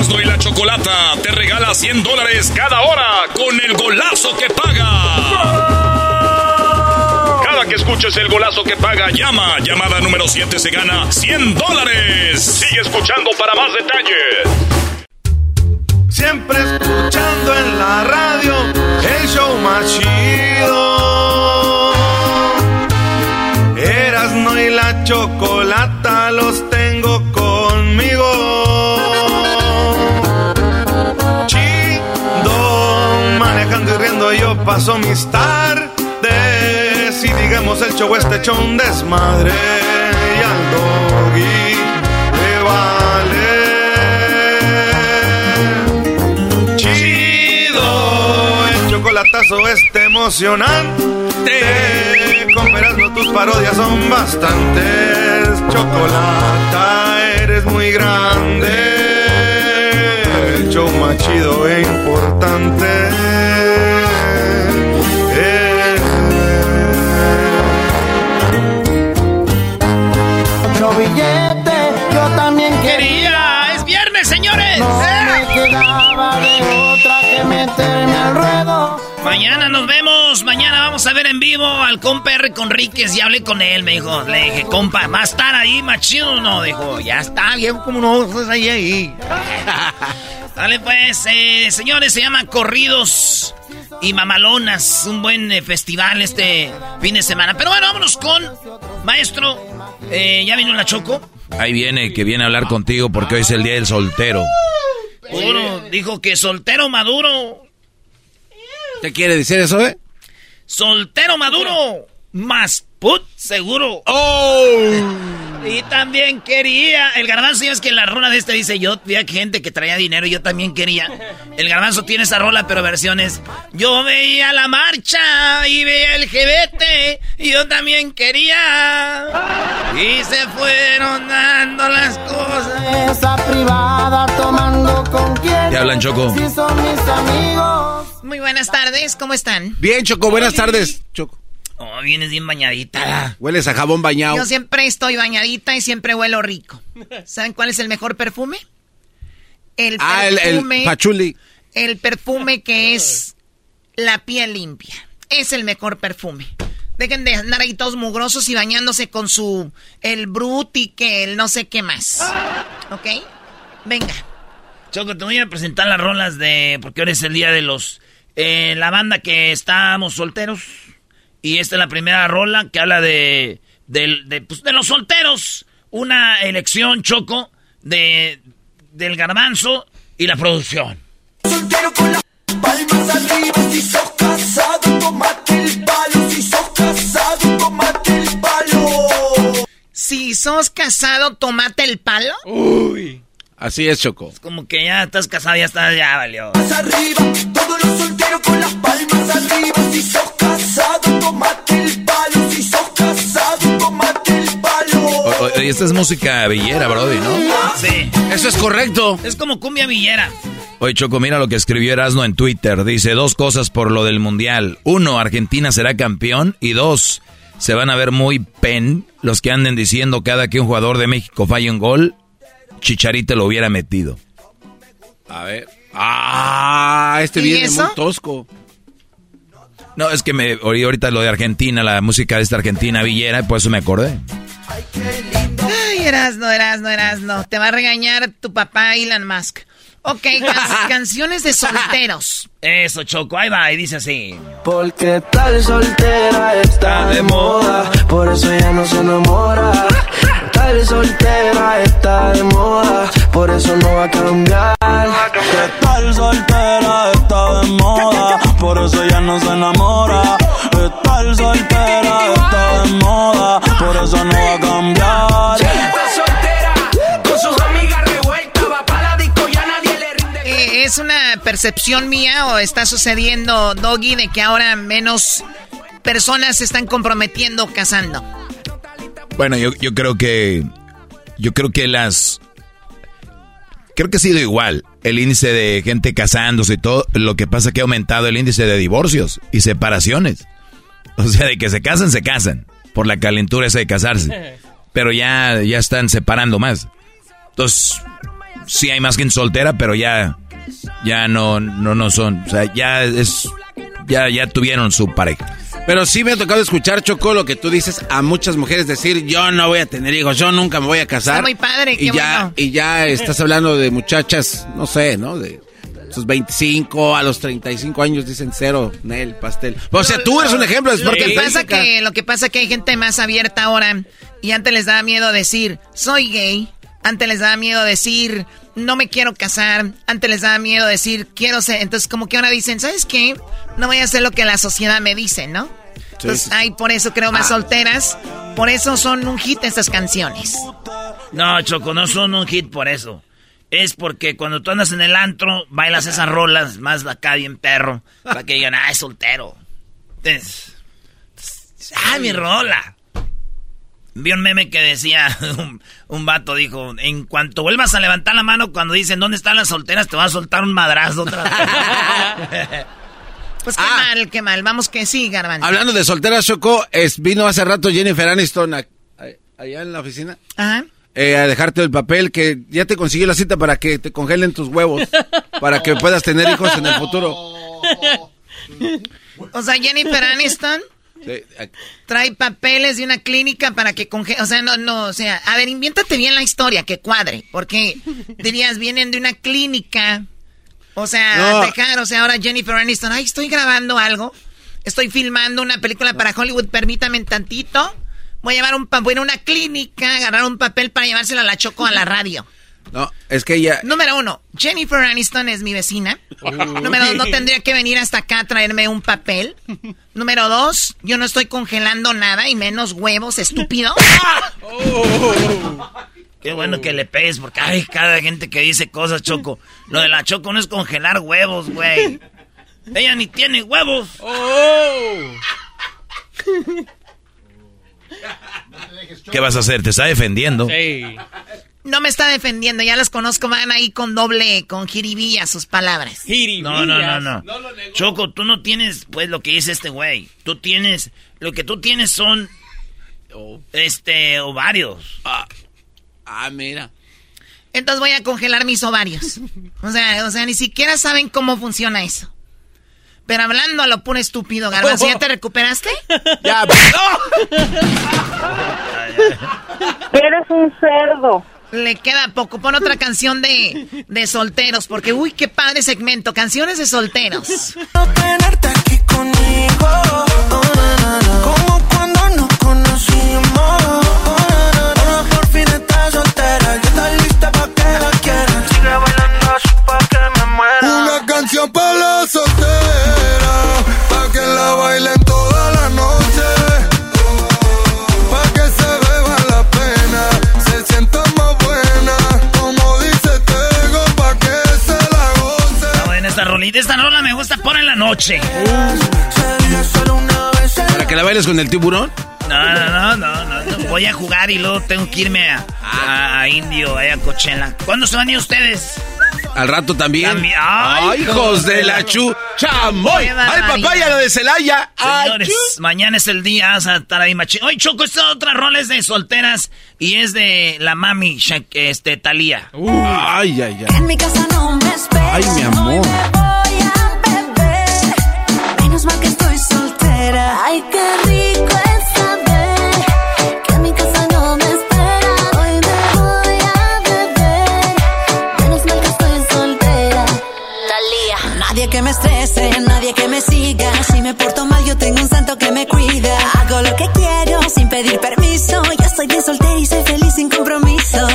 Erasmo y la Chocolata te regala 100 dólares cada hora con el golazo que paga. Cada que escuches el golazo que paga, llama. Llamada número 7 se gana 100 dólares. Sigue escuchando para más detalles. Siempre escuchando en la radio el show más chido. Erasmo y la Chocolata los tengo paso mis tardes. Y digamos el show este hecho un desmadre. Y al doggy le vale. Chido, el chocolatazo este emocionante. Con tus parodias son bastantes. Chocolata, eres muy grande el show más chido e importante. Billete, yo también quería. Es viernes, señores. No me quedaba de otra que meterme al ruedo. Mañana nos vemos. Mañana vamos a ver en vivo al compa R. Conríquez. Y hablé con él, me dijo. Le dije, compa, ¿va a estar ahí, machido? No, dijo, ya está bien, como no, pues ahí, ahí. Dale, pues, eh, señores, se llama Corridos y Mamalonas. Un buen eh, festival este fin de semana. Pero bueno, vámonos con maestro. Eh, ¿Ya vino la Choco? Ahí viene, que viene a hablar contigo porque hoy es el día del soltero. Dijo que soltero maduro. ¿Qué quiere decir eso, eh? Soltero maduro. Más put seguro. ¡Oh! Y también quería. El garbanzo, ya es que la rola de este dice: Yo vi a gente que traía dinero y yo también quería. El garbanzo tiene esa rola, pero versiones. Yo veía la marcha y veía el jebete y yo también quería. Y se fueron dando las cosas. Esa privada tomando con quién. ¿Te hablan, Choco? Si son mis amigos. Muy buenas tardes, ¿cómo están? Bien, Choco, buenas tardes, Choco. Oh, vienes bien bañadita. Hueles a jabón bañado. Yo siempre estoy bañadita y siempre huelo rico. ¿Saben cuál es el mejor perfume? El Ah, el, perfume. el pachuli. el perfume que es la piel limpia. Es el mejor perfume. Dejen de andar ahí todos mugrosos y bañándose con su. El brut y que el no sé qué más. ¿Ok? Venga. Choco, te voy a presentar las rolas de. Porque ahora es el día de los. eh, la banda que estamos solteros. Y esta es la primera rola que habla de. del- de, pues, de los solteros. Una elección, Choco, de. del garbanzo y la producción. Soltero con las palmas arriba, si sos casado, tomate el palo, si sos casado, tomate el palo. Si sos casado, tomate el palo. Uy. Así es, Choco. Como que ya estás casado, ya está, ya valió. Más arriba, todos los solteros con las palmas arriba, si sos casado, tomate el palo, si sos casado, tomate el palo. O- o- esta es música villera, Brody, ¿no? Sí. Eso es correcto. Es como cumbia villera. Oye, Choco, mira lo que escribió Erasno en Twitter. Dice dos cosas por lo del Mundial. Uno, Argentina será campeón. Y dos, se van a ver muy pen los que anden diciendo cada que un jugador de México falla un gol, Chicharito lo hubiera metido. A ver. Ah, este ¿Y viene eso? muy tosco. No, es que me oí ahorita lo de Argentina, la música de esta Argentina villera, y por eso me acordé. Ay, qué lindo Ay, Erasno, Erasno, Erasno. Te va a regañar tu papá Elon Musk. Ok, canciones de solteros. Eso, Choco, ahí va, y dice así. Porque tal soltera está de moda, por eso ya no se enamora. Tal soltera está de moda, por eso no va a cambiar. Que tal soltera está de moda, por eso ya no se enamora. Tal soltera está de moda, por eso no va a cambiar. ¿Es una percepción mía o está sucediendo, Doggy, de que ahora menos personas se están comprometiendo casando? Bueno, yo, yo creo que. Yo creo que las. Creo que ha sido igual el índice de gente casándose y todo. Lo que pasa es que ha aumentado el índice de divorcios y separaciones. O sea, de que se casan, se casan. Por la calentura esa de casarse. Pero ya, ya están separando más. Entonces, sí hay más gente soltera, pero ya ya no, no, no son, o sea, ya es, ya, ya tuvieron su pareja. Pero sí me ha tocado escuchar, Choco, lo que tú dices a muchas mujeres decir, yo no voy a tener hijos, yo nunca me voy a casar. Está muy padre, y ya, Y ya estás hablando de muchachas, no sé, ¿no? De sus 25 a los 35 años dicen cero, Nel, pastel. O sea, tú eres un ejemplo. lo, que pasa que, lo que pasa que hay gente más abierta ahora y antes les daba miedo decir, soy gay. Antes les daba miedo decir, no me quiero casar. Antes les daba miedo decir, quiero ser. Entonces, como que ahora dicen, ¿sabes qué? No voy a hacer lo que la sociedad me dice, ¿no? Entonces, hay por eso creo más ah. solteras. Por eso son un hit estas canciones. No, Choco, no son un hit por eso. Es porque cuando tú andas en el antro, bailas esas rolas más acá bien perro. Para que digan, ah, es soltero. Entonces, ah, mi rola. Vi un meme que decía, un, vato dijo, en cuanto vuelvas a levantar la mano cuando dicen dónde están las solteras, te va a soltar un madrazo otra vez. pues qué ah. mal, qué mal. Vamos que sí, Garbanzo. Hablando de solteras, Choco, es, vino hace rato Jennifer Aniston allá en la oficina. Ajá. Eh, a dejarte el papel que ya te consiguió la cita para que te congelen tus huevos, para que puedas tener hijos en el futuro. o sea, Jennifer Aniston Trae papeles de una clínica para que congele. O sea, no, no, o sea, a ver, inviéntate bien la historia, que cuadre. Porque dirías, vienen de una clínica. O sea, dejar, o sea, ahora Jennifer Aniston, ay, estoy grabando algo. Estoy filmando una película para Hollywood, permítame tantito. Voy a llevar un voy a una clínica, agarrar un papel para llevárselo a la Choco a la radio. No, es que ella... Número uno, Jennifer Aniston es mi vecina. Número dos, no tendría que venir hasta acá a traerme un papel. Número dos, yo no estoy congelando nada y menos huevos, estúpido. Qué bueno que le pegues porque hay cada gente que dice cosas, Choco. Lo de la Choco no es congelar huevos, güey. Ella ni tiene huevos. ¿Qué vas a hacer? Te está defendiendo. Sí. No me está defendiendo, ya los conozco, van ahí con doble, con jiribilla sus palabras. No, no, no, no. Choco, tú no tienes, pues, lo que dice este güey. Tú tienes, lo que tú tienes son, oh. este, ovarios. Ah, ah, mira. Entonces voy a congelar mis ovarios. O sea, o sea, ni siquiera saben cómo funciona eso. Pero hablando a lo puro estúpido, Garbanzo, ¿ya te recuperaste? ya, Eres un cerdo. Le queda poco. Pon otra canción de, de solteros, porque uy, qué padre segmento. Canciones de solteros. No tenerte aquí conmigo. Como cuando nos conocimos. Por fin estás soltera. Ya estás lista pa' que la quieran. Sigue bailando así pa' que me muera. Una canción para la soltera. Pa' que la bailen esta rolita. Esta rola me gusta, pon en la noche. ¿Para que la bailes con el tiburón? No, no, no, no, Voy a jugar y luego tengo que irme a, a, Indio, a Coachella. ¿Cuándo se van a ir ustedes? Al rato también. Ay, hijos de la chu. ¡Chamoy! ¡Ay, papaya, la de Celaya! Señores, mañana es el día. Vas a estar ahí machín. Hoy Choco, esta otra rola es de solteras y es de la mami, este, Talía. ay, ay, ay. En mi casa no me Ay, mi amor. Si me porto mal, yo tengo un santo que me cuida. Hago lo que quiero sin pedir permiso. Yo soy bien soltera y soy feliz sin compromiso.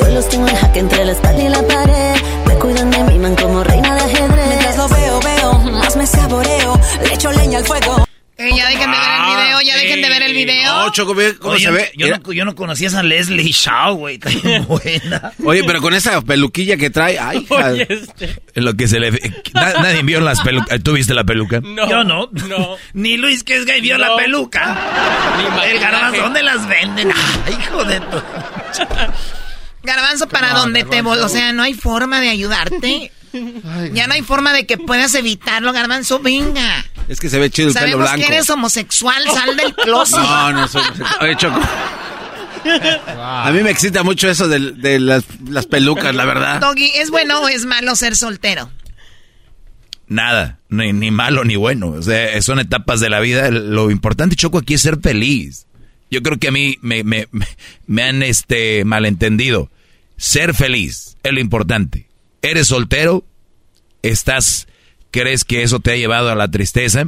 Yo los tengo en jaque entre la espalda y la pared. Me cuidan de mi man como reina de ajedrez. Mientras lo veo, veo, más me saboreo. Le echo leña al fuego. Eh, ya dejen de ver el video, ya dejen de ver el video. No, Choco, cómo Oye, se ve. Yo, no, yo no conocía a esa Leslie Shaw, güey. Bien buena. Oye, pero con esa peluquilla que trae, ay. Oye, este. En Lo que se le... na- nadie vio las pelucas. ¿Tú viste la peluca? No. Yo no. No. Ni Luis que es gay vio No. la peluca. Ni El garbanzo, ¿dónde las venden? Ay, hijo de tu... Garbanzo, para donde te vol... O sea, no hay forma de ayudarte. Ya no hay forma de que puedas evitarlo, Garbanzo. Venga. Es que se ve chido el pelo Sabemos blanco. que eres homosexual, sal del closet. No, no soy. Oye, Choco. A mí me excita mucho eso de, de las, las pelucas, la verdad. Doggy, ¿es bueno o es malo ser soltero? Nada, ni, ni malo ni bueno. O sea, son etapas de la vida. Lo importante, Choco, aquí es ser feliz. Yo creo que a mí me, me, me- me han este, malentendido. Ser feliz es lo importante. Eres soltero, estás, crees que eso te ha llevado a la tristeza,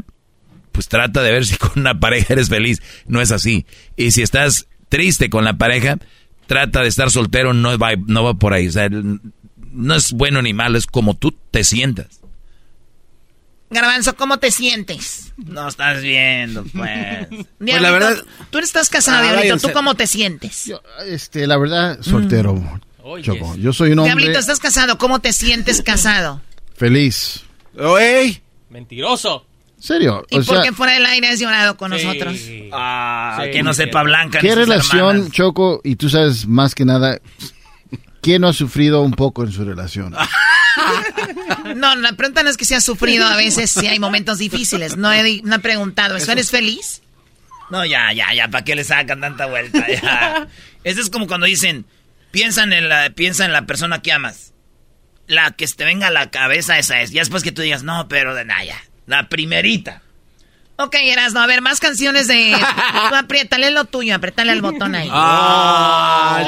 pues trata de ver si con una pareja eres feliz. No es así. Y si estás triste con la pareja, trata de estar soltero, no va, no va por ahí. O sea, no es bueno ni malo, es como tú te sientas. Garbanzo, ¿cómo te sientes? No estás viendo, pues. Diablito, la verdad- Tú estás casado, Ah, Diablito. ¿Tú cómo te sientes? Yo, este, la verdad, soltero, Oye, Choco. Yo soy un hombre Diablito, ¿estás casado? ¿Cómo te sientes casado? feliz. Oye, Mentiroso. ¿Serio? ¿Y O por sea, qué fuera del aire has llorado con Sí. nosotros? Ah, Sí, que no sí. sepa Blanca. ¿qué relación, hermanas. Choco? Y tú sabes más que nada, ¿quién no ha sufrido un poco en su relación? No, la pregunta no es que si has sufrido a veces, si hay momentos difíciles. No he, di- no he preguntado eso. ¿Eres feliz? No, ya, ya, ya, ¿para qué le sacan tanta vuelta? Ya. Eso es como cuando dicen, piensa en, la, piensa en la persona que amas. La que te venga a la cabeza esa es. Ya después que tú digas, no, pero de nada, ya. La primerita. Ok, Erasno, a ver, más canciones de... Tú apriétale lo tuyo, apriétale el botón ahí. Ah,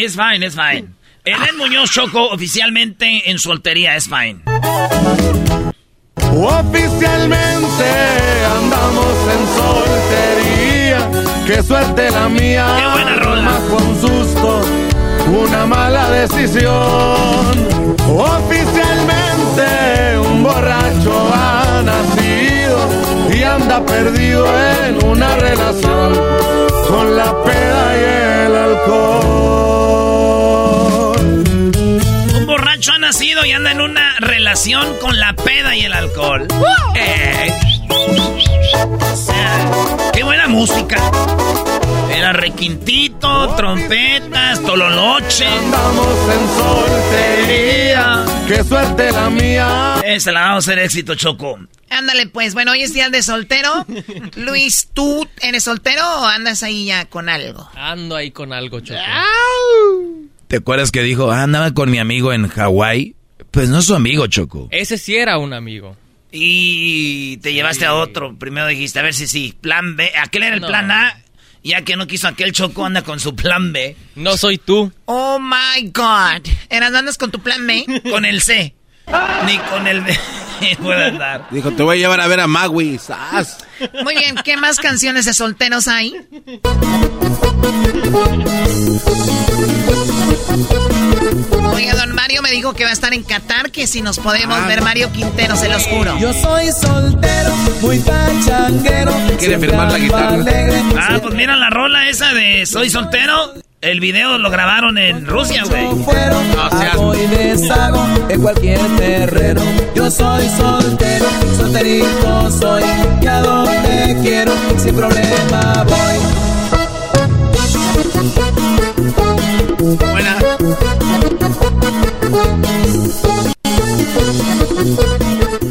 Es, fine, es fine. Eden Muñoz Choco oficialmente en soltería, es fine. Oficialmente andamos. Qué suerte la mía. Qué buena rola. Más fue un susto, una mala decisión. Oficialmente un borracho ha nacido y anda perdido en una relación con la peda y el alcohol. Un borracho ha nacido y anda en una relación con la peda y el alcohol. Eh. O sea, qué buena música. Era requintito, trompetas, tololoche. Andamos en soltería. Qué suerte la mía. Esa la vamos a hacer éxito, Choco. Ándale, pues. Bueno, hoy es día de soltero. Luis, ¿tú eres soltero o andas ahí ya con algo? Ando ahí con algo, Choco. ¿Te acuerdas que dijo, ah, andaba con mi amigo en Hawái? Pues no es su amigo, Choco. Ese sí era un amigo. Y te llevaste a otro. Primero dijiste, a ver si sí. Plan B. Aquel era el No. plan A. Ya que no quiso aquel Choco, anda con su plan B. No soy tú. Oh my God. ¿Eras andas con tu plan B? Con el C. Ni con el B. Puede andar. Dijo, te voy a llevar a ver a Magui. ¡Sas! Muy bien, ¿qué más canciones de solteros hay? Oiga, don Mario me dijo que va a estar en Qatar, que si nos podemos Ah. ver Mario Quintero, se los juro. Yo soy soltero, muy pachanguero. Quiere firmar la guitarra. Ah, pues mira la rola esa de Soy soltero. El video lo grabaron en Rusia, güey. No y deshago en cualquier terreno. Yo soy soltero, solterito soy. Y a donde quiero, sin problema voy.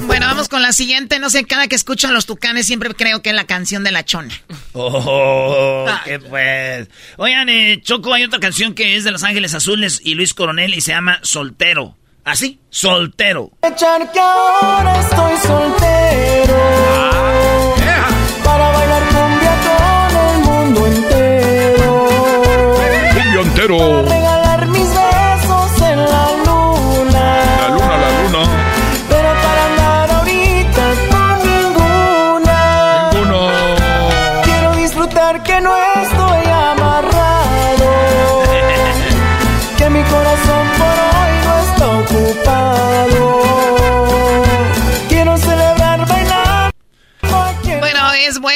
Bueno, vamos con la siguiente. No sé, cada que escucho a los tucanes siempre creo que es la canción de la chona. Oh, qué pues. Oigan, eh, Choco, hay otra canción que es de Los Ángeles Azules y Luis Coronel y se llama Soltero. ¿Así? Soltero. Echar que ahora estoy soltero.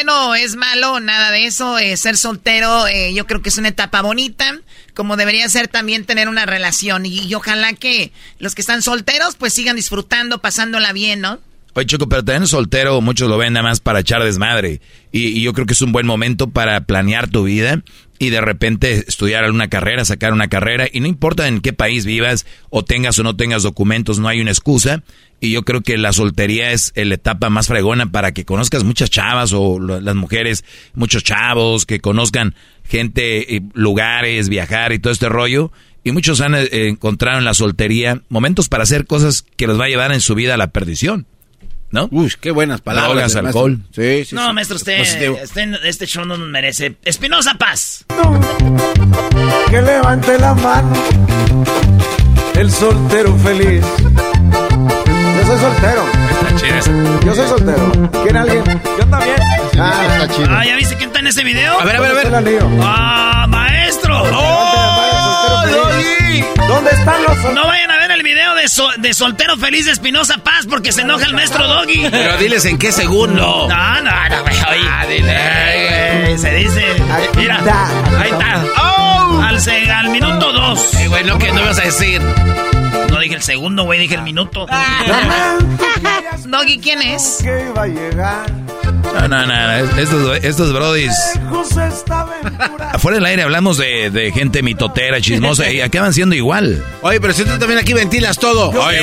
No es malo, nada de eso. Eh, ser soltero, eh, yo creo que es una etapa bonita, como debería ser también tener una relación. Y, ojalá que los que están solteros, pues sigan disfrutando, pasándola bien, ¿no? Oye, Choco, pero tener soltero, muchos lo ven nada más para echar desmadre. Y, yo creo que es un buen momento para planear tu vida y de repente estudiar una carrera, sacar una carrera. Y no importa en qué país vivas o tengas o no tengas documentos, no hay una excusa. Y yo creo que la soltería es la etapa más fregona para que conozcas muchas chavas o las mujeres, muchos chavos, que conozcan gente, lugares, viajar y todo este rollo. Y muchos han eh, encontrado en la soltería momentos para hacer cosas que los va a llevar en su vida a la perdición. ¿no? Uy, qué buenas palabras. Drogas, alcohol. Sí, sí, no, sí. maestro, usted, este, este, show no nos merece. Espinosa Paz. Que levante la mano el soltero feliz. Yo soy soltero. Yo soy soltero. ¿Quiere alguien? Yo también. Ah, está chido. Ah, ¿ya viste quién está en ese video? A ver, a ver, a ver. ¡Ah, maestro! ¡Oh, Doggy! ¿Dónde están los solteros? No vayan a ver el video de, so de soltero feliz de Espinosa Paz porque se enoja el maestro Doggy. Pero diles en qué segundo. No, no, no, güey. Ah, dile. Ay, se dice. Mira, ahí está. Oh. Al, al, minuto dos. Sí, güey, no, que no ibas a decir. Dije el segundo, güey, dije el minuto. Doggy, ¿quién es? No, no, no, estos, estos brodis. Afuera del aire hablamos de, de, gente mitotera, chismosa, y acaban siendo igual. Oye, pero si tú también aquí ventilas todo. Oye.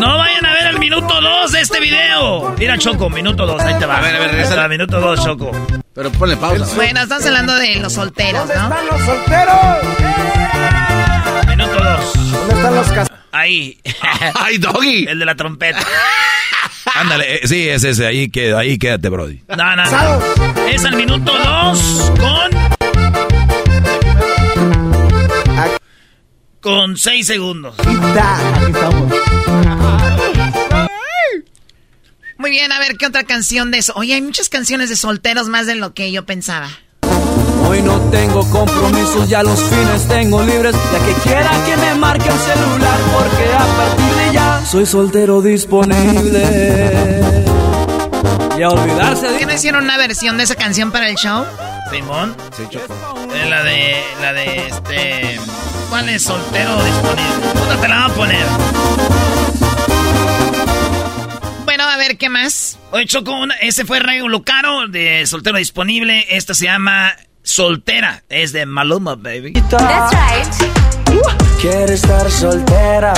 No vayan a ver el minuto 2 de este video. Mira, Choco, minuto 2, ahí te va. A ver, a ver, regresa. Minuto 2, Choco. Pero ponle pausa. Bueno, estamos hablando de los solteros, ¿no? ¿Dónde están los solteros? Minuto 2. ¿Dónde están los casados? Ahí. ¡Ay, Doggy! El de la trompeta. Ándale, eh, sí, es ese, ahí, queda, ahí quédate, Brody. No, no, no. Es el minuto 2 con... Con 6 segundos. Aquí estamos. Muy bien, a ver, ¿qué otra canción de eso? Oye, hay muchas canciones de solteros más de lo que yo pensaba. Hoy no tengo compromisos, ya los fines tengo libres. Ya que quiera que me marque el celular, porque a partir de ya soy soltero disponible. Y a olvidarse de. ¿Qué no hicieron una versión de esa canción para el show? Simón. Sí, Choco. Eh, la de. La de este. ¿Cuál es soltero disponible? ¿Dónde te la van a poner? Bueno, a ver, ¿qué más? Oye, Choco, una, ese fue Rayo Lucaro de Soltero Disponible. Esta se llama Soltera. Es de Maluma, baby. That's right. Quiere estar soltera,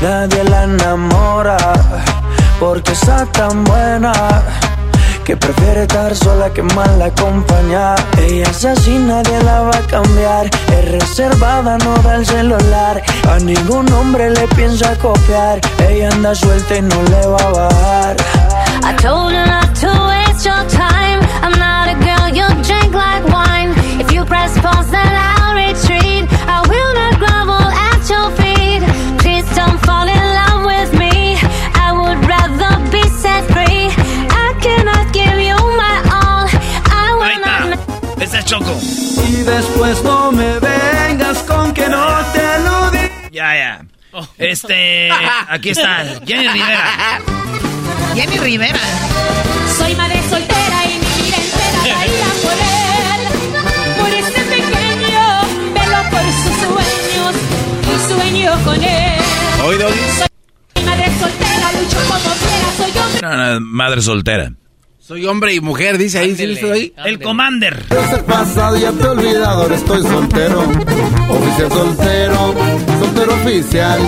nadie la enamora, porque está tan buena. Que prefiere estar sola que mal acompañada. Ella es así, nadie la va a cambiar. Es reservada, no da el celular. A ningún hombre le piensa copiar. Ella anda suelta y no le va a bajar. I told you not to Choco. Y después no me vengas con que no te lo di. Ya, ya. Este. Aquí está. Jenny Rivera. Jenny Rivera. Soy madre soltera y mi vida entera daría por él. Por ese pequeño, velo por sus sueños y sueño con él. Doggy. Soy madre soltera, lucho como quiera, soy hombre. No, no, madre soltera. Soy hombre y mujer, dice ahí. ¿Sí viste ahí? El Commander. Ese pasado ya te he olvidado, ahora estoy soltero. Oficial soltero, soltero oficial.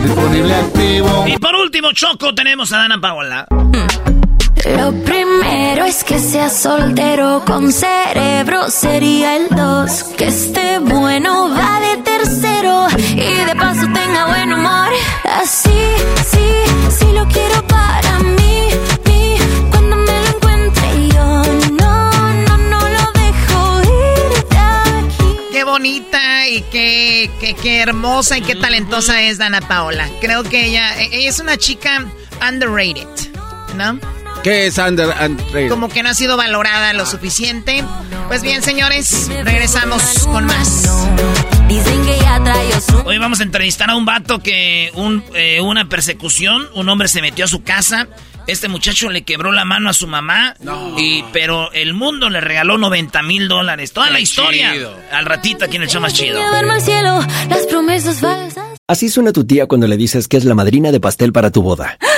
Disponible activo. Y por último, Choco, tenemos a Dana Paola. Lo primero es que sea soltero con cerebro, sería el dos. Que esté bueno, va de tercero. Y de paso tenga buen humor. Así, sí, sí lo quiero para mí. Bonita y qué, qué, qué hermosa y qué talentosa es Dana Paola. Creo que ella, ella es una chica underrated, ¿no? ¿Qué es under, under Como que no ha sido valorada lo suficiente. Pues bien, señores, regresamos con más. Dicen que ya trae su. Hoy vamos a entrevistar a un vato que un, eh, una persecución, un hombre se metió a su casa Este muchacho le quebró la mano a su mamá, y, pero el mundo le regaló 90 mil dólares. Toda la historia. Al ratito aquí en el show más chido. Así suena tu tía cuando le dices que es la madrina de pastel para tu boda.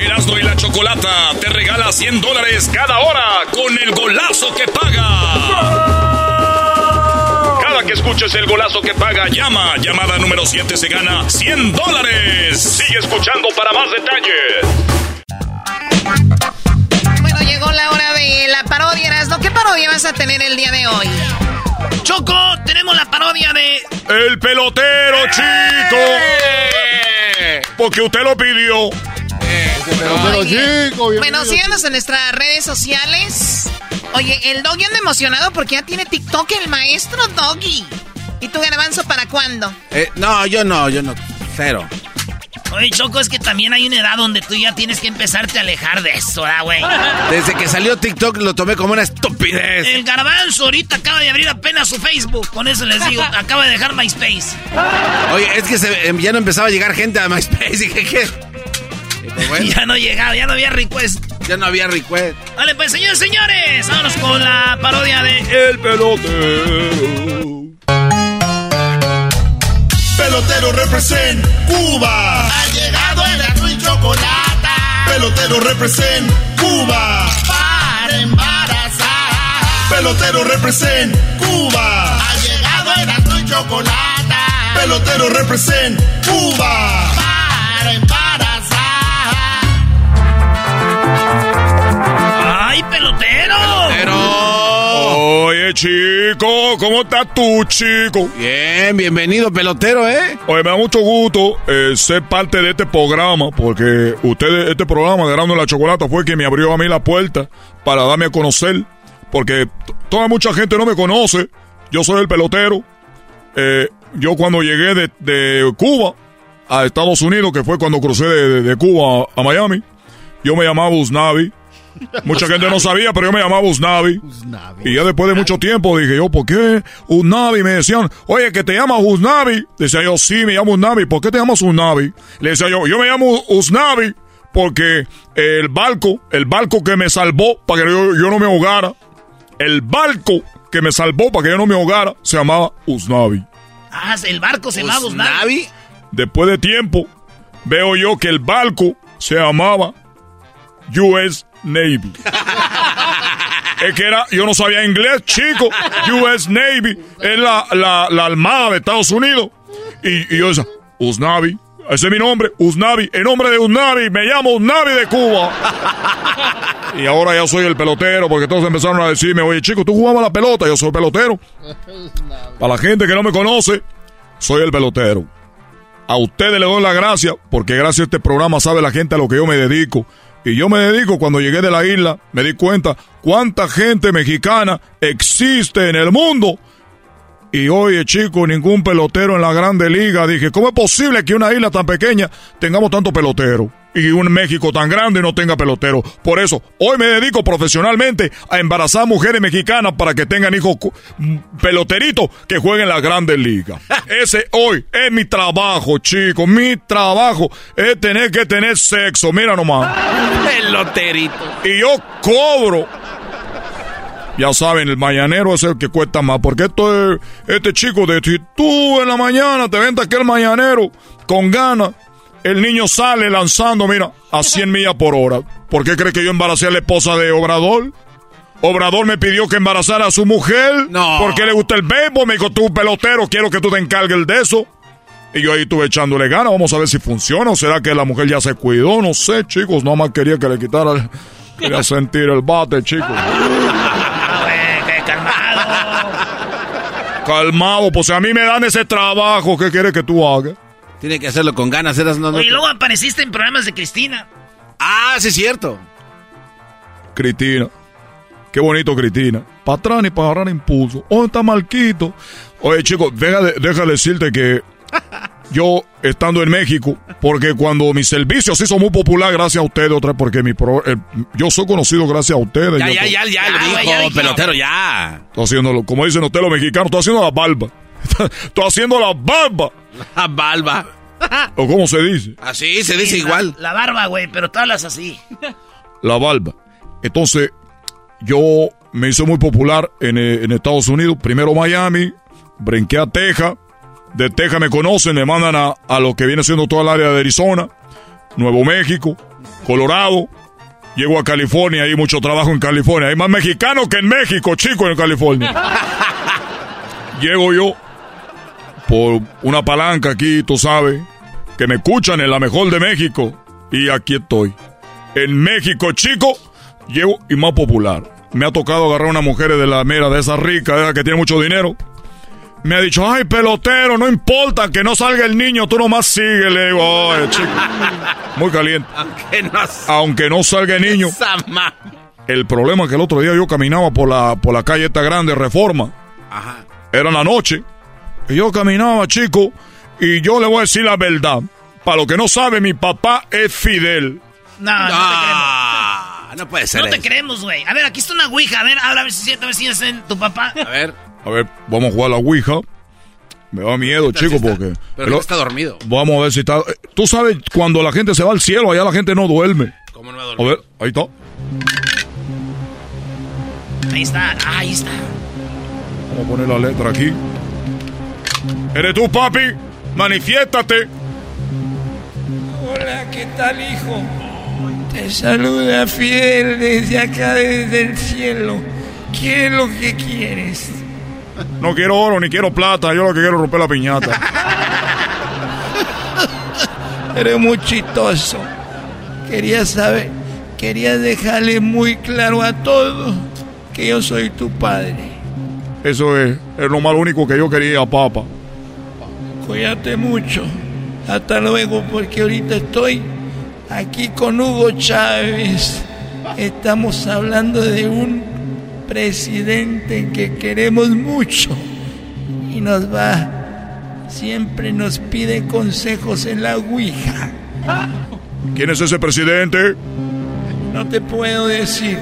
Erasmo y la Chocolata te regala 100 dólares cada hora con el golazo que paga. Cada que escuches el golazo que paga, llama. Llamada número 7 se gana 100 dólares. Sigue escuchando para más detalles. Bueno, llegó la hora de la parodia, Erasmo. ¿Qué parodia vas a tener el día de hoy? Choco, tenemos la parodia de... El pelotero, chico. Porque usted lo pidió. Oye, bueno, síganos en nuestras redes sociales. Oye, el Doggy anda emocionado porque ya tiene TikTok el maestro Doggy. ¿Y tu garbanzo para cuándo? Eh, no, yo no, yo no. Cero. Oye, Choco, es que también hay una edad donde tú ya tienes que empezarte a alejar de eso, ¿ah, güey? Desde que salió TikTok lo tomé como una estupidez. El garbanzo ahorita acaba de abrir apenas su Facebook. Con eso les digo, acaba de dejar MySpace. Oye, es que se- em, ya no empezaba a llegar gente a MySpace. Dije, ¿qué? Pues, bueno, Ya no llegaba, ya no había request. ya no había request. Vale, pues, señores, señores, vámonos con la parodia de El pelotero. Pelotero represent Cuba. Ha llegado el azul y chocolate Pelotero represent Cuba. para embarazar. Pelotero represent Cuba. Ha llegado el azul y chocolate Pelotero represent Cuba. para embarazar. ¡Ay, pelotero! Oye, chico, ¿cómo estás tú, chico? Bien, bienvenido, pelotero, ¿eh? Oye, me da mucho gusto eh, ser parte de este programa, porque ustedes, este programa de Grano la Chocolata fue quien me abrió a mí la puerta para darme a conocer, porque toda mucha gente no me conoce. Yo soy el pelotero. Eh, yo cuando llegué de, de Cuba a Estados Unidos, que fue cuando crucé de, de- de Cuba a, a Miami, yo me llamaba Usnavi. Mucha gente no sabía, pero yo me llamaba Usnavi. Y ya después de mucho tiempo dije yo, ¿por qué Usnavi? Me decían, oye, que te llamas Usnavi. Decía yo, sí, me llamo Usnavi. ¿Por qué te llamas Usnavi? Le decía yo, yo me llamo Usnavi porque el barco, el barco que me salvó para que yo, yo no me ahogara, el barco que me salvó para que yo no me ahogara, se llamaba Usnavi. Ah, el barco se llamaba Usnavi. Después de tiempo, veo yo que el barco se llamaba US Navy. es que era, yo no sabía inglés, chico. US Navy es la, la, la armada de Estados Unidos. Y, y yo decía, Usnavi, ese es mi nombre, Usnavi, en nombre de Usnavi, me llamo Usnavi de Cuba. y ahora ya soy el pelotero, porque todos empezaron a decirme, oye chico, tú jugabas la pelota, yo soy pelotero. Para la gente que no me conoce, soy el pelotero. A ustedes les doy la gracia, porque gracias a este programa sabe la gente a lo que yo me dedico. Y yo me dedico, cuando llegué de la isla, me di cuenta cuánta gente mexicana existe en el mundo. Y oye, chico, ningún pelotero en la grande liga. Dije, ¿cómo es posible que una isla tan pequeña tengamos tanto pelotero? Y un México tan grande no tenga pelotero. Por eso, hoy me dedico profesionalmente a embarazar mujeres mexicanas para que tengan hijos peloteritos que jueguen en las grandes ligas. Ese hoy es mi trabajo, chicos. Mi trabajo es tener que tener sexo. Mira nomás. Peloterito. Y yo cobro. Ya saben, el mañanero es el que cuesta más. Porque esto es, este chico de si tú en la mañana te venta aquel mañanero con ganas, el niño sale lanzando, mira, a 100 millas por hora. ¿Por qué cree que yo embaracé a la esposa de Obrador? Obrador me pidió que embarazara a su mujer. No. Porque le gusta el béisbol. Me dijo, tú pelotero, quiero que tú te encargues de eso. Y yo ahí estuve echándole ganas. Vamos a ver si funciona. ¿O será que la mujer ya se cuidó? No sé, chicos. Nada más quería que le quitara. el- Quería sentir el bate, chicos. Calmado. Calmado, pues a mí me dan ese trabajo, ¿qué quieres que tú hagas? Tiene que hacerlo con ganas, eras no, te- luego apareciste en programas de Cristina. Ah, sí es cierto. Cristina. Qué bonito, Cristina. Para atrás ni para agarrar impulso. ¿Dónde está Marquito? Oye, chicos, deja, de- deja de decirte que yo, estando en México, porque cuando mi servicio se hizo muy popular gracias a ustedes, otra vez, porque mi pro- el- yo soy conocido gracias a ustedes. Ya, ya, to- ya, ya, lo dijo, ya pelotero, ya. Estoy haciéndolo, como dicen ustedes los mexicanos, estoy haciendo la barba. Estoy haciendo la barba. La barba. ¿O cómo se dice? Así se dice la- igual. La, barba, güey, pero tú hablas así. La barba. Entonces, yo me hice muy popular en, eh, en Estados Unidos. Primero Miami, brinqué a Texas. De Texas me conocen, me mandan a, a lo que viene siendo toda el área de Arizona, Nuevo México, Colorado. Llego a California, hay mucho trabajo en California. Hay más mexicanos que en México, chicos, en California. Llego yo por una palanca aquí, tú sabes, que me escuchan en la mejor de México. Y aquí estoy. En México, chico, llego y más popular. Me ha tocado agarrar una mujer de la mera, de esa rica, de esa que tiene mucho dinero. Me ha dicho, ay, pelotero, no importa que no salga el niño, tú nomás sigue. Le digo, chico. Muy caliente. Aunque no Aunque no salga el niño. El problema es que el otro día yo caminaba por la, por la calle esta grande, Reforma. Ajá. Era la noche. Yo caminaba, chico, y yo le voy a decir la verdad. Para lo que no sabe, mi papá es Fidel. No, no, te creemos. Ah, no puede ser No te eso. creemos, güey. A ver, aquí está una ouija. A ver, habla a ver si es cierto, a ver si es en tu papá. A ver. A ver, vamos a jugar a la Ouija. Me da miedo, chico, está- porque... Pero pero- no está dormido. Vamos a ver si está... Tú sabes, cuando la gente se va al cielo, allá la gente no duerme. ¿Cómo no va a A dormir? ver, ahí está. Ahí está, ah, ahí está. Vamos a poner la letra aquí. ¿Eres tú, papi? Manifiéstate. Hola, ¿qué tal, hijo? Te saluda Fidel desde acá, desde el cielo. ¿Qué es lo que quieres? No quiero oro ni quiero plata, yo lo que quiero es romper la piñata. Eres muy chistoso. Quería saber, quería dejarle muy claro a todos que yo soy tu padre. Eso es, es lo más único que yo quería, papá. Cuídate mucho. Hasta luego, porque ahorita estoy aquí con Hugo Chávez. Estamos hablando de un presidente que queremos mucho y nos va, siempre nos pide consejos en la Ouija. ¿Quién es ese presidente? No te puedo decir,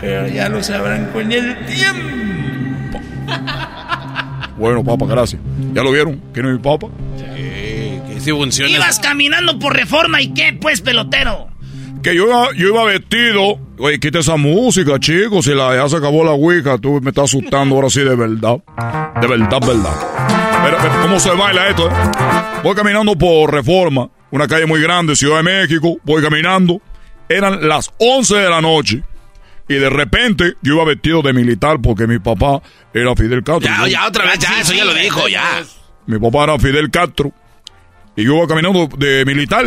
pero ya lo sabrán con el tiempo. Bueno, papá, gracias. ¿Ya lo vieron? ¿Quién es mi papá? Sí, que sí funciona. Ibas caminando por reforma y qué, pues, pelotero. Que yo iba, yo iba vestido. Oye, quita esa música, chicos. Si la, ya se acabó la Ouija, tú me estás asustando ahora sí de verdad. De verdad, verdad. Pero, pero, ¿cómo se baila esto? eh? Voy caminando por Reforma, una calle muy grande, Ciudad de México. Voy caminando. Eran las 11 de la noche. Y de repente yo iba vestido de militar porque mi papá era Fidel Castro. Ya, Yo- ya, otra vez, ya, Sí, eso sí, ya lo dijo, ya. mi papá era Fidel Castro. Y yo iba caminando de militar.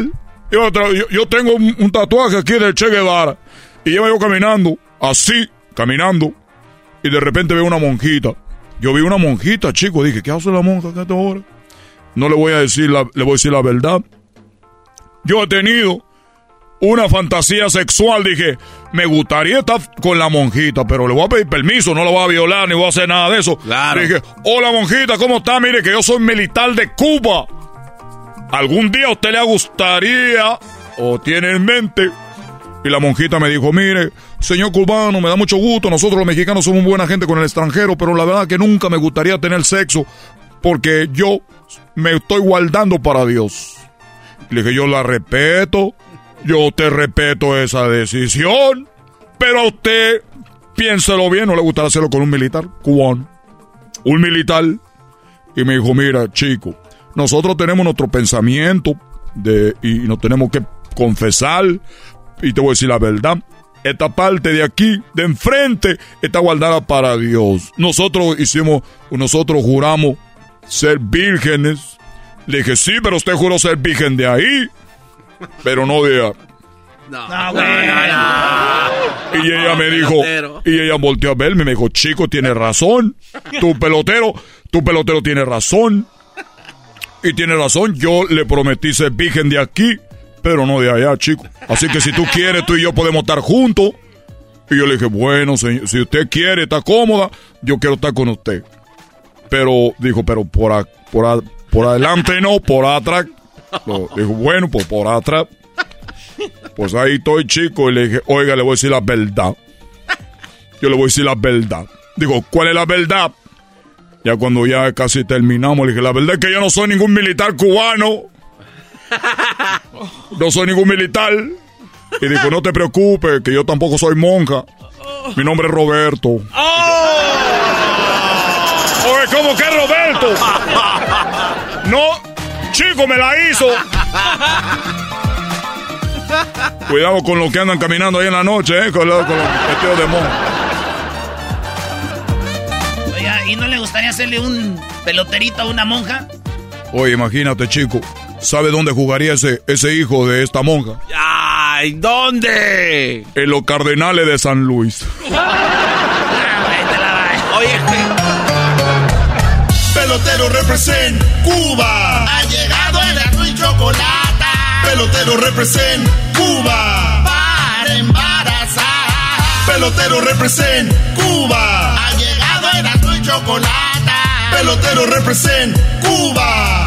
Yo, yo- yo tengo un, un tatuaje aquí de Che Guevara. Y iba yo caminando, así, caminando. Y de repente veo una monjita. Yo vi una monjita, chico. Dije, ¿qué hace la monja a esta hora? No le voy a decir la, le voy a decir la verdad. Yo he tenido una fantasía sexual. Dije, me gustaría estar con la monjita, pero le voy a pedir permiso, no la voy a violar ni voy a hacer nada de eso. Claro. Dije, hola monjita, ¿cómo está? Mire que yo soy militar de Cuba. ¿Algún día a usted le gustaría o tiene en mente? Y la monjita me dijo, mire, señor cubano, me da mucho gusto, nosotros los mexicanos somos buena gente con el extranjero, pero la verdad que nunca me gustaría tener sexo porque yo me estoy guardando para Dios. Le dije, yo la respeto, yo te respeto esa decisión, pero a usted piénselo bien, no le gustaría hacerlo con un militar cubano. Un militar. Y me dijo, mira, chico, nosotros tenemos nuestro pensamiento de, y nos tenemos que confesar. Y te voy a decir la verdad. Esta parte de aquí, de enfrente, está guardada para Dios. Nosotros hicimos, nosotros juramos ser vírgenes. Le dije, sí, pero usted juró ser virgen de ahí, pero no de ahí. No, Y ella me dijo, y ella volteó a verme y me dijo, chico, tiene razón. Tu pelotero, tu pelotero tiene razón. Y tiene razón, yo le prometí ser virgen de aquí, pero no de allá, chico. Así que si tú quieres, tú y yo podemos estar juntos. Y yo le dije, bueno, si usted quiere, está cómoda, yo quiero estar con usted. Pero, dijo, pero por, por, por adelante no, por atrás. Dijo, bueno, pues por atrás. Pues ahí estoy, chico, y le dije, oiga, le voy a decir la verdad. Yo le voy a decir la verdad. Digo, ¿cuál es la verdad? Ya cuando ya casi terminamos, le dije, la verdad es que yo no soy ningún militar cubano. No soy ningún militar. Y dijo, no te preocupes, que yo tampoco soy monja. Mi nombre es Roberto. Oye, ¿cómo que Roberto? No, me la hizo. Cuidado con los que andan caminando ahí en la noche, ¿eh? Con, los, vestidos de monja. Oiga, ¿y no le gustaría hacerle un peloterito a una monja? Oye, imagínate, chico. ¿Sabe dónde jugaría ese, ese hijo de esta monja? ¡Ay! ¿Dónde? En los Cardenales de San Luis. Oye, Pelotero represent Cuba. Ha Pelotero represent Cuba. Para embarazar. Pelotero represent Cuba. Ha llegado el azul y chocolate. Pelotero represent Cuba.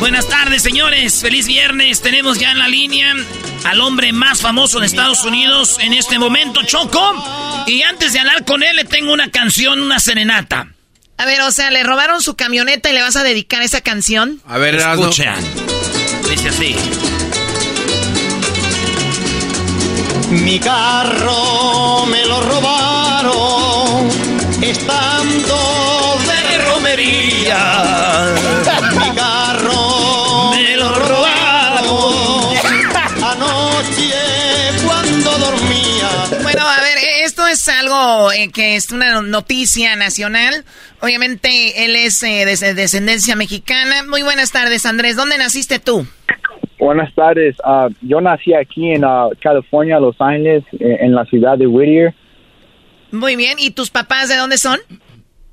Buenas tardes, señores. Feliz viernes. Tenemos ya en la línea al hombre más famoso de Estados Unidos en este momento, Choco. Y antes de hablar con él, le tengo una canción, una serenata. A ver, o sea, le robaron su camioneta y le vas a dedicar esa canción. A ver, escucha. Dice así. Mi carro me lo robaron estando eh, que es una noticia nacional. Obviamente él es eh, de descendencia mexicana. Muy buenas tardes, Andrés. ¿Dónde naciste tú? Buenas tardes. Ah, yo nací aquí en ah, California, Los Ángeles, eh, en la ciudad de Whittier. Muy bien. ¿Y tus papás de dónde son?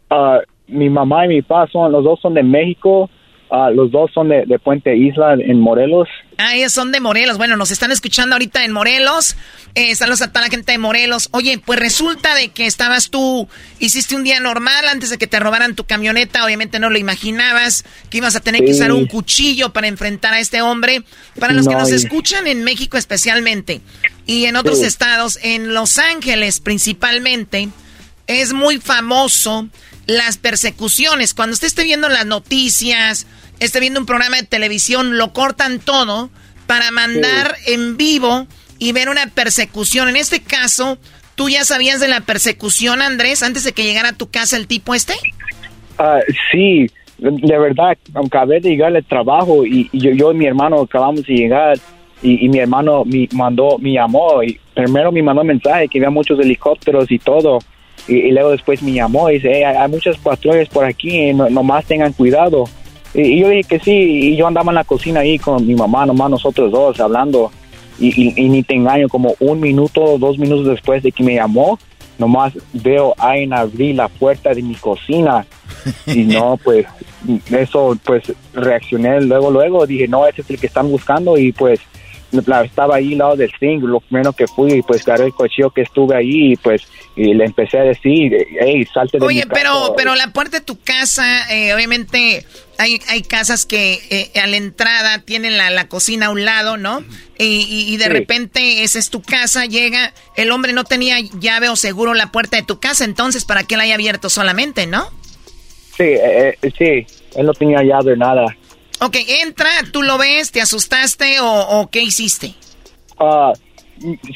Ah, mi mamá y mi papá son, los dos son de México Ah, los dos son de, de, Puente Isla en Morelos. Ah, ellos son de Morelos. Bueno, nos están escuchando ahorita en Morelos. Eh, saludos a toda la gente de Morelos. Oye, pues resulta de que estabas tú, hiciste un día normal antes de que te robaran tu camioneta. Obviamente no lo imaginabas, que ibas a tener que usar un cuchillo para enfrentar a este hombre. Para los que nos escuchan en México especialmente y en otros estados, en Los Ángeles principalmente, es muy famoso las persecuciones. Cuando usted esté viendo las noticias, esté viendo un programa de televisión, lo cortan todo para mandar en vivo y ver una persecución. En este caso, ¿tú ya sabías de la persecución, Andrés, antes de que llegara a tu casa el tipo este? Uh, sí, de verdad, acabé de llegar al trabajo y, yo, yo, y mi hermano acabamos de llegar y, mi hermano me mandó, me llamó y primero me mandó un mensaje que había muchos helicópteros y todo y, luego después me llamó y dice, hay, muchas patrullas por aquí, no, nomás tengan cuidado. Y, yo dije que sí, y yo andaba en la cocina ahí con mi mamá, nomás nosotros dos hablando. Y, ni te engaño, como un minuto, dos minutos después de que me llamó, nomás veo a alguien abrir la puerta de mi cocina. Y no, pues eso, pues reaccioné luego, luego, dije, no, ese es el que están buscando y pues estaba ahí al lado del zinc, lo primero que fui, y pues agarré el cochillo que estuve ahí, y pues y le empecé a decir, hey, salte de Oye, mi pero, pero la puerta de tu casa, eh, obviamente hay, hay casas que eh, a la entrada tienen la, la, cocina a un lado, ¿no? Y, y, de repente esa es tu casa, llega, el hombre no tenía llave o seguro la puerta de tu casa, entonces, ¿para qué la haya abierto solamente, no? Sí, eh, sí, él no tenía llave, nada. Ok, entra, tú lo ves, ¿te asustaste o, qué hiciste? Ah,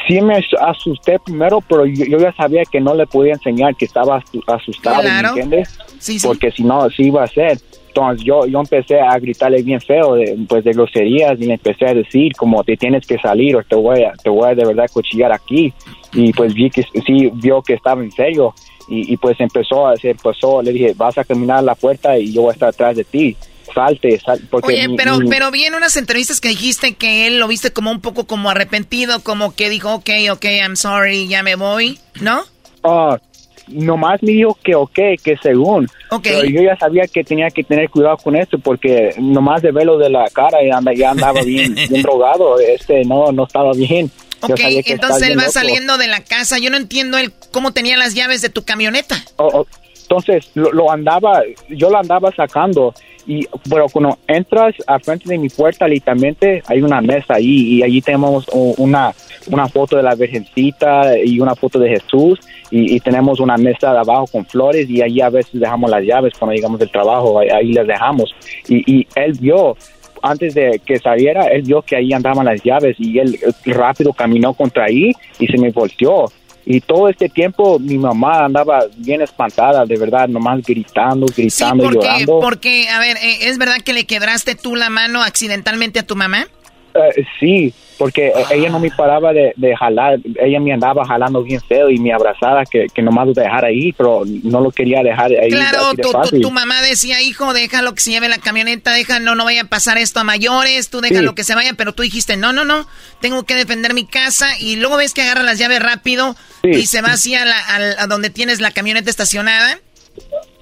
sí me asusté primero, pero yo, ya sabía que no le podía enseñar que estaba asustado, ¿me entiendes? Sí, sí. Porque si no, sí iba a ser. Entonces yo, yo empecé a gritarle bien feo, de, pues de groserías, y le empecé a decir como te tienes que salir o te voy a, te voy a de verdad cuchillar aquí. Y pues vi que sí vio que estaba en serio y, y pues empezó a hacer, pasó, le dije, vas a caminar a la puerta y yo voy a estar atrás de ti salte, porque Oye, pero, pero vi en unas entrevistas que dijiste que él lo viste como un poco como arrepentido, como que dijo, ok, ok, I'm sorry, ya me voy, ¿no? Ah, nomás me dijo que ok, que según. Pero yo ya sabía que tenía que tener cuidado con esto porque nomás de verlo de la cara ya, andaba bien, bien drogado, este no, no estaba bien. Ok, entonces él va saliendo de la casa. Yo no entiendo él cómo tenía las llaves de tu camioneta. Oh, oh, entonces lo, lo, andaba, yo lo andaba sacando y pero cuando entras al frente de mi puerta literalmente hay una mesa ahí y allí tenemos una una foto de la Virgencita y una foto de Jesús y, tenemos una mesa de abajo con flores y allí a veces dejamos las llaves cuando llegamos del trabajo ahí, las dejamos. Y, y él vio antes de que saliera, él vio que ahí andaban las llaves y él rápido caminó contra ahí y se me volteó y todo este tiempo mi mamá andaba bien espantada, de verdad, nomás gritando, gritando, sí, porque, llorando. Porque, a ver, eh, ¿es verdad que le quebraste tú la mano accidentalmente a tu mamá? Eh, sí, porque ella no me paraba de, jalar, ella me andaba jalando bien feo y me abrazaba que, que nomás lo dejara ahí, pero no lo quería dejar ahí. Claro, tu, tu, mamá decía, hijo, déjalo que se lleve la camioneta, deja, no, vaya a pasar esto a mayores, tú déjalo que se vaya, pero tú dijiste, no, no, no, tengo que defender mi casa y luego ves que agarra las llaves rápido y se va hacia a donde tienes la camioneta estacionada.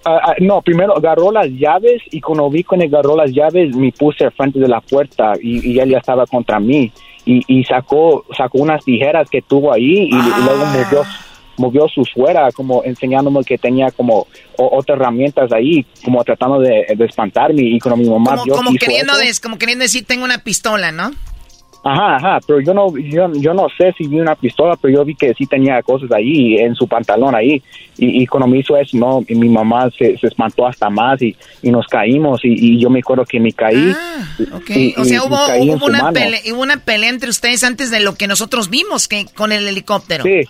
Ah, no, primero agarró las llaves y cuando vi que agarró las llaves me puse al frente de la puerta y, y él ya estaba contra mí y, y, sacó sacó unas tijeras que tuvo ahí y, luego movió movió su suera como enseñándome que tenía como otras herramientas ahí como tratando de, espantarme y cuando mi mamá como, como queriendo como queriendo decir tengo una pistola, ¿no? Ajá, ajá, pero yo no, yo, yo no sé si vi una pistola, pero yo vi que sí tenía cosas ahí en su pantalón ahí. Y, y cuando me hizo eso, no, y mi mamá se, se espantó hasta más y, y nos caímos y, y, yo me acuerdo que me caí. Ah, okay. o sea, hubo, hubo una, pelea, hubo una pelea entre ustedes antes de lo que nosotros vimos que con el helicóptero. Sí,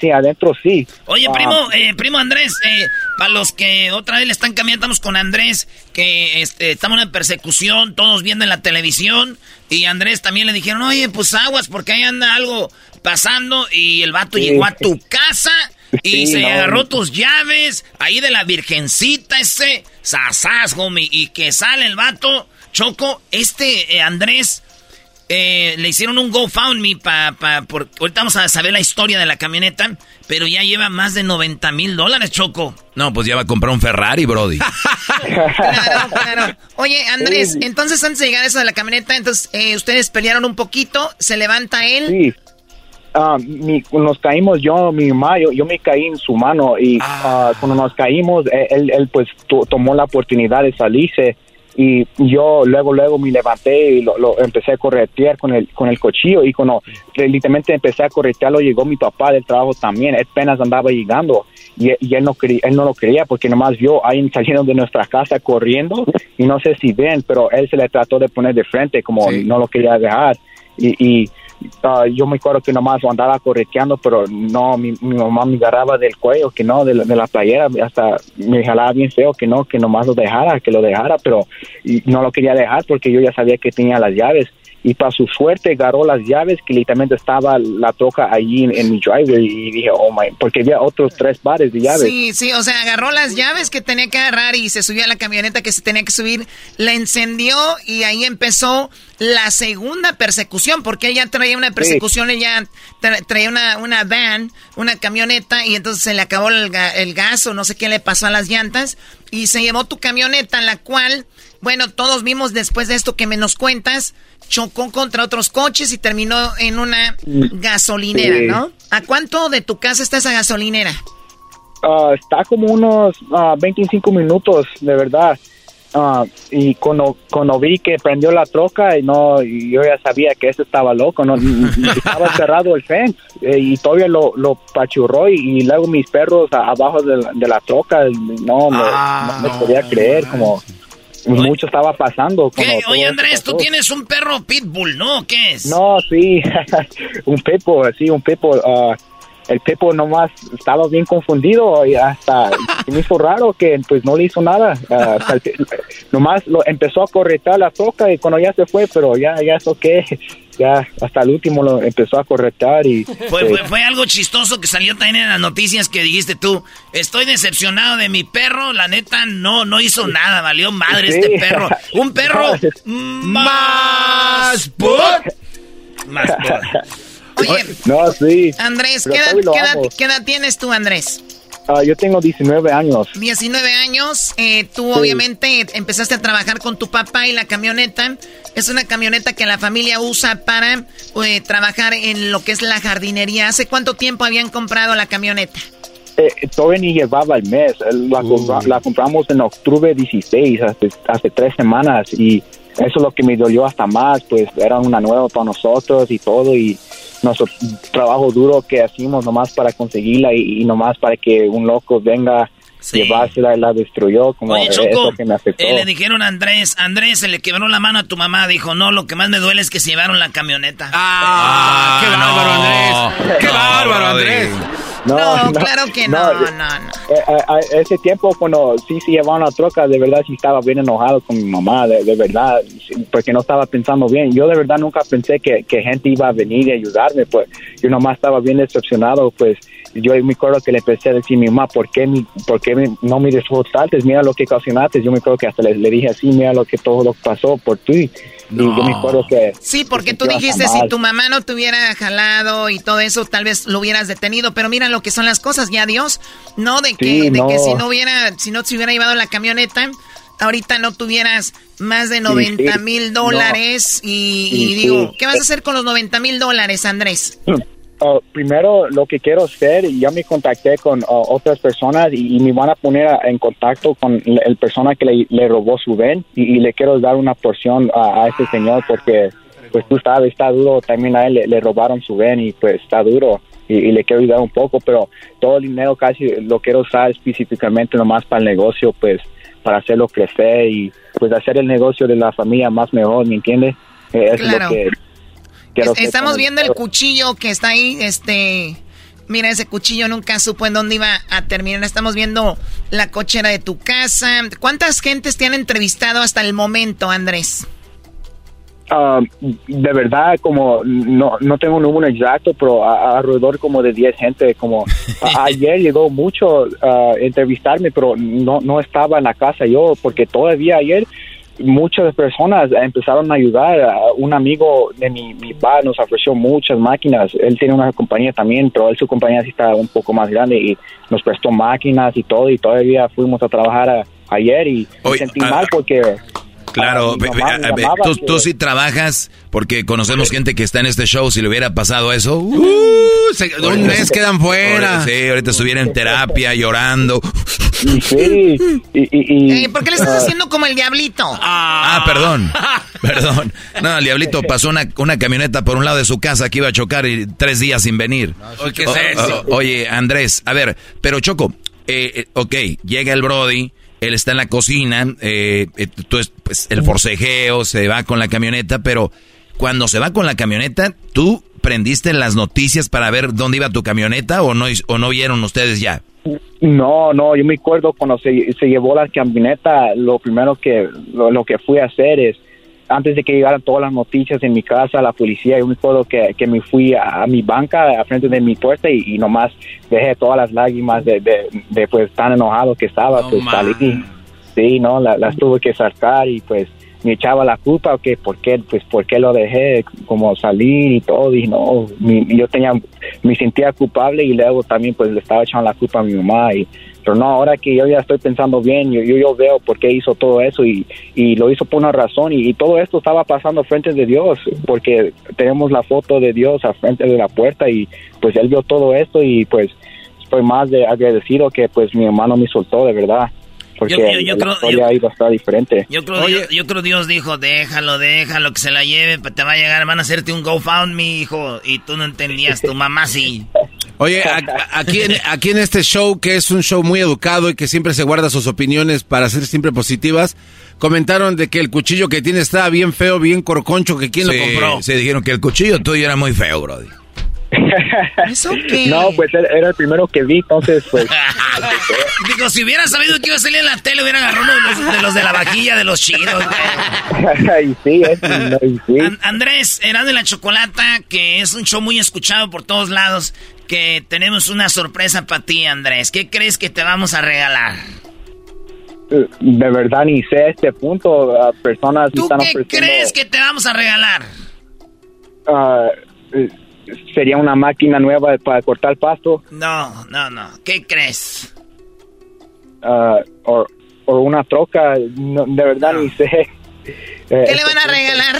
sí, adentro sí. Oye, ah. primo, eh, primo Andrés, eh, para los que otra vez le están cambiando, estamos con Andrés, que este, estamos en persecución, todos viendo en la televisión, y Andrés también le dijeron, oye, pues aguas, porque ahí anda algo pasando, y el vato llegó a tu casa y se agarró tus llaves, ahí de la virgencita, ese homie, y que sale el vato, Choco, este Andrés eh, le hicieron un GoFundMe para... Pa, por, ahorita vamos a saber la historia de la camioneta, pero ya lleva más de 90 mil dólares, Choco. No, pues ya va a comprar un Ferrari, Brody. claro, claro. Oye, Andrés, entonces antes de llegar a eso de la camioneta, entonces eh, ustedes pelearon un poquito, se levanta él. Sí. Ah, mi- nos caímos yo, mi mamá, yo, yo me caí en su mano y ah, cuando nos caímos, eh, él, él, pues to- tomó la oportunidad de salirse y yo luego luego me levanté y lo, lo empecé a corretear con el con el cuchillo y cuando literalmente empecé a corretearlo llegó mi papá del trabajo también, él apenas andaba llegando y, y él no quería, él no lo quería porque nomás vio a alguien saliendo de nuestra casa corriendo y no sé si ven, pero él se le trató de poner de frente como no lo quería dejar y, y ah, yo me acuerdo que nomás andaba correteando, pero no, mi, mamá me agarraba del cuello, que no, de, de la playera, hasta me jalaba bien feo, que no, que nomás lo dejara, que lo dejara, pero y no lo quería dejar porque yo ya sabía que tenía las llaves. Y para su suerte agarró las llaves que literalmente estaba la troca allí en, en mi driveway y dije, oh my, porque había otros tres pares de llaves. Sí, sí, o sea, agarró las llaves que tenía que agarrar y se subió a la camioneta que se tenía que subir, la encendió y ahí empezó la segunda persecución, porque ella traía una persecución, ella tra- traía una, una van, una camioneta y entonces se le acabó el, ga- el gas o no sé qué le pasó a las llantas y se llevó tu camioneta, la cual, bueno, todos vimos después de esto que me nos cuentas, chocó contra otros coches y terminó en una gasolinera, Sí. ¿no? ¿A cuánto de tu casa está esa gasolinera? Ah, está como unos ah, 25 minutos, de verdad. Ah, y cuando, cuando vi que prendió la troca, y no, y yo ya sabía que ese estaba loco, no, estaba cerrado el fence eh, y todavía lo, lo pachurró y, y luego mis perros a- abajo de la, de la troca, no me, no me podía creer, como mucho estaba pasando. ¿Qué? Oye, Andrés, tú tienes un perro pitbull, ¿no? ¿Qué es? No, sí, un Pepo, sí, un Pepo. ah, el Pepo nomás estaba bien confundido y hasta me hizo raro que pues no le hizo nada. Hasta el nomás lo empezó a corretar la troca y cuando ya se fue, pero ya, ya eso qué, ya hasta el último lo empezó a corretar y... Fue, fue, fue algo chistoso que salió también en las noticias que dijiste tú. Estoy decepcionado de mi perro. La neta, no, no hizo nada. Valió madre Sí. este perro. Un perro más put. Más put. Oye, no, sí. Andrés, ¿qué edad, qué edad- qué edad tienes tú, Andrés? Ah, yo tengo 19 años. 19 años, eh, tú Sí. obviamente empezaste a trabajar con tu papá y la camioneta es una camioneta que la familia usa para eh, trabajar en lo que es la jardinería. ¿Hace cuánto tiempo habían comprado la camioneta? Eh, todavía ni llevaba el mes. Eh, La, compra- la compramos en octubre 16, hace, hace tres semanas. Y eso es lo que me dolió hasta más, pues era una nueva para nosotros y todo. Y nuestro trabajo duro que hacíamos nomás para conseguirla y, y nomás para que un loco venga llevársela y la destruyó. Como Oye, Choco, eso que me afectó. eh, le dijeron a Andrés, Andrés, se le quebró la mano a tu mamá. Dijo, no, lo que más me duele es que se llevaron la camioneta. ¡Ah! ¡Qué bárbaro, Andrés! ¡Qué bárbaro, Andrés! No, claro que no, no, no. Eh, eh, eh, ese tiempo cuando sí se llevaban la troca, de verdad sí estaba bien enojado con mi mamá, de, de verdad, porque no estaba pensando bien. Yo de verdad nunca pensé que, que gente iba a venir y ayudarme, pues yo nomás estaba bien decepcionado, pues yo me acuerdo que le empecé a decir a mi mamá, ¿por qué, mi, por qué mi- no me disfrutaste? Mira lo que ocasionaste. Yo me acuerdo que hasta le, le dije así, mira lo que todo lo que pasó por ti. Y yo me acuerdo que... Sí, porque tú dijiste si tu mamá no te hubiera jalado y todo eso, tal vez lo hubieras detenido. Pero mira lo que son las cosas, ya Dios, no de que, Sí, de que no. si no hubiera, si no te hubiera llevado la camioneta, ahorita no tuvieras más de Sí, 90 sí. mil dólares y, y Sí, digo, sí. ¿qué vas a hacer con los 90 mil dólares, Andrés? Oh, primero, lo que quiero hacer, ya me contacté con oh, otras personas y, y me van a poner a- en contacto con el, el persona que le, le robó su ven y, y le quiero dar una porción a, a este señor porque, pues tú sabes, está duro. También a él le, le robaron su ven y pues está duro y, y le quiero ayudar un poco, pero todo el dinero casi lo quiero usar específicamente nomás para el negocio, pues para hacerlo crecer y pues hacer el negocio de la familia más mejor, ¿me entiendes? Eh, Claro. es lo que quiero Es- hacer estamos viendo el cuchillo que está ahí, este... Mira, ese cuchillo nunca supo en dónde iba a terminar. Estamos viendo la cochera de tu casa. ¿Cuántas gentes te han entrevistado hasta el momento, Andrés? Ah, de verdad, como no, no tengo un número exacto, pero a- a- alrededor como de 10 gente, como a- ayer llegó mucho a entrevistarme, pero no, no estaba en la casa yo, porque todavía ayer muchas personas empezaron a ayudar. A Un amigo de mi, mi papá nos ofreció muchas máquinas. Él tiene una compañía también, pero él su compañía sí está un poco más grande y nos prestó máquinas y todo. Y todavía fuimos a trabajar a- ayer y me sentí ah, mal porque Claro, Ah, mamá tú, que- tú sí trabajas porque conocemos gente que está en este show. Si le hubiera pasado eso, uh, se- un mes quedan fuera. Sí, ahorita estuviera en terapia llorando. Sí, y, y- y- Eh, ¿Por qué le estás ah, haciendo como el diablito? Ah, perdón, perdón. No, el diablito pasó una, una camioneta por un lado de su casa que iba a chocar y tres días sin venir. ¿qué es eso? o- oye, Andrés, a ver, pero Choco, eh, eh, ok, llega el Brody, él está en la cocina, eh, eh, tú es- pues, el forcejeo, se va con la camioneta, pero cuando se va con la camioneta, ¿tú prendiste las noticias para ver dónde iba tu camioneta o no, o no vieron ustedes ya? No, no, yo me acuerdo cuando se, se llevó la camioneta, lo primero que lo, lo que fui a hacer es, antes de que llegaran todas las noticias en mi casa, la policía, yo me acuerdo que, que me fui a, a mi banca, a frente de mi puerta y, y nomás dejé todas las lágrimas de, de, de, pues tan enojado que estaba, pues salí. Sí, no, la- las tuve que sacar y pues me echaba la culpa que por qué pues por qué lo dejé como salir y todo. Y no mi- yo tenía me sentía culpable y luego también pues le estaba echando la culpa a mi mamá y pero no ahora que yo ya estoy pensando bien yo yo, yo veo por qué hizo todo eso y, y lo hizo por una razón y, todo esto estaba pasando frente de Dios porque tenemos la foto de Dios al frente de la puerta y pues él vio todo esto y pues estoy más de agradecido que pues mi hermano me soltó de verdad porque Yo- yo- yo la creo- historia iba a estar diferente Yo creo, Dios, yo creo Dios dijo, déjalo, déjalo, que se la lleve, te va a llegar, van a hacerte un GoFundMe, hijo. Y tú no entendías, tu mamá sí. Oye, a- a- aquí en, aquí en este show, que es un show muy educado y que siempre se guarda sus opiniones para ser siempre positivas, comentaron de que el cuchillo que tiene estaba bien feo, bien corconcho, que quién Sí, lo compró. Se dijeron que el cuchillo tuyo era muy feo, Brody. ¿Eso qué? no pues era era el primero que vi entonces pues Digo, si hubiera sabido que iba a salir en la tele, hubiera agarrado uno de los de, los de la vajilla, de los chidos. y sí, es, no, y sí. An- Andrés, Erasmo y la Chocolata, que es un show muy escuchado por todos lados, que tenemos una sorpresa para ti, Andrés. ¿Qué crees que te vamos a regalar? de verdad ni sé este punto personas ¿Tú están qué ofreciendo crees que te vamos a regalar? ah, eh, sería una máquina nueva para cortar pasto No, no, no. ¿Qué crees? ah, o, una troca no, de verdad ni sé Eh, ¿Qué le van a regalar?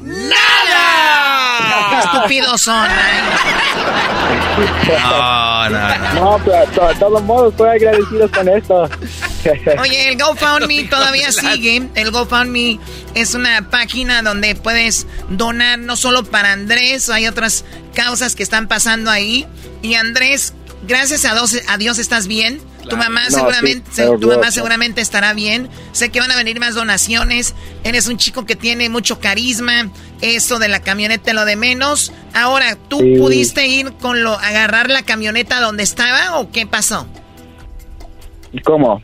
¡Nada! ¡Qué estúpidos son! ¿eh? No, no, no. no pero de todos modos estoy agradecido con esto Oye, el GoFundMe todavía sigue. El GoFundMe es una página donde puedes donar no solo para Andrés, hay otras causas que están pasando ahí. Y Andrés, gracias a Dios, a Dios estás bien. Tu mamá No, seguramente, sí, se- pero tu mamá gracias. seguramente estará bien. Sé que van a venir más donaciones. Eres un chico que tiene mucho carisma. Eso de la camioneta lo de menos. Ahora, ¿tú Sí. pudiste ir con lo agarrar la camioneta donde estaba o qué pasó? ¿cómo?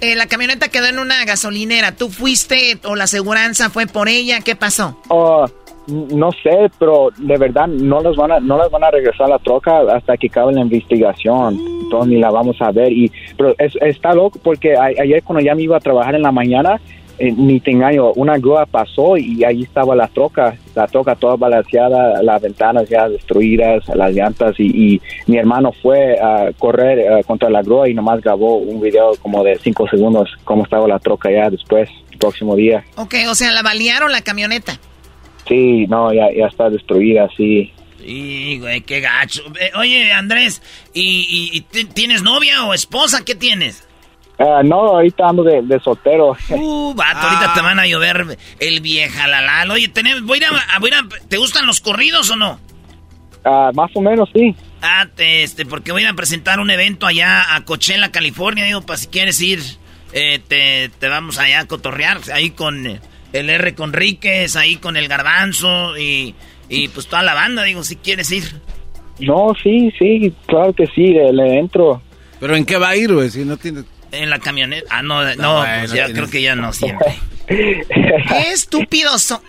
Eh, la camioneta quedó en una gasolinera. ¿Tú fuiste o la aseguranza fue por ella? ¿Qué pasó? Oh, no sé, pero de verdad no les van a no les van a regresar la troca hasta que acabe la investigación. Entonces ni la vamos a ver y pero es- está loco porque a- ayer cuando ya me iba a trabajar en la mañana eh, ni te engaño, una grúa pasó y ahí estaba la troca, la troca toda balanceada, las ventanas ya destruidas, las llantas y, y mi hermano fue a correr eh, contra la grúa y nomás grabó un video como de cinco segundos cómo estaba la troca ya después, el próximo día. Ok, o sea, la balearon la camioneta. Sí, no, ya, ya está destruida, sí. Y, güey, qué gacho. Eh, Oye, Andrés, ¿y, y- y ti- tienes novia o esposa? ¿Qué tienes? Ah, no, ahorita ando de, de soltero. Uh, vato, ahorita te van a llover el vieja la Oye, tenemos, voy a, ir a- voy a ¿te gustan los corridos o no? Ah, más o menos, sí. Ah, te- este, porque voy a presentar un evento allá a Coachella, California. Digo, para si quieres ir, eh, te, te vamos allá a cotorrear. Ahí con eh, el R. Conríquez, ahí con el Garbanzo y, y pues toda la banda. Digo, si quieres ir. No, sí, sí, claro que sí, le, le entro. ¿Pero en qué va a ir, güey? Si no tiene... En la camioneta. Ah, no, no, bueno, pues ya tienes- creo que ya no siempre. ¡Qué estúpidos son!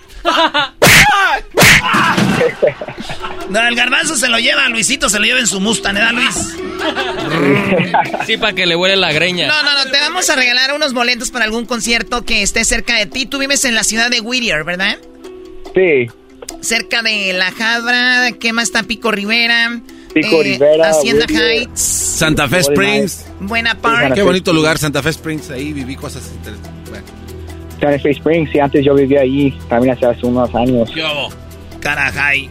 No, el garbanzo se lo lleva, Luisito se lo lleva en su Mustang, ¿verdad, Luis? Sí, para que le huele la greña. No, no, no, te vamos a regalar unos boletos para algún concierto que esté cerca de ti. Tú vives en la ciudad de Whittier, ¿verdad? Sí. Cerca de La Jabra, ¿qué más está? Pico Rivera. Pico eh, Rivera, Hacienda Whittier. Heights. Santa Fe Springs. Buena Park. Qué bonito lugar, Santa Fe Springs. Ahí viví cosas interesantes. Bueno. Santa Fe Springs, sí, antes yo vivía ahí, también hace, hace unos años. Yo, carajay.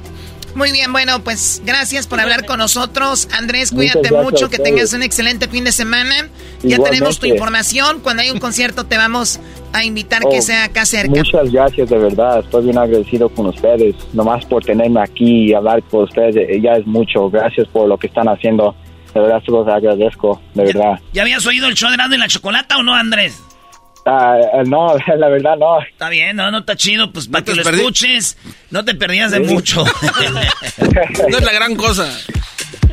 Muy bien, bueno, pues gracias por hablar con nosotros. Andrés, cuídate mucho, que tengas un excelente fin de semana. Ya Igualmente. tenemos tu información. Cuando hay un concierto te vamos a invitar Oh, que sea acá cerca. Muchas gracias, de verdad. Estoy bien agradecido con ustedes. Nomás por tenerme aquí y hablar con ustedes, eh, ya es mucho. Gracias por lo que están haciendo. De verdad, se los agradezco, de verdad. ¿Ya habías oído el show de y la Chocolata o no, Andrés? Ah, no, la verdad no. Está bien, no, no está chido, pues para que lo perdí. escuches, no te perdías de Sí. mucho. No es la gran cosa.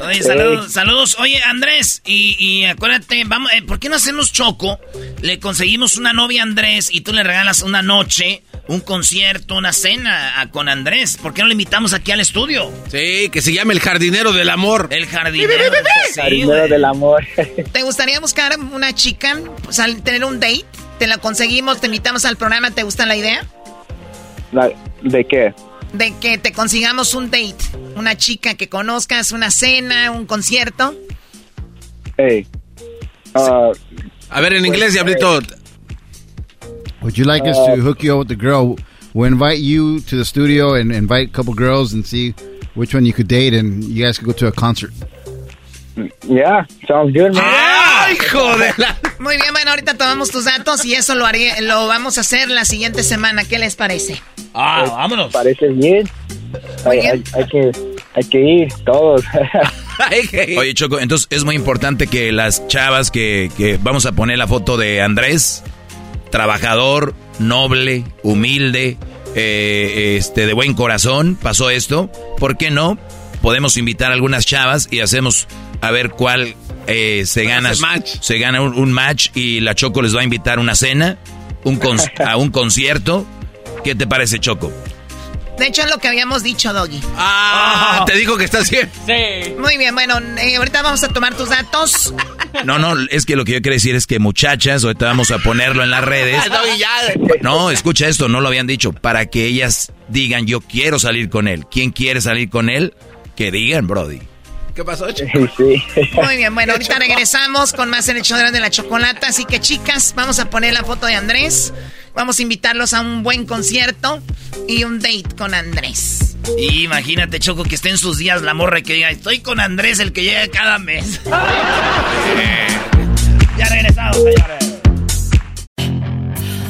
Oye, saludos, saludos. Oye, Andrés, y, y acuérdate, vamos, eh, ¿por qué no hacemos choco? Le conseguimos una novia a Andrés y tú le regalas una noche, un concierto, una cena a- con Andrés. ¿Por qué no le invitamos aquí al estudio? Sí, que se llame el jardinero del amor. El jardinero. Sí, güey. del amor. ¿Te gustaría buscar una chica, o sea, tener un date? Te la conseguimos, te invitamos al programa. ¿Te gusta la idea? La- ¿De qué? De que te consigamos un date. Una chica que conozcas, una cena, un concierto. Hey. Ah, A ver, en inglés, Diablito. Would you like us to hook you up with the girl? We'll invite you to the studio and invite a couple girls and see which one you could date, and you guys could go to a concert. yeah, sounds good, man. ¡Ay, hijo de la... Muy bien, bueno, ahorita tomamos tus datos y eso lo haré, lo vamos a hacer la siguiente semana. ¿Qué les parece? Ah, vámonos. Parece bien. Muy Hay, bien. hay- hay que, hay que ir todos. Oye, Choco, entonces es muy importante que las chavas que, que vamos a poner la foto de Andrés, trabajador, noble, humilde, eh, este, de buen corazón, pasó esto. ¿Por qué no? Podemos invitar a algunas chavas y hacemos a ver cuál eh, se gana, Hace match. se gana un, un match y la Choco les va a invitar a una cena, un con- a un concierto. ¿Qué te parece, Choco? De hecho, es lo que habíamos dicho, Doggy. Ah, te dijo que estás bien. Sí. Muy bien, bueno, eh, ahorita vamos a tomar tus datos. No, no, es que lo que yo quiero decir es que muchachas, ahorita vamos a ponerlo en las redes. No, escucha esto, no lo habían dicho. Para que ellas digan, yo quiero salir con él. ¿Quién quiere salir con él? Que digan, Brody. ¿Qué pasó, chico? sí. Muy bien, bueno, ahorita regresamos con más en el show de la chocolata. Así que, chicas, vamos a poner la foto de Andrés. Vamos a invitarlos a un buen concierto y un date con Andrés. Y imagínate, Choco, que esté en sus días la morra y que diga, estoy con Andrés, el que llega cada mes. ya regresamos, señores.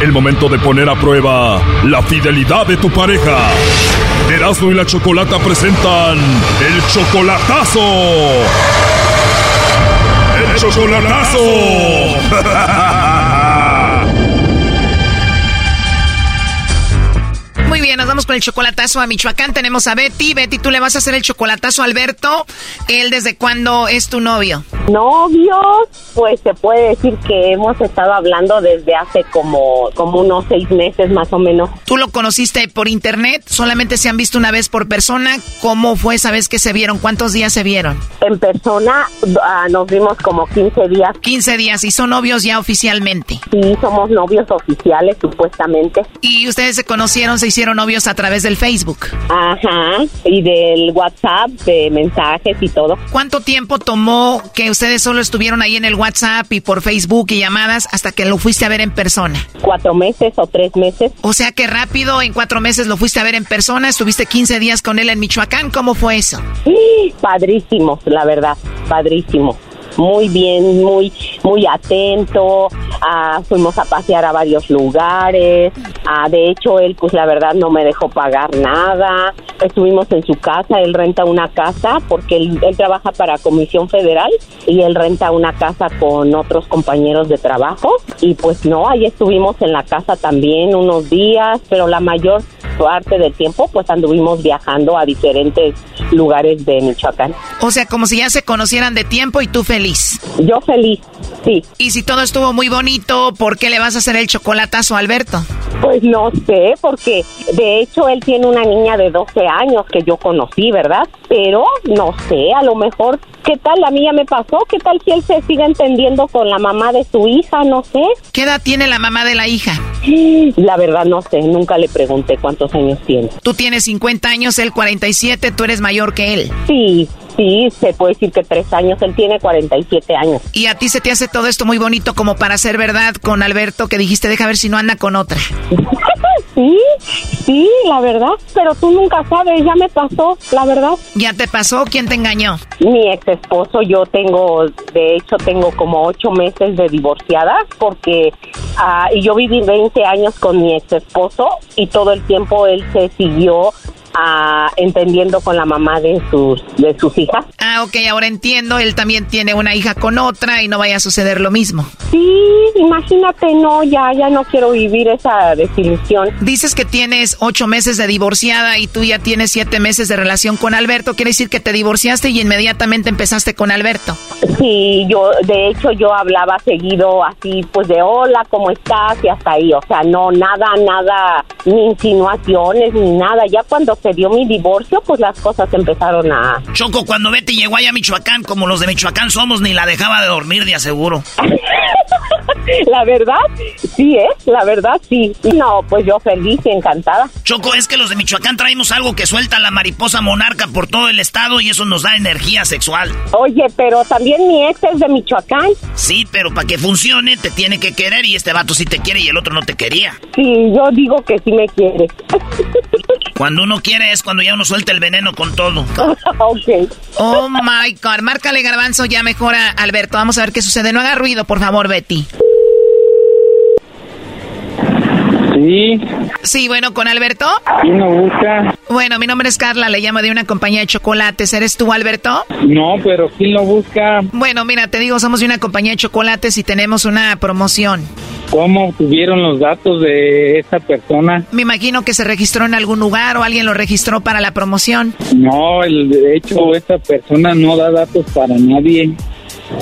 El momento de poner a prueba la fidelidad de tu pareja. Erasmo y la Chocolata presentan el chocolatazo. El chocolatazo. Muy bien, nos vamos con el chocolatazo a Michoacán. Tenemos a Betty. Betty, tú le vas a hacer el chocolatazo a Alberto. ¿Él desde cuándo es tu novio? Novios, pues se puede decir que hemos estado hablando desde hace como, como unos seis meses más o menos. ¿Tú lo conociste por internet? ¿Solamente se han visto una vez por persona? ¿Cómo fue esa vez que se vieron? ¿Cuántos días se vieron? En persona ah, nos vimos como 15 días. 15 días y son novios ya oficialmente. Sí, somos novios oficiales supuestamente. ¿Y ustedes se conocieron, se hicieron novios a través del Facebook? Ajá, y del WhatsApp, de mensajes y todo. ¿Cuánto tiempo tomó que ustedes solo estuvieron ahí en el WhatsApp y por Facebook y llamadas hasta que lo fuiste a ver en persona? Cuatro meses o tres meses. O sea que rápido, en cuatro meses lo fuiste a ver en persona, estuviste 15 días con él en Michoacán, ¿cómo fue eso? Sí, padrísimo, la verdad, padrísimo muy bien, muy, muy atento. Ah, fuimos a pasear a varios lugares. Ah, de hecho, él, pues la verdad, no me dejó pagar nada. Estuvimos en su casa. Él renta una casa porque él, él trabaja para Comisión Federal y él renta una casa con otros compañeros de trabajo. Y pues no, ahí estuvimos en la casa también unos días, pero la mayor parte del tiempo, pues anduvimos viajando a diferentes lugares de Michoacán. O sea, como si ya se conocieran de tiempo y tú feliz. Yo feliz, sí. Y si todo estuvo muy bonito, ¿por qué le vas a hacer el chocolatazo a Alberto? Pues no sé, porque de hecho él tiene una niña de 12 años que yo conocí, ¿verdad? Pero no sé, a lo mejor, ¿qué tal? La mía me pasó, ¿qué tal si él se sigue entendiendo con la mamá de su hija? No sé. ¿Qué edad tiene la mamá de la hija? La verdad no sé, nunca le pregunté cuántos años tiene. Tú tienes 50 años, él 47, tú eres mayor que él. Sí, sí, se puede decir que tres años, él tiene 47 años. ¿Y a ti se te hace todo esto muy bonito como para ser verdad con Alberto que dijiste, deja ver si no anda con otra? sí, sí, la verdad, pero tú nunca sabes, ya me pasó, la verdad. ¿Ya te pasó? ¿Quién te engañó? Mi ex esposo, yo tengo, de hecho, tengo como ocho meses de divorciada porque y yo viví 20 años con mi ex esposo y todo el tiempo él se siguió entendiendo con la mamá de sus de sus hijas. Ah, ok, ahora entiendo. Él también tiene una hija con otra y no vaya a suceder lo mismo. Sí, imagínate, no, ya, ya no quiero vivir esa desilusión. Dices que tienes ocho meses de divorciada y tú ya tienes siete meses de relación con Alberto. Quiere decir que te divorciaste y inmediatamente empezaste con Alberto. Sí, yo, de hecho, yo hablaba seguido así, pues de hola, ¿cómo estás? Y hasta ahí, o sea, no, nada, nada, ni insinuaciones, ni nada. Ya cuando se dio mi divorcio, pues las cosas empezaron a... Choco, cuando Betty llegó allá a Michoacán, como los de Michoacán somos, ni la dejaba de dormir, de aseguro. la verdad, sí, ¿eh? La verdad, sí. No, pues yo feliz y encantada. Choco, es que los de Michoacán traemos algo que suelta la mariposa monarca por todo el estado y eso nos da energía sexual. Oye, pero también mi ex es de Michoacán. Sí, pero para que funcione te tiene que querer y este vato sí te quiere y el otro no te quería. Sí, yo digo que sí me quiere. Cuando uno quiere es cuando ya uno suelta el veneno con todo. ok. Oh my God, márcale garbanzo ya mejora Alberto. Vamos a ver qué sucede. No haga ruido, por favor, Betty. Sí. Sí, bueno, ¿con Alberto? ¿Quién lo busca? Bueno, mi nombre es Carla, le llamo de una compañía de chocolates. ¿Eres tú, Alberto? No, pero ¿quién lo busca? Bueno, mira, te digo, somos de una compañía de chocolates y tenemos una promoción. ¿Cómo tuvieron los datos de esta persona? Me imagino que se registró en algún lugar o alguien lo registró para la promoción. No, el, de hecho, esta persona no da datos para nadie.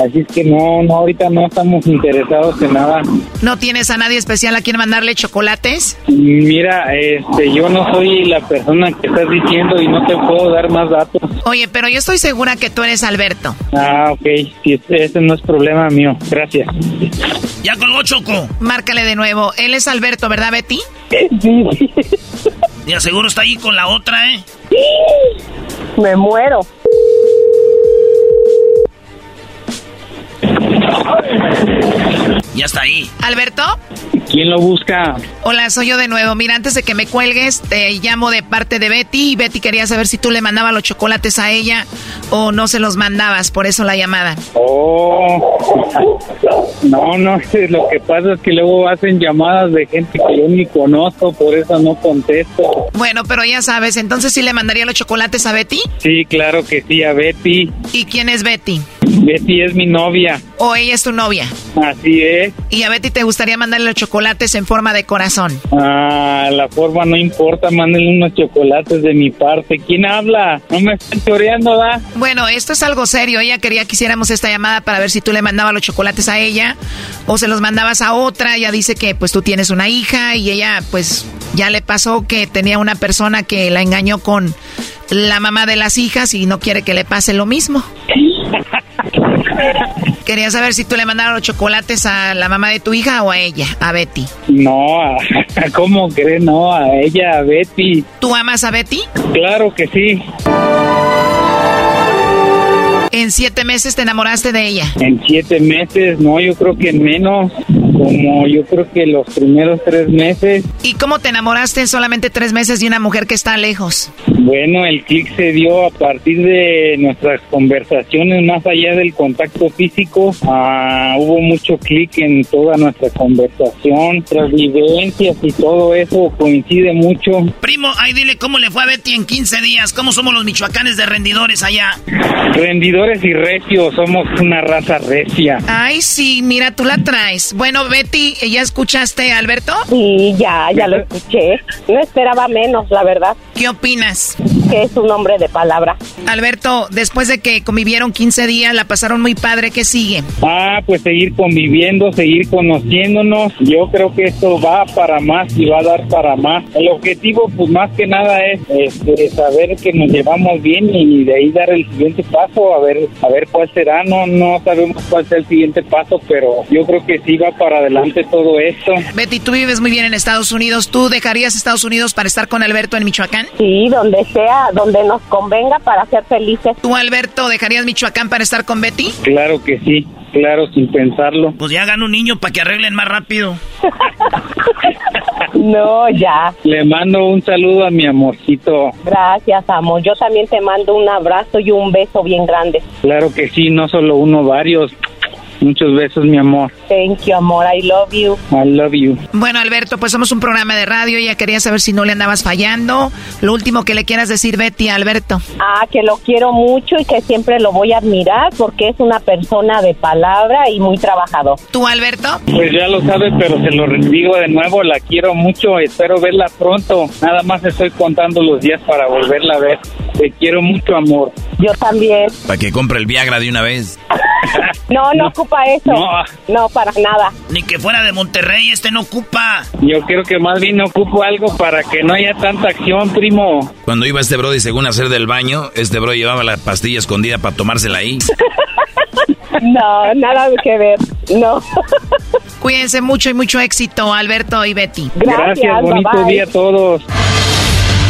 Así es que no, no, ahorita no estamos interesados en nada. ¿No tienes a nadie especial a quien mandarle chocolates? Mira, este, yo no soy la persona que estás diciendo y no te puedo dar más datos. Oye, pero yo estoy segura que tú eres Alberto. Ah, ok, sí, ese no es problema mío. Gracias. Ya colgó Choco. Márcale de nuevo. Él es Alberto, ¿verdad, Betty? Sí. Y aseguro está ahí con la otra, ¿eh? Me muero. Ya está ahí. ¿Alberto? ¿Quién lo busca? Hola, soy yo de nuevo. Mira, antes de que me cuelgues, te llamo de parte de Betty. Y Betty quería saber si tú le mandabas los chocolates a ella o no se los mandabas, por eso la llamada. Oh, no, no, lo que pasa es que luego hacen llamadas de gente que yo ni conozco, por eso no contesto. Bueno, pero ya sabes, entonces sí le mandaría los chocolates a Betty. Sí, claro que sí, a Betty. ¿Y quién es Betty? Betty es mi novia. ¿O ella es tu novia? Así es. ¿Y a Betty te gustaría mandarle los chocolates en forma de corazón? Ah, la forma no importa, mándenle unos chocolates de mi parte. ¿Quién habla? No me están choreando, ¿da? Bueno, esto es algo serio. Ella quería que hiciéramos esta llamada para ver si tú le mandabas los chocolates a ella o se los mandabas a otra. Ella dice que pues tú tienes una hija y ella pues ya le pasó que tenía una persona que la engañó con la mamá de las hijas y no quiere que le pase lo mismo. Quería saber si tú le mandaron los chocolates a la mamá de tu hija o a ella, a Betty. No, ¿cómo crees? No, a ella, a Betty. ¿Tú amas a Betty? Claro que sí. ¿En siete meses te enamoraste de ella? En siete meses, no, yo creo que en menos, como yo creo que los primeros tres meses. ¿Y cómo te enamoraste en solamente tres meses de una mujer que está lejos? Bueno, el clic se dio a partir de nuestras conversaciones, más allá del contacto físico. Ah, hubo mucho clic en toda nuestra conversación, nuestras vivencias y todo eso coincide mucho. Primo, ahí dile cómo le fue a Betty en 15 días, cómo somos los michoacanes de rendidores allá. Rendidores y recios, somos una raza recia. Ay, sí, mira, tú la traes. Bueno, Betty, ¿ya escuchaste a Alberto? Sí, ya, ya lo escuché. No esperaba menos, la verdad. ¿Qué opinas? Que es un hombre de palabra. Alberto, después de que convivieron 15 días, la pasaron muy padre, ¿qué sigue? Ah, pues seguir conviviendo, seguir conociéndonos. Yo creo que esto va para más y va a dar para más. El objetivo, pues más que nada es este, saber que nos llevamos bien y de ahí dar el siguiente paso, a ver a ver cuál será. No, no sabemos cuál será el siguiente paso, pero yo creo que sí va para adelante todo esto. Betty, tú vives muy bien en Estados Unidos. ¿Tú dejarías Estados Unidos para estar con Alberto en Michoacán? Sí, donde sea, donde nos convenga para ser felices. ¿Tú, Alberto, dejarías Michoacán para estar con Betty? Claro que sí. Claro, sin pensarlo. Pues ya hagan un niño para que arreglen más rápido. no, ya. Le mando un saludo a mi amorcito. Gracias, amor. Yo también te mando un abrazo y un beso bien grande. Claro que sí, no solo uno, varios. Muchos besos, mi amor. Thank you, amor. I love you. I love you. Bueno, Alberto, pues somos un programa de radio. Ya quería saber si no le andabas fallando. Lo último que le quieras decir, Betty, a Alberto. Ah, que lo quiero mucho y que siempre lo voy a admirar porque es una persona de palabra y muy trabajador. ¿Tú, Alberto? Pues ya lo sabes, pero se lo digo de nuevo. La quiero mucho. Espero verla pronto. Nada más estoy contando los días para volverla a ver. Te quiero mucho, amor. Yo también. Para que compre el Viagra de una vez. no, no, ocupa eso. No. no, para nada. Ni que fuera de Monterrey, este no ocupa. Yo creo que más bien ocupo algo para que no haya tanta acción, primo. Cuando iba este Brody según hacer del baño, este Brody llevaba la pastilla escondida para tomársela ahí. no, nada que ver. No. Cuídense mucho y mucho éxito, Alberto y Betty. Gracias, Gracias bonito día a todos.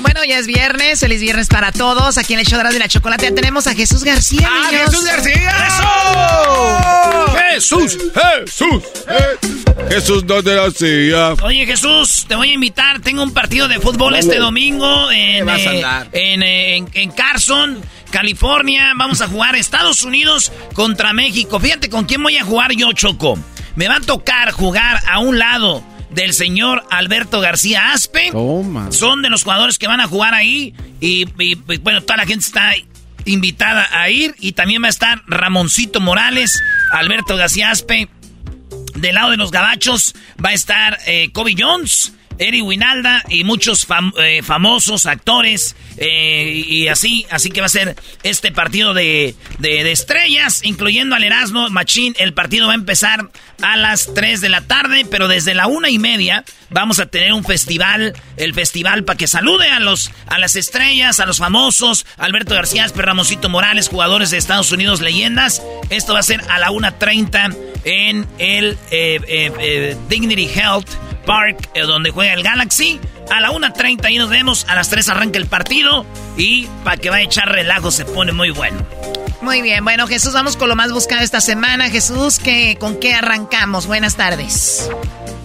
Bueno, ya es viernes, feliz viernes para todos. Aquí en el show de la chocolate ya tenemos a Jesús García. ¡Ah, Jesús García! ¡Jesús! ¡Jesús! Jesús, ¿dónde la hacía? Oye, Jesús, te voy a invitar. Tengo un partido de fútbol este domingo en, eh, en, eh, en, en Carson. California, vamos a jugar Estados Unidos contra México. Fíjate con quién voy a jugar yo, Choco. Me va a tocar jugar a un lado del señor Alberto García Aspe. Son de los jugadores que van a jugar ahí. Y, y, bueno, toda la gente está invitada a ir. Y también va a estar Ramoncito Morales, Alberto García Aspe. Del lado de los gabachos va a estar eh, Kobe Jones. Eri Winalda y muchos eh, famosos actores eh, y así, así que va a ser este partido de, de, estrellas, incluyendo al Erasmo Machín. El partido va a empezar a las 3 de la tarde, pero desde la una y media vamos a tener un festival, el festival para que salude a los a las estrellas, a los famosos, Alberto García, Ramoncito Morales, jugadores de Estados Unidos, leyendas. Esto va a ser a la 1.30 en el eh, Dignity Health Park, donde juega el Galaxy. A la 1.30 y nos vemos. A las 3 arranca el partido. Y para que vaya a echar relajo se pone muy bueno. Muy bien, bueno Jesús, vamos con lo más buscado esta semana. Jesús, ¿qué, ¿con qué arrancamos? Buenas tardes.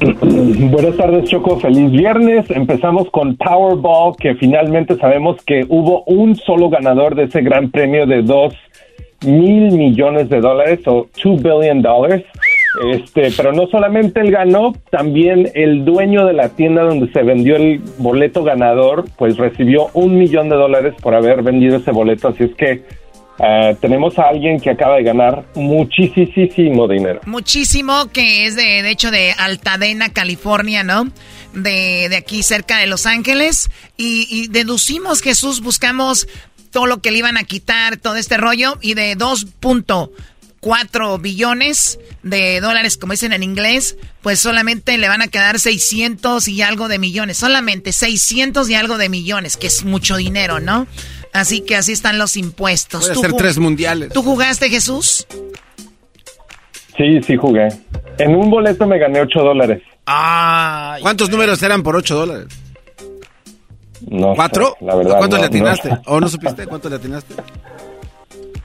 Buenas tardes, Choco. Feliz viernes. Empezamos con Powerball, que finalmente sabemos que hubo un solo ganador de ese gran premio de 2 mil millones de dólares o 2 billion dollars. Este, pero no solamente él ganó, también el dueño de la tienda donde se vendió el boleto ganador, pues recibió un millón de dólares por haber vendido ese boleto. Así es que uh, tenemos a alguien que acaba de ganar muchísimo dinero. Muchísimo, que es de, de hecho de Altadena, California, ¿no? De, de aquí cerca de Los Ángeles. Y, y deducimos, Jesús, buscamos todo lo que le iban a quitar, todo este rollo, y de 2.4 billones de dólares, como dicen en inglés, pues solamente le van a quedar 600 y algo de millones, solamente 600 y algo de millones, que es mucho dinero, ¿no? Así que así están los impuestos. Puede ser tres mundiales. ¿Tú jugaste, Jesús? Sí, sí jugué. En un boleto me gané 8 dólares. ¿Cuántos números eran por 8 dólares? No ¿Cuatro? sé, la verdad, ¿Cuánto no, le atinaste? no. ¿O no supiste cuánto le atinaste?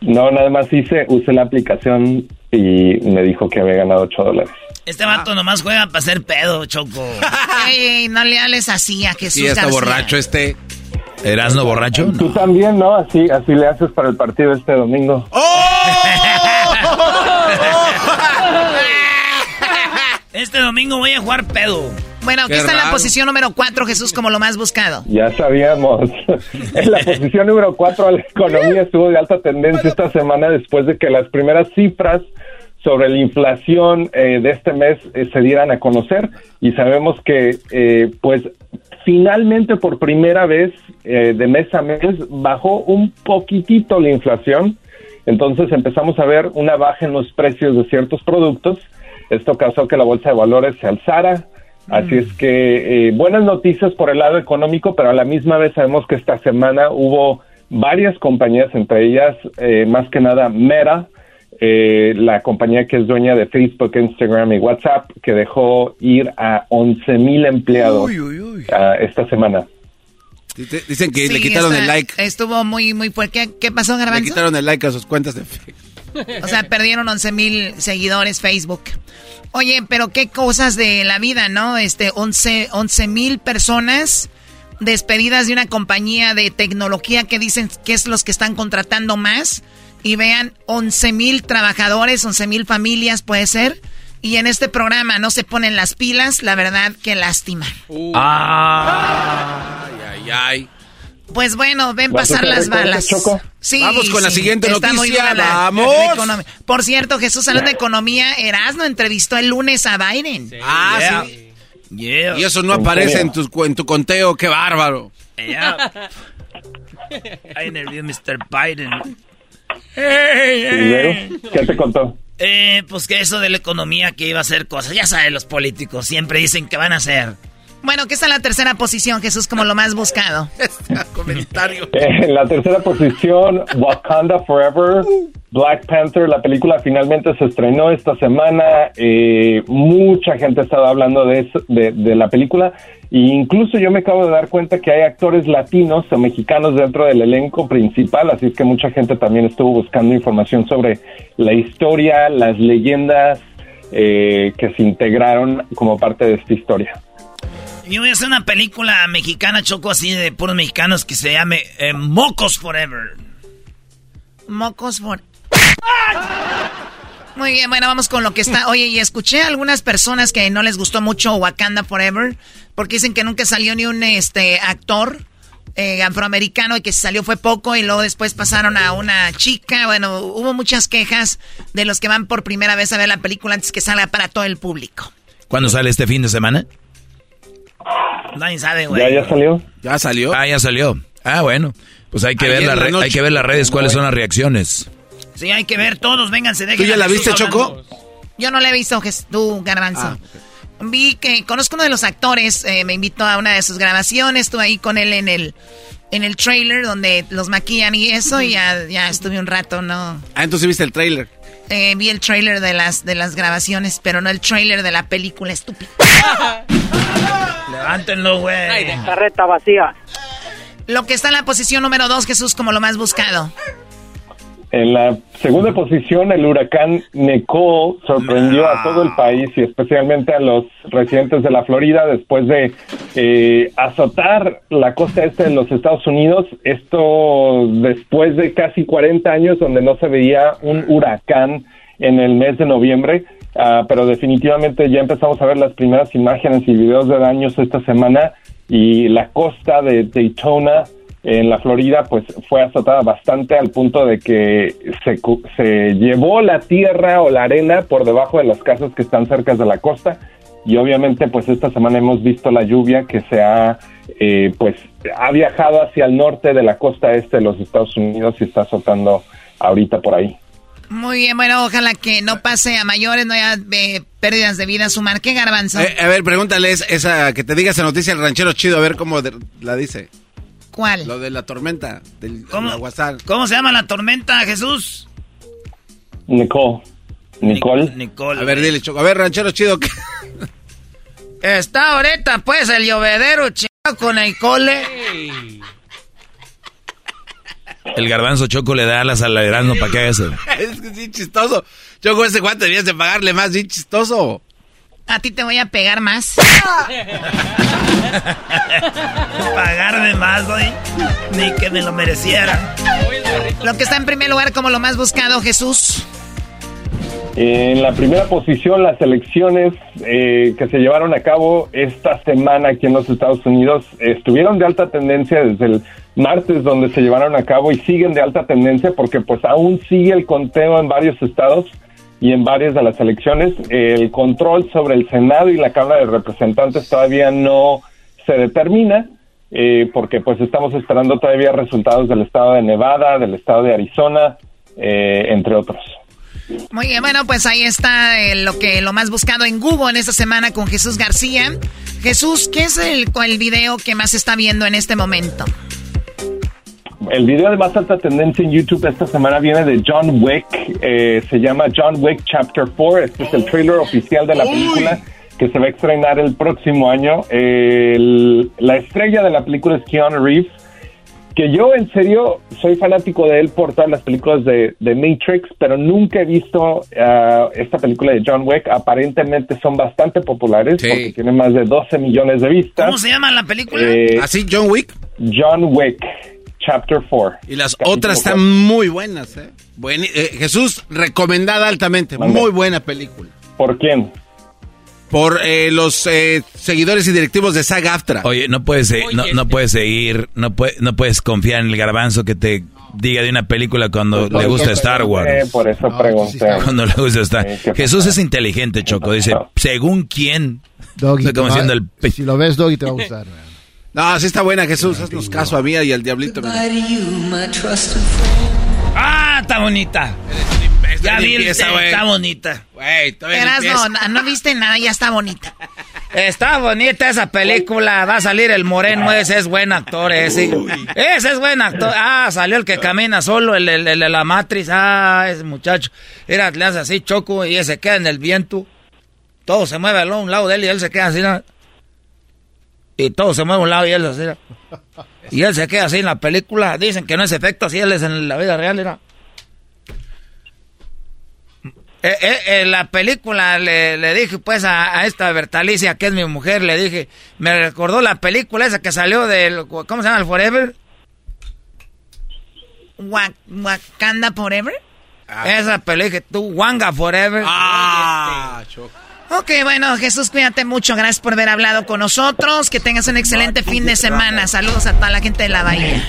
No, nada más hice, usé la aplicación y me dijo que había ganado 8 dólares. Este vato nomás juega para ser pedo, Choco. Ey, ey, no le hables así a Jesús Sí, está García. borracho este. ¿Erasno borracho? Tú también, ¿no? Así, así le haces para el partido este domingo. Este domingo voy a jugar pedo. Bueno, aquí Qué está en la posición número 4, Jesús, como lo más buscado. Ya sabíamos. en la posición número 4, la economía estuvo de alta tendencia esta semana después de que las primeras cifras sobre la inflación eh, de este mes eh, se dieran a conocer y sabemos que, eh, pues, finalmente por primera vez eh, de mes a mes bajó un poquitito la inflación. Entonces empezamos a ver una baja en los precios de ciertos productos. Esto causó que la bolsa de valores se alzara. Así es que eh, buenas noticias por el lado económico, pero a la misma vez sabemos que esta semana hubo varias compañías, entre ellas eh, más que nada Meta, eh, la compañía que es dueña de Facebook, Instagram y WhatsApp, que dejó ir a 11 mil empleados ah, esta semana. Dicen que le quitaron está- el like. Estuvo muy, muy fuerte. ¿Qué, qué pasó, Le Garbanzo? quitaron el like a sus cuentas de Facebook. O sea, perdieron 11 mil seguidores Facebook. Oye, pero qué cosas de la vida, ¿no? Este, 11 mil personas despedidas de una compañía de tecnología que dicen que es los que están contratando más. Y vean, 11 mil trabajadores, 11 mil familias, puede ser. Y en este programa no se ponen las pilas, la verdad, qué lástima. Ay, ay, ay. Pues bueno, ven ¿Vas a pasar las balas. Choco? Sí, Vamos con la siguiente noticia, la- vamos. la. Por cierto, Jesús, hablando de economía, Erasmo entrevistó el lunes a Biden. Ah, Yeah. sí. Yeah. Y eso no aparece en tu, en tu conteo, qué bárbaro. Yeah. I interviewed Mr. Biden. ¿Y luego? ¿Qué te contó? Eh, pues que eso de la economía que iba a hacer cosas. Ya saben, los políticos siempre dicen que van a hacer. Bueno, ¿qué está en la tercera posición, Jesús, como lo más buscado? Comentario. En la tercera posición, Wakanda Forever, Black Panther, la película finalmente se estrenó esta semana. eh, mucha gente ha estado hablando de, eso- de, de la película. E incluso yo me acabo de dar cuenta que hay actores latinos o mexicanos dentro del elenco principal, así es que mucha gente también estuvo buscando información sobre la historia, las leyendas eh, que se integraron como parte de esta historia. Yo voy a hacer una película mexicana, choco así de puros mexicanos que se llame eh, Mocos Forever. Mocos for... Muy bien, bueno, vamos con lo que está. Oye, y escuché a algunas personas que no les gustó mucho Wakanda Forever, porque dicen que nunca salió ni un este actor eh, afroamericano y que si salió fue poco y luego después pasaron a una chica. Bueno, hubo muchas quejas de los que van por primera vez a ver la película antes que salga para todo el público. ¿Cuándo sale este fin de semana? Nadie sabe, güey. ¿Ya, ya salió? ¿Ya salió? Ah, ya salió. Ah, bueno. Pues hay que, ver, la noche. hay que ver las redes, cuáles son las reacciones. Sí, hay que ver todos, vénganse, ¿Tú ya la viste. Choco? Yo no la he visto, tú, Garbanzo. Ah, Vi que conozco uno de los actores, eh, me invitó a una de sus grabaciones, estuve ahí con él en el en el trailer donde los maquillan y eso, y ya, ya estuve un rato, ¿no? Ah, entonces viste el trailer. Eh, vi el trailer de las, de las grabaciones, pero no el trailer de la película estúpida. Levántenlo, güey. Carreta vacía. Lo que está en la posición número dos, Jesús, como lo más buscado. En la segunda posición, el huracán Nicole sorprendió a todo el país y especialmente a los residentes de la Florida después de eh, azotar la costa este de los Estados Unidos. Esto después de casi 40 años donde no se veía un huracán en el mes de noviembre. Ah, pero definitivamente ya empezamos a ver las primeras imágenes y videos de daños esta semana y la costa de Daytona en la Florida pues fue azotada bastante al punto de que se, se llevó la tierra o la arena por debajo de las casas que están cerca de la costa y obviamente pues esta semana hemos visto la lluvia que se ha eh, pues ha viajado hacia el norte de la costa este de los Estados Unidos y está azotando ahorita por ahí. Muy bien, bueno, ojalá que no pase a mayores, no haya eh, pérdidas de vida. Sumar, ¿qué garbanzo? Eh, a ver, pregúntale esa, que te diga esa noticia el ranchero chido, a ver cómo la dice. ¿Cuál? Lo de la tormenta, del ¿Cómo, ¿Cómo se llama la tormenta, Jesús? Nicole. Nicole. Nicole. A ver, dile, Choco. A ver, ranchero chido. Está ahorita, pues, el llovedero chido con Nicole. El garbanzo Choco le da alas al verano para que haga eso. es que sí, chistoso. Choco, ese guante debías de pagarle más, bien chistoso. A ti te voy a pegar más. Pagarme más, güey. Ni que me lo mereciera. Lo que está en primer lugar como lo más buscado, Jesús. En la primera posición, las elecciones eh, que se llevaron a cabo esta semana aquí en los Estados Unidos estuvieron de alta tendencia desde el martes donde se llevaron a cabo y siguen de alta tendencia porque pues aún sigue el conteo en varios estados y en varias de las elecciones. El control sobre el Senado y la Cámara de Representantes todavía no se determina, eh, porque pues estamos esperando todavía resultados del estado de Nevada, del estado de Arizona, eh, entre otros. Muy bien, bueno, pues ahí está eh, lo que lo más buscado en Google en esta semana con Jesús García. Jesús, ¿qué es el, el video que más está viendo en este momento? El video de más alta tendencia en YouTube esta semana viene de John Wick. Eh, se llama John Wick Chapter 4. Este es el trailer oficial de la película que se va a estrenar el próximo año. la estrella de la película es Keanu Reeves. Que yo, en serio, soy fanático de él por todas las películas de, Matrix, pero nunca he visto uh, esta película de John Wick. Aparentemente son bastante populares porque tienen más de 12 millones de vistas. ¿Cómo se llama la película? Eh, ¿Así, John Wick? John Wick. Chapter 4. Y las otras están muy buenas, ¿eh? ¿eh? Jesús, recomendada altamente. Muy buena película. ¿Por quién? Por eh, los eh, seguidores y directivos de SAG AFTRA. Oye, no puedes, no, no, puedes seguir, no, no puedes confiar en el garbanzo que te diga de una película cuando le gusta Star Wars. por eso pregunté. Cuando le gusta Star Jesús es inteligente, Choco. Dice, según quién. Doggy, si lo ves, Doggy, te va a gustar. No, sí está buena, Jesús. Haznos caso a mí y al diablito. Ah, está bonita. Ya vi está bonita. no, no viste nada, ya está bonita. Está bonita esa película. Va a salir el moreno, ese es buen actor, ese. Ese es buen actor. Ah, salió el que camina solo, el, de la matriz. Ah, ese muchacho. Mira, le hace así choco y ese queda en el viento. Todo se mueve a un lado de él y él se queda así. Y todo se mueve a un lado y él así. Y él se queda así en la película. Dicen que no es efecto así, él es en la vida real, era. Eh, eh, en la película le, dije pues a, esta Bertalicia, que es mi mujer, le dije, me recordó la película esa que salió del, ¿cómo se llama? El Forever. Wakanda Forever. Ah. Esa película, tú, Wanga Forever. Ah, Ok, bueno, Jesús, cuídate mucho. Gracias por haber hablado con nosotros. Que tengas un excelente fin de semana. Saludos a toda la gente de la Bahía.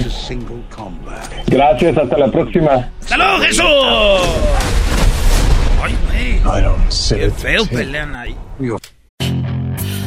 Gracias, hasta la próxima. ¡Hasta Jesús! Ay, Qué feo pelean ahí.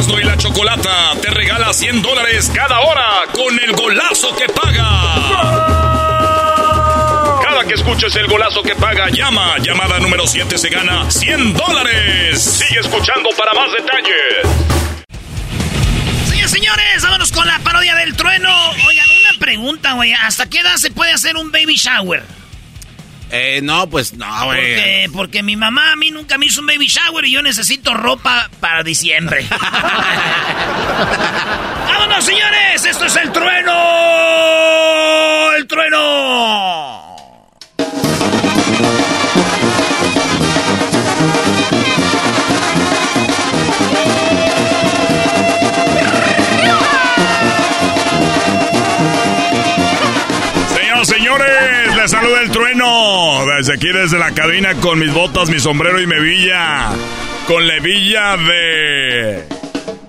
Erasmo y la Chocolata te regala 100 dólares cada hora con el golazo que paga. Cada que escuches el golazo que paga, llama. Llamada número 7 se gana 100 dólares. Sigue escuchando para más detalles. Señores, señores, vámonos con la parodia del trueno. Oigan, una pregunta, güey. ¿Hasta qué edad se puede hacer un baby shower? Eh, no, pues no, güey. Porque, porque mi mamá a mí nunca me hizo un baby shower y yo necesito ropa para diciembre. ¡Vámonos, señores! ¡Esto es el trueno! ¡El trueno! Señoras, señores, les saluda el trueno. Desde aquí, desde la cabina, con mis botas, mi sombrero y mi villa. Con la villa de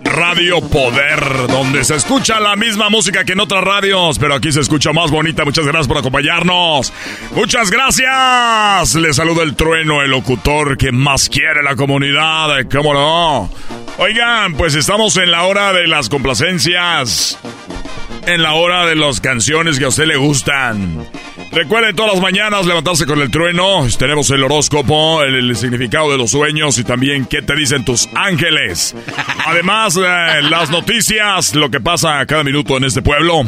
Radio Poder, donde se escucha la misma música que en otras radios, pero aquí se escucha más bonita. Muchas gracias por acompañarnos. Muchas gracias. Les saluda el trueno, el locutor que más quiere la comunidad. ¿Cómo no? Oigan, pues estamos en la hora de las complacencias en la hora de las canciones que a usted le gustan. Recuerden todas las mañanas levantarse con el trueno. Tenemos el horóscopo, el, significado de los sueños y también qué te dicen tus ángeles. Además, eh, las noticias, lo que pasa cada minuto en este pueblo.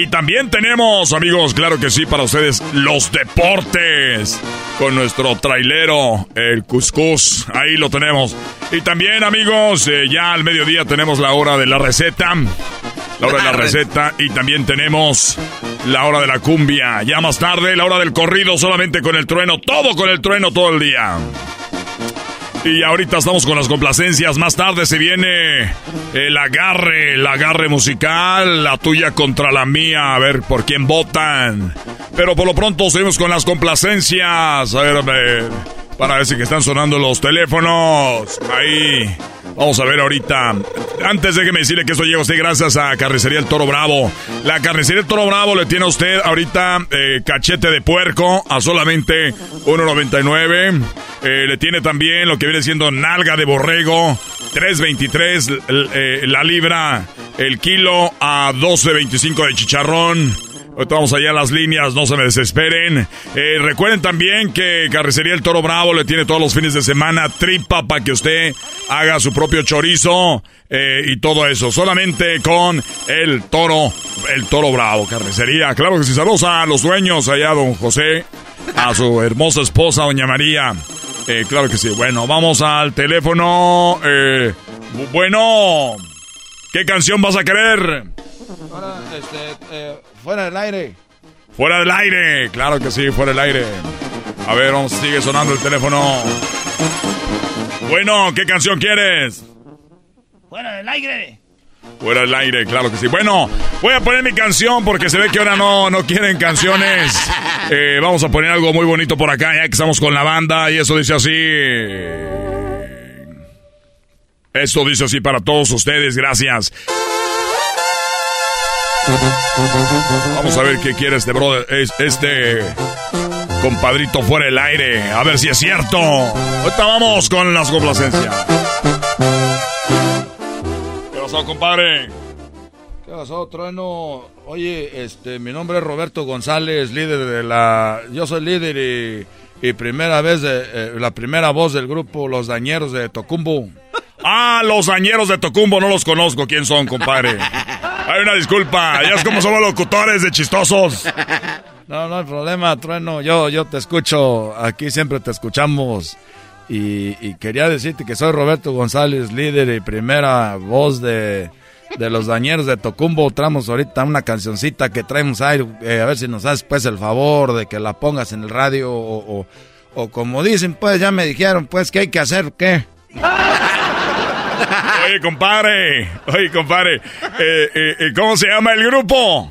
Y también tenemos, amigos, claro que sí, para ustedes, los deportes. Con nuestro trailero, el Cuscús. Ahí lo tenemos. Y también, amigos, eh, ya al mediodía tenemos la hora de la receta. La hora de la receta. Y también tenemos la hora de la cumbia. Ya más tarde, la hora del corrido, solamente con el trueno. Todo con el trueno todo el día. Y ahorita estamos con las complacencias. Más tarde se viene el agarre, el agarre musical, la tuya contra la mía, a ver por quién votan. Pero por lo pronto seguimos con las complacencias. A ver, para ver si que están sonando los teléfonos. Ahí. Vamos a ver ahorita. Antes déjeme decirle que esto llega a usted gracias a Carnicería El Toro Bravo. La Carnicería El Toro Bravo le tiene a usted ahorita eh, cachete de puerco a solamente 1.99. Eh, le tiene también lo que viene siendo nalga de borrego. 3.23 l- eh, la libra. El kilo a 12.25 de chicharrón. Ahorita vamos allá a las líneas, no se me desesperen. Eh, recuerden también que Carnicería El Toro Bravo le tiene todos los fines de semana tripa para que usted haga su propio chorizo eh, y todo eso. Solamente con El Toro, El Toro Bravo, Carnicería. Claro que sí, saludos a los dueños allá, don José, a su hermosa esposa, doña María. Eh, claro que sí. Bueno, vamos al teléfono. Bu- bueno, ¿qué canción vas a querer? Ahora, este, fuera del aire. Fuera del aire, claro que sí, fuera del aire. A ver, vamos, sigue sonando el teléfono. Bueno, ¿qué canción quieres? ¡Fuera del aire! Fuera del aire, claro que sí. Bueno, voy a poner mi canción porque se ve que ahora no, no quieren canciones. Eh, vamos a poner algo muy bonito por acá, ya que estamos con la banda y eso dice así. Esto dice así para todos ustedes, gracias. Vamos a ver qué quiere este brother, es- este compadrito fuera del aire, a ver si es cierto. Ahorita vamos con las complacencias. ¿Qué pasó, compadre? ¿Qué pasó, trueno? Oye, este, mi nombre es Roberto González, líder de la... Yo soy líder y, y primera vez, de, eh, la primera voz del grupo Los Dañeros de Tocumbo. Ah, los dañeros de Tocumbo, no los conozco. ¿Quién son, compadre? Hay una disculpa. Ya es como somos locutores de chistosos. No, no hay problema, trueno. Yo, yo te escucho. Aquí siempre te escuchamos. Y, quería decirte que soy Roberto González, líder y primera voz de, de los dañeros de Tocumbo. Traemos ahorita una cancioncita que traemos ahí. eh, a ver si nos haces pues el favor de que la pongas en el radio. O, o, o como dicen, pues ya me dijeron, pues, ¿qué hay que hacer? ¿Qué? Oye, compadre. Oye, compadre. Eh, eh, eh, ¿Cómo se llama el grupo?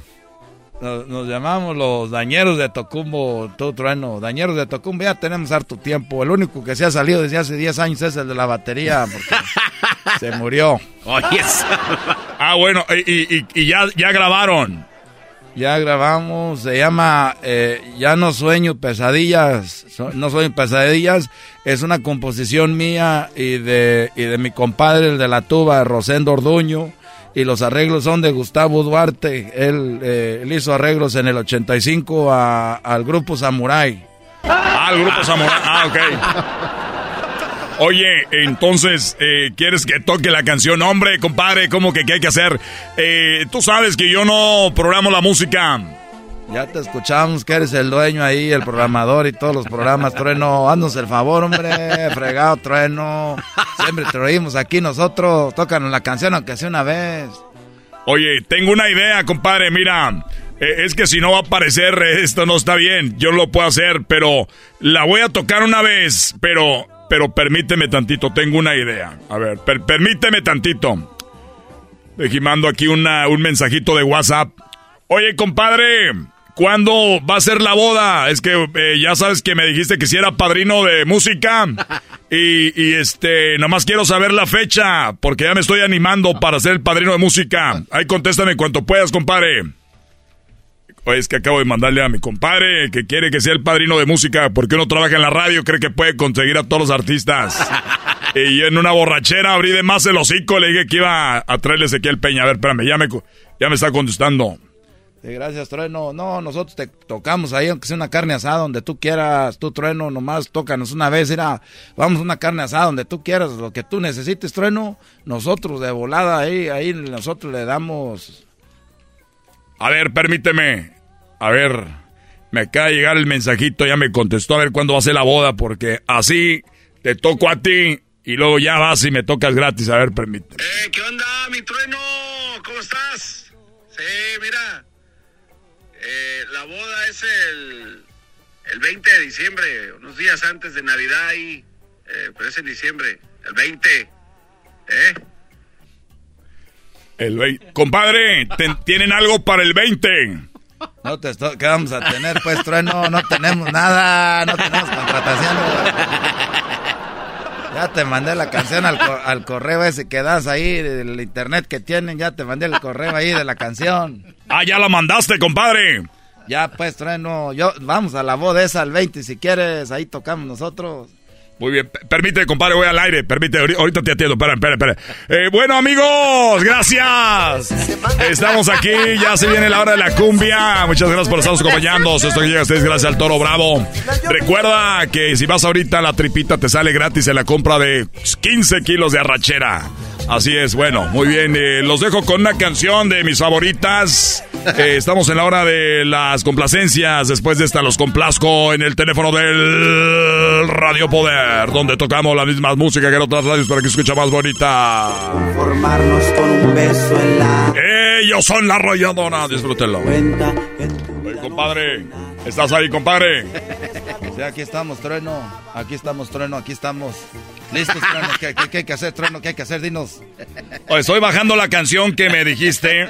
Nos, nos llamamos los dañeros de Tocumbo, tú trueno. Dañeros de Tocumbo, ya tenemos harto tiempo. El único que se ha salido desde hace 10 años es el de la batería, porque se murió. Oye, Ah, bueno, y, y, ya, ya grabaron. Ya grabamos, se llama eh, Ya no sueño pesadillas, no sueño pesadillas, es una composición mía y de, y de mi compadre, el de la tuba, Rosendo Orduño, y los arreglos son de Gustavo Duarte, él, eh, hizo arreglos en el 85 a, al grupo Samurai. Ah, al grupo Samurai, ah, ok. Oye, entonces, eh, ¿quieres que toque la canción? Hombre, compadre, ¿cómo que qué hay que hacer? Eh, tú sabes que yo no programo la música. Ya te escuchamos que eres el dueño ahí, el programador y todos los programas, Trueno. Haznos el favor, hombre, fregado, Trueno. Siempre te oímos aquí nosotros. Tócanos la canción aunque sea una vez. Oye, tengo una idea, compadre, mira. Eh, es que si no va a aparecer, esto no está bien. Yo lo puedo hacer, pero la voy a tocar una vez, pero pero permíteme tantito, tengo una idea. A ver, permíteme tantito. Dejimando aquí una, un mensajito de WhatsApp. Oye, compadre, ¿cuándo va a ser la boda? Es que eh, ya sabes que me dijiste que si era padrino de música. Y, y, este, nomás quiero saber la fecha, porque ya me estoy animando para ser el padrino de música. Ahí contéstame cuanto puedas, compadre. Oye, es que acabo de mandarle a mi compadre que quiere que sea el padrino de música porque uno trabaja en la radio, cree que puede conseguir a todos los artistas. y yo en una borrachera abrí de más el hocico, le dije que iba a traerle Ezequiel Peña. A ver, espérame, ya me, ya me está contestando. gracias, Trueno. No, nosotros te tocamos ahí, aunque sea una carne asada, donde tú quieras. Tú, Trueno, nomás tócanos una vez. Mira, vamos a una carne asada donde tú quieras, lo que tú necesites, Trueno. Nosotros de volada ahí, ahí nosotros le damos a ver, permíteme. A ver, me acaba de llegar el mensajito, ya me contestó a ver cuándo va a ser la boda, porque así te toco a ti y luego ya vas y me tocas gratis. A ver, permíteme. Eh, ¿qué onda, mi trueno? ¿Cómo estás? Sí, mira. Eh, la boda es el, el 20 de diciembre, unos días antes de Navidad y... Eh, pero es en diciembre, el 20. ¿Eh? El 20. Compadre, ¿tienen algo para el 20? No te ¿Qué vamos a tener, pues, trueno? No tenemos nada, no tenemos contratación. Ya te mandé la canción al, correo ese que das ahí, del internet que tienen, ya te mandé el correo ahí de la canción. Ah, ya la mandaste, compadre. Ya, pues, trueno, yo, vamos a la boda esa al 20, si quieres, ahí tocamos nosotros. Muy bien, permite, compadre, voy al aire. Permite, ahorita te atiendo. Espera, espera, espera. Eh, bueno, amigos, gracias. Estamos aquí, ya se viene la hora de la cumbia. Muchas gracias por estarnos acompañando. Esto que llega ustedes gracias al Toro Bravo. Recuerda que si vas ahorita, la tripita te sale gratis en la compra de 15 kilos de arrachera. Así es, bueno, muy bien. Eh, los dejo con una canción de mis favoritas. Eh, estamos en la hora de las complacencias. Después de esta los complazco en el teléfono del Radio Poder, donde tocamos la misma música que en otras radios para que escucha más bonita. Formarnos con un beso en la... Ellos son la arrolladora, disfrútenlo. compadre, ¿estás ahí, compadre? Sí, aquí estamos, trueno. Aquí estamos, trueno, aquí estamos. Listos, trueno. ¿Qué, hay que hacer, trueno? ¿Qué hay que hacer? Dinos. Estoy bajando la canción que me dijiste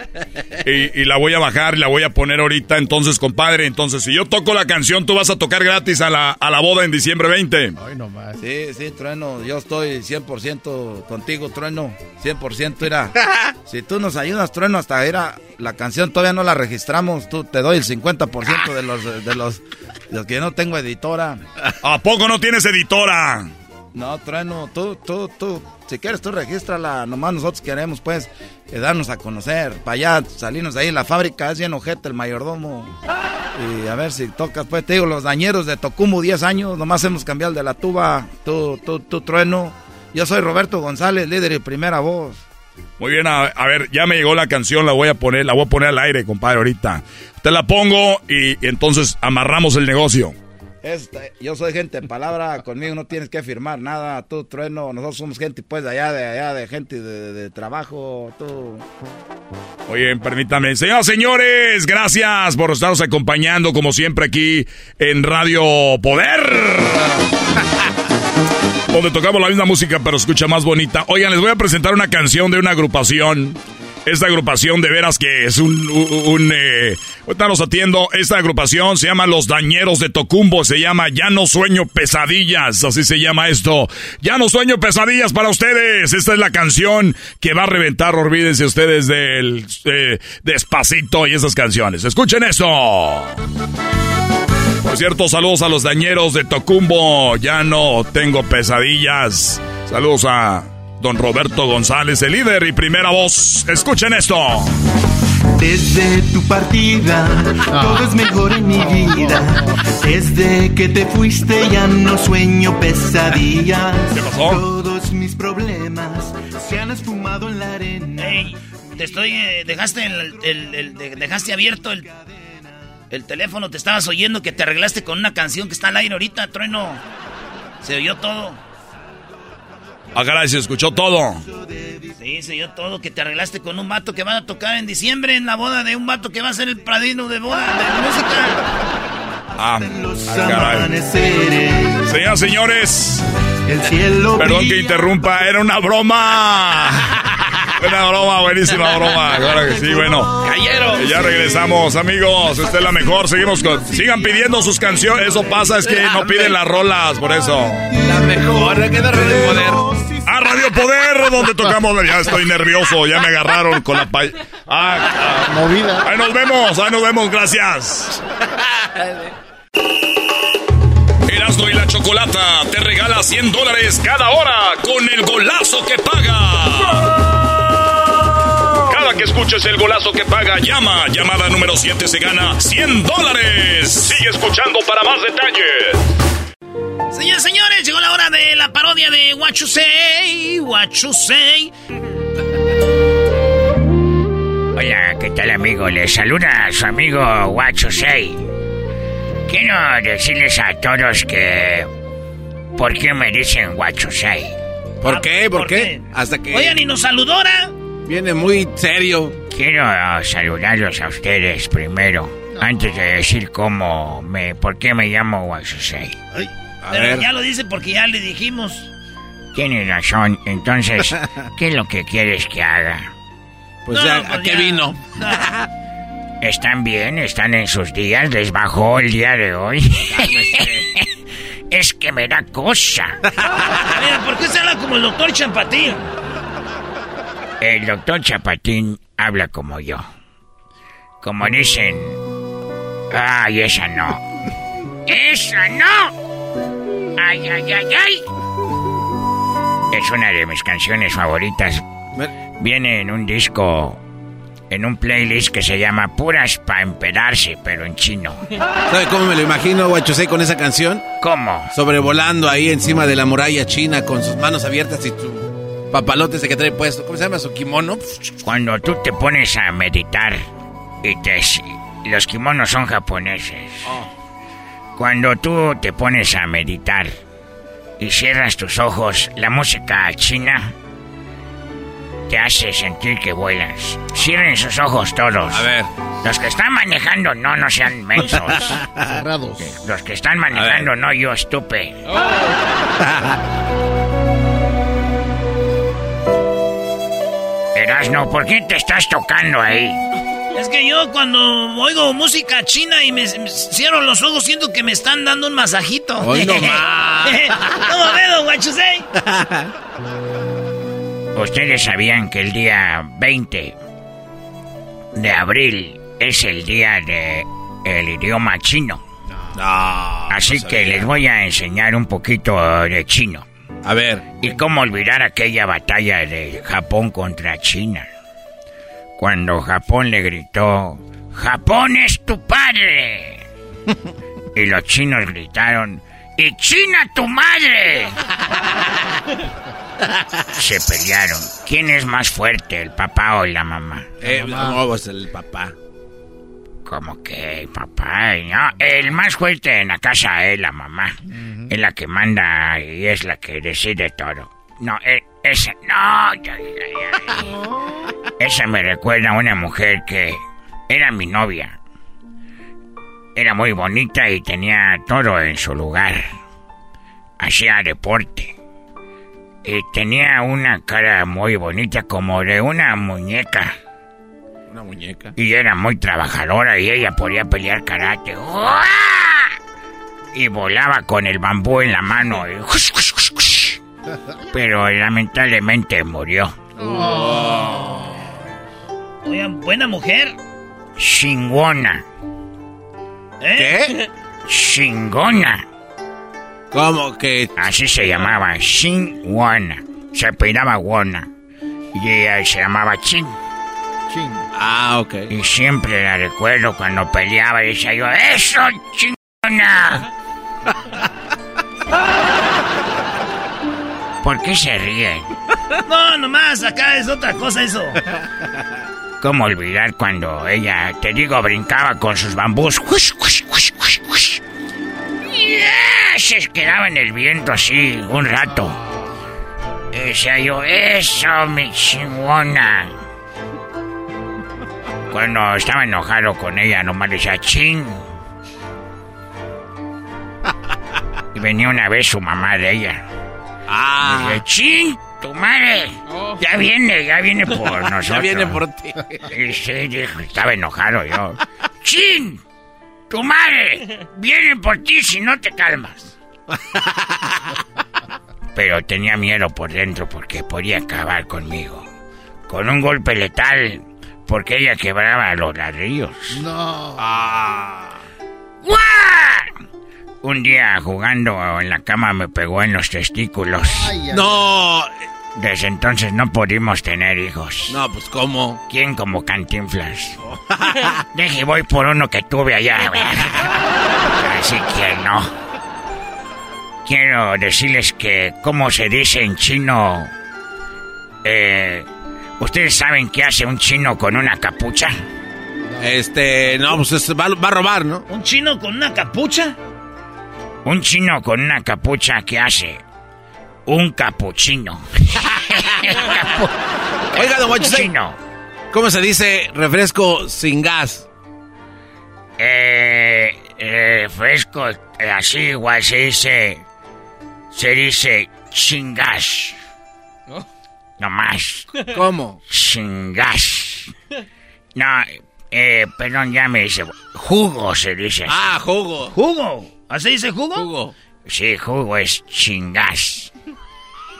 y, la voy a bajar y la voy a poner ahorita. Entonces, compadre, entonces si yo toco la canción, tú vas a tocar gratis a la, a la boda en diciembre 20. Ay, no más. Sí, sí, trueno. Yo estoy 100% contigo, trueno. 100% era. Si tú nos ayudas, trueno, hasta era. La canción todavía no la registramos. Tú te doy el 50% de los, de los, de los que no tengo editora. ¿A poco no tienes editora? No, Trueno, tú, tú, tú, si quieres tú regístrala, nomás nosotros queremos pues eh, darnos a conocer, para allá, salirnos ahí en la fábrica, es bien ojete el mayordomo. Y a ver si tocas, pues te digo, los dañeros de Tocumo, 10 años, nomás hemos cambiado de la tuba, tú, tú, tú, Trueno. Yo soy Roberto González, líder y primera voz. Muy bien, a, ver, ya me llegó la canción, la voy a poner, la voy a poner al aire, compadre, ahorita. Te la pongo y entonces amarramos el negocio. Este, yo soy gente de palabra, conmigo no tienes que firmar nada, tú trueno, nosotros somos gente pues de allá, de allá, de gente de, trabajo, tú. Oye, permítame, señoras, señores, gracias por estarnos acompañando como siempre aquí en Radio Poder. Donde tocamos la misma música pero escucha más bonita. Oigan, les voy a presentar una canción de una agrupación Esta agrupación de veras que es un... un, eh, ahorita los atiendo. Esta agrupación se llama Los Dañeros de Tocumbo. Se llama Ya no sueño pesadillas. Así se llama esto. Ya no sueño pesadillas para ustedes. Esta es la canción que va a reventar. Olvídense ustedes del eh, Despacito y esas canciones. Escuchen esto. Por cierto, saludos a los dañeros de Tocumbo. Ya no tengo pesadillas. Saludos a don Roberto González, el líder y primera voz. Escuchen esto. Desde tu partida, todo es mejor en mi vida. Desde que te fuiste ya no sueño pesadillas. ¿Qué pasó? Todos mis problemas se han esfumado en la arena. Ey, te estoy... eh, dejaste, el, el- el- de- dejaste abierto el, el teléfono. Te estabas oyendo que te arreglaste con una canción que está al aire ahorita, trueno. Se oyó todo. Ah, caray, se escuchó todo. Sí, se oyó todo. Que te arreglaste con un vato que va a tocar en diciembre en la boda de un vato que va a ser el pradino de boda de música. Ah, ah, caray. Señoras, señores. El cielo Perdón que interrumpa, era una broma. Una broma, buenísima broma. Claro que sí, bueno. Cayeron. Ya regresamos, amigos. Esta es la mejor. Seguimos con. Sigan pidiendo sus canciones. Eso pasa, es que no piden las rolas, por eso. La mejor, queda Radio Poder. A Radio Poder, donde tocamos. Ya estoy nervioso, ya me agarraron con la pay. Ah, ah. Movida. Ahí nos vemos, ahí nos vemos, gracias. Erasmo y la Chocolata te regala 100 dólares cada hora con el golazo que paga. Que escuches el golazo que paga, llama. Llamada número 7 se gana 100 dólares. Sigue escuchando para más detalles. Señores, señores, llegó la hora de la parodia de What You Say, What You Say. Hola, ¿qué tal amigo? Les saluda su amigo What You Say. Quiero decirles a todos que... ¿Por qué me dicen What You Say? ¿Por qué? ¿Por, ¿por qué? qué? Hasta que Oigan, y nos saludó ahora. Viene muy serio. Quiero uh, saludarlos a ustedes primero, antes de decir cómo me... ¿Por qué me llamo? A Pero ver. ya lo dice porque ya le dijimos. Tienes razón, entonces, ¿qué es lo que quieres que haga? Pues No, ya, pues ¿a qué ya. vino? ¿Están bien? ¿Están en sus días? ¿Les bajó el día de hoy? es que me da cosa. Mira, ¿por qué se habla como el doctor Champatín? El doctor Chapatín habla como yo. Como dicen... Ay, esa no. ¡Esa no! ¡Ay, ay, ay, ay! Es una de mis canciones favoritas. Viene en un disco... En un playlist que se llama Puras para empedarse, pero en chino. ¿Sabe cómo me lo imagino, Guachosei, con esa canción? ¿Cómo? Sobrevolando ahí encima de la muralla china con sus manos abiertas y su papalote ese que trae puesto. ¿Cómo se llama? ¿Su kimono? Cuando tú te pones a meditar y te... Los kimonos son japoneses. Cuando tú te pones a meditar y cierras tus ojos, la música china te hace sentir que vuelas. Cierren sus ojos todos. A ver. Los que están manejando, no, no sean mensos. Cerrados. Los que están manejando, no yo, estupe. Erasno, ¿por qué te estás tocando ahí? Es que yo cuando oigo música china y me, me cierro los ojos siento que me están dando un masajito. Hoy no más. ¿Cómo ve, don Guachusei? Ustedes sabían que el día 20 de abril es el día de el idioma chino. Así que les voy a enseñar un poquito de chino. A ver. ¿Y cómo olvidar aquella batalla de Japón contra China? Cuando Japón le gritó, ¡Japón es tu padre! y los chinos gritaron, ¡Y China tu madre! Se pelearon. ¿Quién es más fuerte, el papá o la mamá? Eh, no, el papá. Como que papá, no, el más fuerte en la casa es la mamá. Es la que manda y es la que decide todo. No, e- esa, no, ya, ya, ya. Esa me recuerda a una mujer que era mi novia. Era muy bonita y tenía todo en su lugar. Hacía deporte. Y tenía una cara muy bonita como de una muñeca. Una muñeca. Y era muy trabajadora y ella podía pelear karate. Y volaba con el bambú en la mano. Pero lamentablemente murió. Oh. Oigan, buena mujer. Chingona. ¿Eh? ¿Qué? Chingona. ¿Cómo que? Así se llamaba, Chingona. Se apellidaba Wona. Y ella se llamaba Ching. Ah, ok. Y siempre la recuerdo cuando peleaba y decía yo, ¡Eso, chingona! ¿Por qué se ríen? No, nomás, acá es otra cosa eso. ¿Cómo olvidar cuando ella, te digo, brincaba con sus bambús? ¡Hush, hush, hush, hush, hush! ¡Yeah! Se quedaba en el viento así un rato. Y decía yo, ¡Eso, mi chingona! Cuando estaba enojado con ella, nomás le decía, ¡Ching! Y venía una vez su mamá de ella. Ah. Y dije, ¡Ching! ¡Tu madre! Ya viene, ya viene por nosotros. Ya viene por ti. Y sí, dijo, estaba enojado yo. ¡Chin! ¡Tu madre! Viene por ti si no te calmas. Pero tenía miedo por dentro porque podía acabar conmigo. Con un golpe letal, porque ella quebraba los ladrillos. No. ¡Guau! Un día jugando en la cama me pegó en los testículos. No. Desde entonces no pudimos tener hijos. No, pues ¿cómo? ¿Quién como cantinflas? Deje, voy por uno que tuve allá. Así que no. Quiero decirles que, ¿cómo se dice en chino? Eh, ¿Ustedes saben qué hace un chino con una capucha? Este, no, pues es- va, va a robar, ¿no? ¿Un chino con una capucha? Un chino con una capucha, ¿qué hace? Un capuchino. Oiga, don Guachusei, Chino. ¿Cómo se dice refresco sin gas? Eh, eh, fresco, eh, así igual se dice, se dice chingas. No más. ¿Cómo? Chingas. No, eh, perdón, ya me dice, jugo se dice. así. Ah, jugo. ¿Jugo? ¿Así dice jugo? Jugo. Sí, jugo es chingas.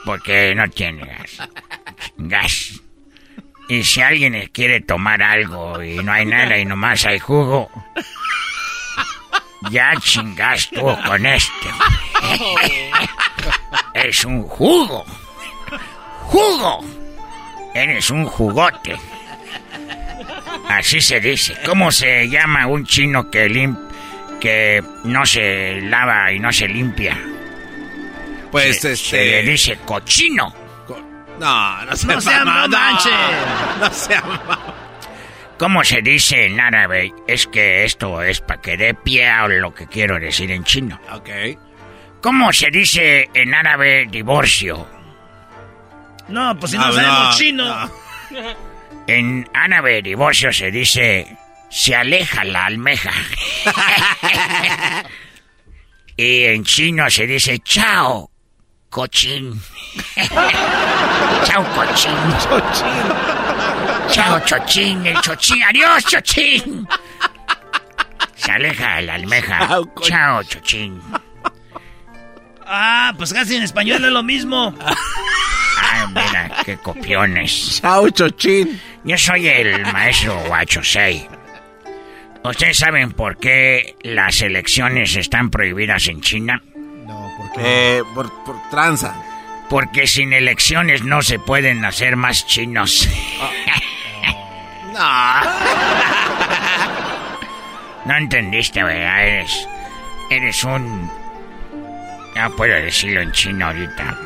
Porque no tiene gas. Gas. Y si alguien quiere tomar algo y no hay nada y nomás hay jugo, ya chingas tú con este. es un jugo. ¡Jugo! Eres un jugote. Así se dice. ¿Cómo se llama un chino que lim que no se lava y no se limpia? Pues Se- este. Se le dice cochino. No, no se No sea mamá, manche. No sea mamá. ¿Cómo se dice en árabe? Es que esto es para que dé pie a lo que quiero decir en chino. Ok. ¿Cómo se dice en árabe divorcio? No, pues si no, Ah, sabemos no, chino. no. En árabe divorcio se dice se aleja la almeja. y en chino se dice chao, cochín. chao, cochín. Chao, chochín, el chochín. Adiós, chochín. Se aleja la almeja. Chao, cochín. Chao, chochín. Ah, pues casi en español es lo mismo. Mira, qué copiones. Chao, chochín. Yo soy el maestro Huachosei. ¿Ustedes saben por qué las elecciones están prohibidas en China? No, ¿por qué? Eh, por, por tranza. Porque sin elecciones no se pueden hacer más chinos. No. No entendiste, ¿verdad? Eres, eres un... No puedo decirlo en chino ahorita.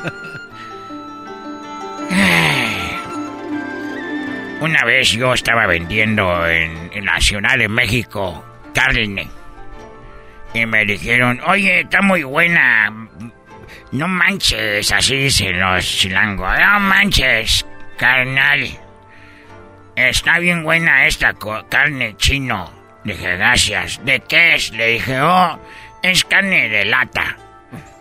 Una vez yo estaba vendiendo en, en Ciudad de México carne. Y me dijeron, oye, está muy buena. No manches, así dicen los chilangos. No manches, carnal. Está bien buena esta carne chino. Dije, gracias. ¿De qué es? Le dije, oh, es carne de lata.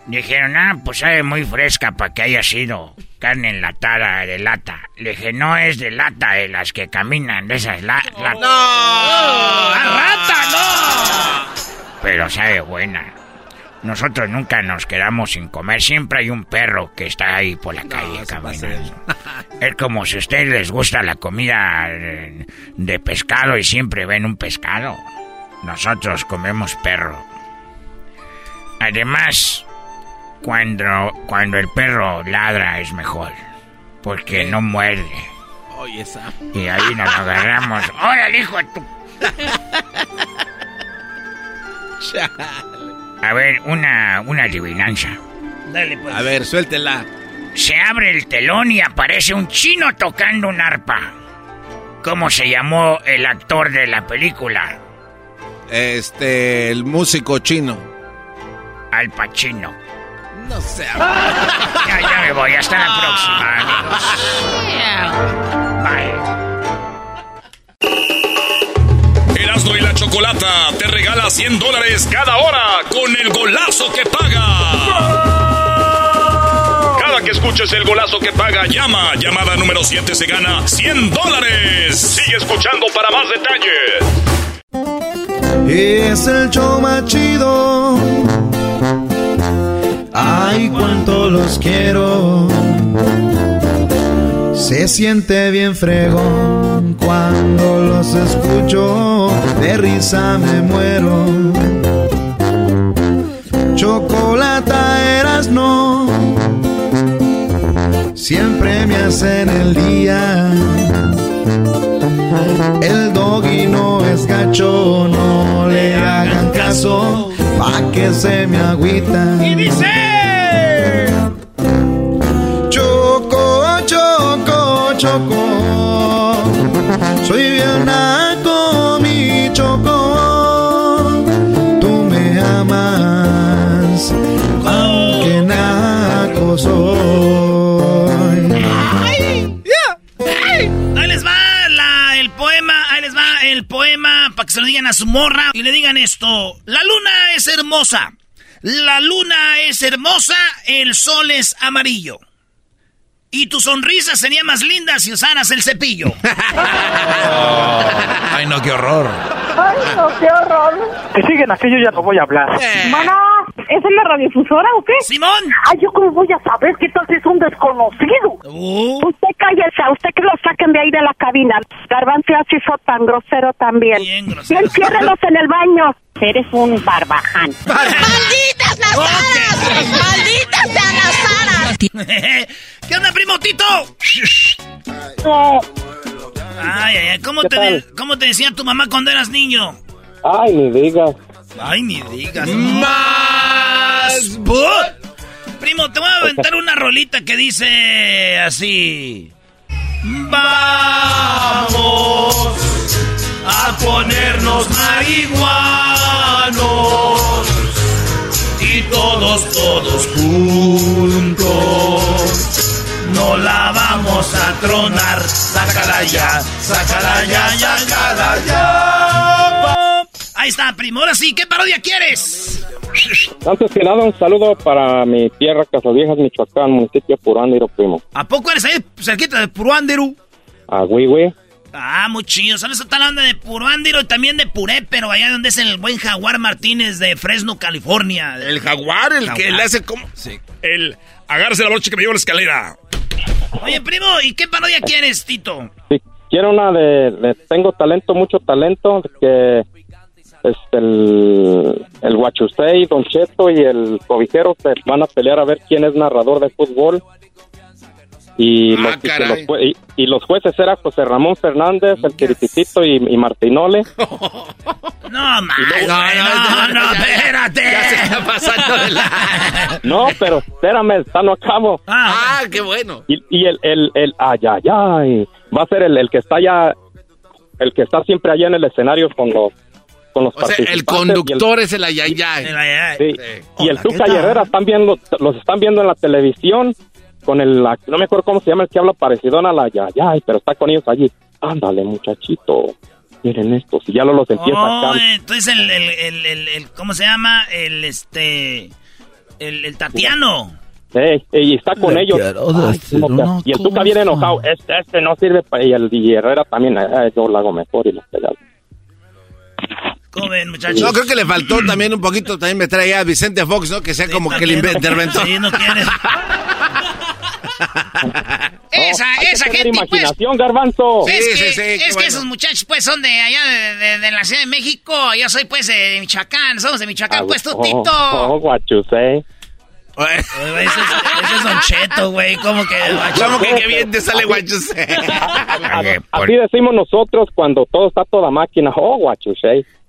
Dijeron, ah, pues sabe muy fresca para que haya sido. carne enlatada de lata. Le dije, no es de lata, de las que caminan, de esas la. ¡No! rata, no! Pero sabe buena. Nosotros nunca nos quedamos sin comer. Siempre hay un perro que está ahí por la calle caminando. Es como si a ustedes les gusta la comida de pescado y siempre ven un pescado. Nosotros comemos perro. Además, cuando, cuando el perro ladra es mejor. Porque no muerde. Oye, esa. Y ahí nos agarramos. ¡Órale, hijo de tu! A ver, una, una adivinanza. Dale, pues. A ver, suéltela. Se abre el telón y aparece un chino tocando un arpa. ¿Cómo se llamó el actor de la película? Este, el músico chino. Al Pacino. No sé. ya, ya me voy. Hasta la próxima, amigos. Bye. Erasmo y la Chocolata te regala 100 dólares cada hora con el golazo que paga. Cada que escuches el golazo que paga, llama. Llamada número 7 se gana 100 dólares. Sigue escuchando para más detalles. Es el show más chido Ay, cuánto los quiero. Se siente bien fregón cuando los escucho. De risa me muero. Chocolata eras no. Siempre me hacen el día. El doggy no es gacho, no le hagan caso pa' que se me agüita. Y dice: Choco, choco, choco. Soy bien naco, mi choco. Tú me amas, aunque naco soy. ¡Ay! Ahí les va el poema, ahí les va el poema para que se lo digan a su morra y le digan esto. La luna es hermosa. La luna es hermosa, el sol es amarillo. Y tu sonrisa sería más linda si usaras el cepillo. Ay, no, qué horror. Ay, no, qué horror. Que siguen así, yo ya no voy a hablar. Mana, ¿es en la radiodifusora o qué? ¡Simón! Ay, yo cómo voy a saber qué tal si es un desconocido. Uh. Usted cállese, a usted que lo saquen de ahí de la cabina. Garbanzo así fue tan grosero también. Bien grosero. Y enciérrelos en el baño. Eres un barbaján. ¡Malditas las aras! ¡Malditas sean las aras! ¿Qué onda, primo Tito? Ay, ay, ay. ¿Cómo ¿Qué te, de- ¿Cómo te decía tu mamá cuando eras niño? Ay, ni digas. Ay, ni digas. ¡Más! Primo, te voy a aventar una rolita que dice así. Vamos a ponernos marihuanos y todos, todos juntos. No la vamos a tronar. Sácala ya, sácala ya, ya, sácala ya. Ahí está, primo. Ahora sí, ¿qué parodia quieres? Antes que nada, un saludo para mi tierra, Casaviejas, Michoacán, municipio Purándiro, primo. ¿A poco eres ahí cerquita de Puruándiro? A Huihue. Ah, muy chido. ¿Sabes? Está hablando de Puruándiro y también de Puré, pero allá donde es el buen Jaguar Martínez de Fresno, California. El jaguar, el que le hace como. Sí. El agárrese la brocha que me lleva a la escalera. Oye, primo, ¿y qué parodia quieres, Tito? Sí, quiero una de, de Tengo talento, mucho talento, que es el, el Huachusei, Don Cheto y el Cobijero se van a pelear a ver quién es narrador de fútbol. Y, Ah, los, y los jue- y- y los jueces eran José Ramón Fernández, el Quirititito y, y Martinole. No, más. No, No, no, no, ya, ya, espérate. ya se está pasando de la- No, pero espérame, está no acabo. Ah, Ah, qué bueno. Y, y el, el, el, ay, ay, ay, va a ser el, el que está allá, el que está siempre allá en el escenario con los, con los O sea, el conductor es el ayayay. el- ay, ay. Sí. Y el Tuca ¿qué y? Herrera están viendo, los están viendo en la televisión con el, no me acuerdo cómo se llama el que habla parecido a la Yayay, pero está con ellos allí. Ándale, muchachito, miren esto, si ya lo los empieza Oh, entonces el, el, el, el, el- ¿cómo se llama? El, este, el, el Tatiano. Ey, y está con ellos. Ay, no, y el Tuca viene enojado. Este, este no sirve para... Y el y Herrera también. Eh, yo lo hago mejor y lo pegado. ¿Cómo ven, muchachos? No, creo que le faltó también un poquito, también me trae a Vicente Fox, ¿no? Que sea como que el interventor. Sí, no quiere. esa, esa gente, pues. imaginación, garbanzo. Es Sí, que, sí, sí, es que bueno. esos muchachos, pues, son de allá de, de- de la Ciudad de México. Yo soy, pues, de Michoacán. Somos de Michoacán, pues, tú, Oh, Tito. oh, guachusé. Ese es, ese es Don Cheto, güey. ¿Cómo que? ¿Cómo que qué bien te sale, guachusé? Así decimos nosotros cuando todo está toda máquina. Oh, guachusé.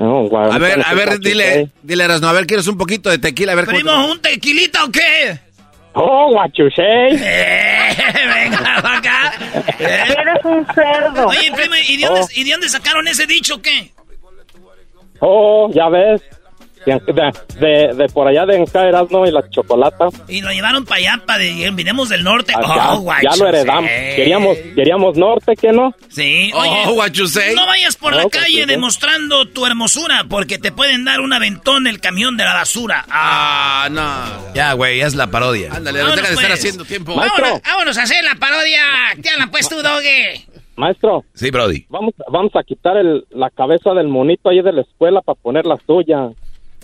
No, A ver, ¿cuál es a ver, dile, dile, Erasno, a ver, ¿quieres un poquito de tequila? A ver, te- ¿Primo, un tequilita o qué? Oh, guachusé. Venga, pa' acá. Eres un cerdo. Oye, primo, ¿y de, dónde, ¿y de dónde sacaron ese dicho o qué? Oh, ya ves. De, de, de por allá de Encaeras, ¿no? Y la chocolata. Y lo llevaron para allá, para de, vinimos del norte. Ah, oh, ya, lo heredamos. eh. Queríamos, queríamos norte, ¿qué no? Sí, Oh, oye, guachusei. no vayas por la Oh, calle guachusei. demostrando tu hermosura, porque te pueden dar un aventón el camión de la basura. Ah, no. Ya, güey, es la parodia. Ándale, no deja de estar pues. haciendo tiempo. Vámonos, vámonos a hacer la parodia. ¿Qué hablan, pues, tú, Doge? Maestro, Sí, Brody. vamos, vamos a quitar el, la cabeza del monito ahí de la escuela para poner la suya.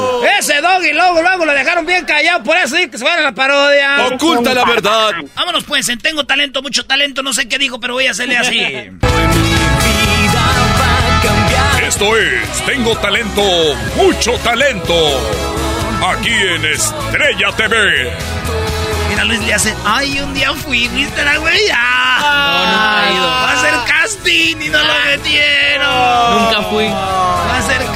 Brody. Ese Doggy, luego, luego lo dejaron bien callado. Por eso sí que se van a la parodia. Oculta la verdad. Vámonos, pues, en tengo talento, mucho talento, no sé qué dijo, pero voy a hacerle así. Esto es Tengo Talento, mucho talento. Aquí en Estrella TV. Mira, Luis le hace, ay, un día fui, ¿viste la güey? Ah, No, nunca he ido. Va a hacer casting y no lo metieron. Nunca fui. Va a hacer casting.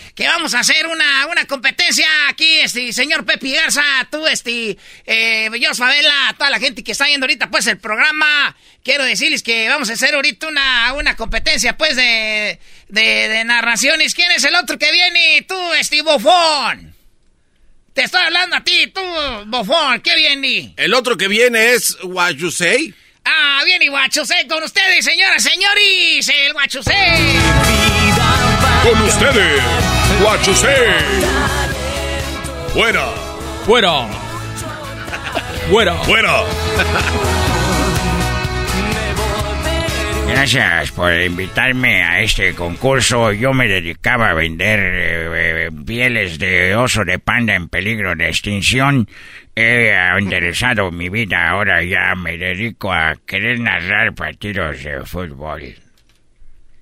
que vamos a hacer una, una competencia aquí, este, señor Pepe Garza, tú, este, eh, yo, Favela, a toda la gente que está viendo ahorita, pues, el programa. Quiero decirles que vamos a hacer ahorita una, una competencia, pues, de, de, de narraciones. ¿Quién es el otro que viene? Tú, este, bofón. Te estoy hablando a ti, tú, bofón. ¿Qué viene? El otro que viene es What You Say. Ah, viene Guachusé con ustedes, señoras, señores, el Guachusé. Con ustedes, Guachusé. Fuera. Fuera. Fuera. Fuera. Gracias por invitarme a este concurso. Yo me dedicaba a vender eh, eh, pieles de oso de panda en peligro de extinción. He enderezado mi vida. Ahora ya me dedico a querer narrar partidos de fútbol.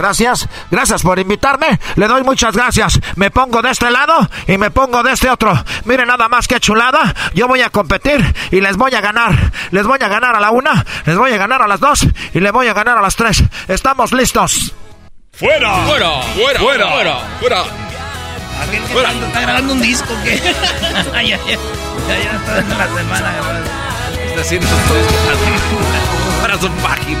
Gracias, gracias por invitarme. Le doy muchas gracias. Me pongo de este lado y me pongo de este otro. Miren nada más que chulada. Yo voy a competir y les voy a ganar. Les voy a ganar a la una, les voy a ganar a las dos y les voy a ganar a las tres. Estamos listos. Fuera. ¡Fuera! ¡Fuera! Fuera. ¡Fuera! ¡Fuera! ¿Está grabando un disco qué? ya, ya, ya, ya está la semana. Está haciendo su para su página.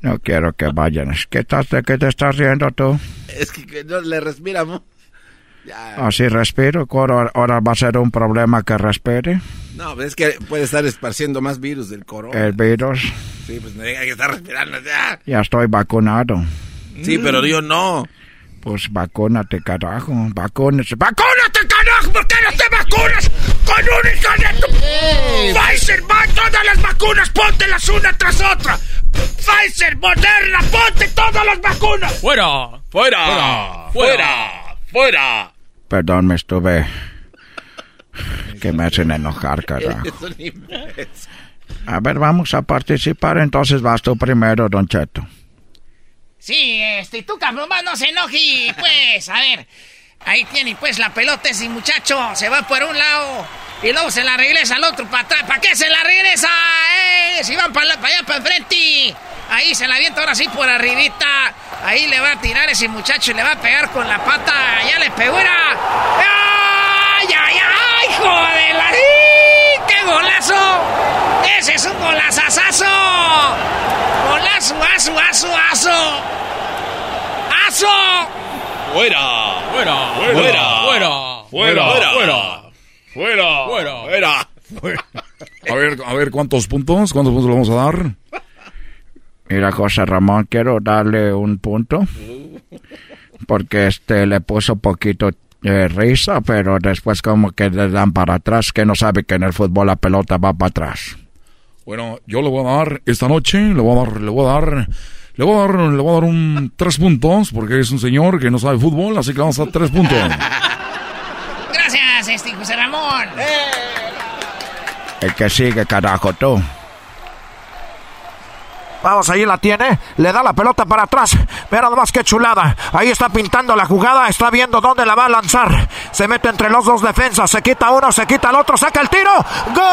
No quiero que vayan. ¿Qué, estás, ¿De qué te estás riendo tú? Es que, que no le respiramos. Así respiro. Ahora, ahora va a ser un problema que respire. No, pero es que puede estar esparciendo más virus del corona. El virus. Sí, pues no hay que estar respirando ya. Ya estoy vacunado. Sí, pero yo no. Pues vacúnate, carajo. Vacúnate. ¡Vacúnate, carajo! ¿Por qué no te vacunas con un hijo de tu... Pfizer, va, todas las vacunas, póntelas una tras otra. Pfizer, Moderna, ponte todas las vacunas. ¡Fuera! ¡Fuera! ¡Fuera! ¡Fuera! Perdón, me estuve... Que me hacen enojar, carajo. A ver, vamos a participar. Entonces vas tú primero, Don Cheto. Sí, este, tú cabrón, más no se enoje, pues, a ver. Ahí tiene pues la pelota ese muchacho, se va por un lado y luego se la regresa al otro para atrás. ¿Para qué se la regresa? ¡Eh! Si van para allá, para enfrente. Ahí se la avienta ahora sí por arribita. Ahí le va a tirar ese muchacho y le va a pegar con la pata. Ya le pegó, era. ¡Ay, ay, ay! ¡Hijo de la... ¡Qué golazo! ¡Ese es un golazazazo! ¡Golazo, aso, aso, aso! ¡Aso! ¡Fuera! ¡Fuera! ¡Fuera! ¡Fuera! Fuera. ¡Fuera! ¡Fuera! ¡Fuera! ¡Fuera! A ver, a ver, ¿cuántos puntos? ¿Cuántos puntos le vamos a dar? Mira, José Ramón, quiero darle un punto. Porque este le puso poquito eh, risa, pero después como que le dan para atrás, que no sabe que en el fútbol la pelota va para atrás. Bueno, yo le voy a dar esta noche, le voy a dar, le voy a dar, le voy a dar, le voy a dar un tres puntos, porque es un señor que no sabe fútbol, así que vamos a dar tres puntos. Gracias, este José Ramón. El que sigue, carajo, tú. Vamos, ahí la tiene. Le da la pelota para atrás. Mira qué chulada. Ahí está pintando la jugada. Está viendo dónde la va a lanzar. Se mete entre los dos defensas. Se quita uno, se quita el otro. Saca el tiro. ¡Gol!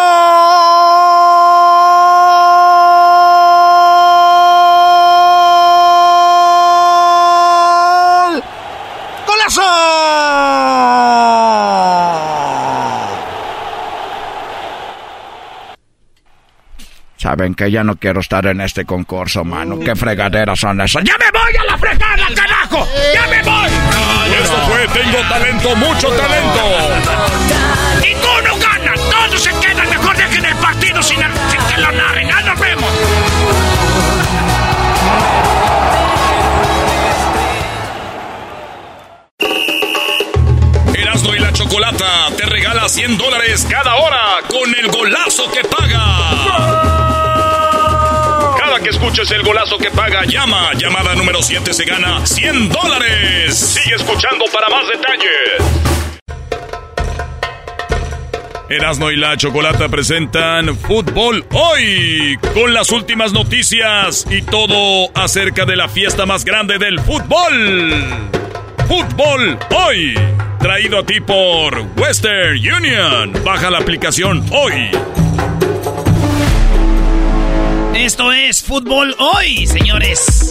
¡Golazo! Saben que ya no quiero estar en este concurso, mano. ¿Qué fregaderas son esas? ¡Ya me voy a la fregada, carajo! ¡Ya me voy! Y esto fue Tengo Talento, mucho talento. ¡Ninguno gana! ¡Todos se quedan! Mejor dejen el partido sin, sin que lo narren. ¡Ya nos vemos! Erasmo y la Chocolata te regala 100 dólares cada hora con el golazo que paga. Que escuches el golazo que paga, llama. Llamada número 7 se gana 100 dólares. Sigue escuchando para más detalles. Erasmo y la Chocolata presentan Fútbol Hoy con las últimas noticias y todo acerca de la fiesta más grande del fútbol. Fútbol Hoy, traído a ti por Western Union. Baja la aplicación hoy. Esto es Fútbol Hoy, señores.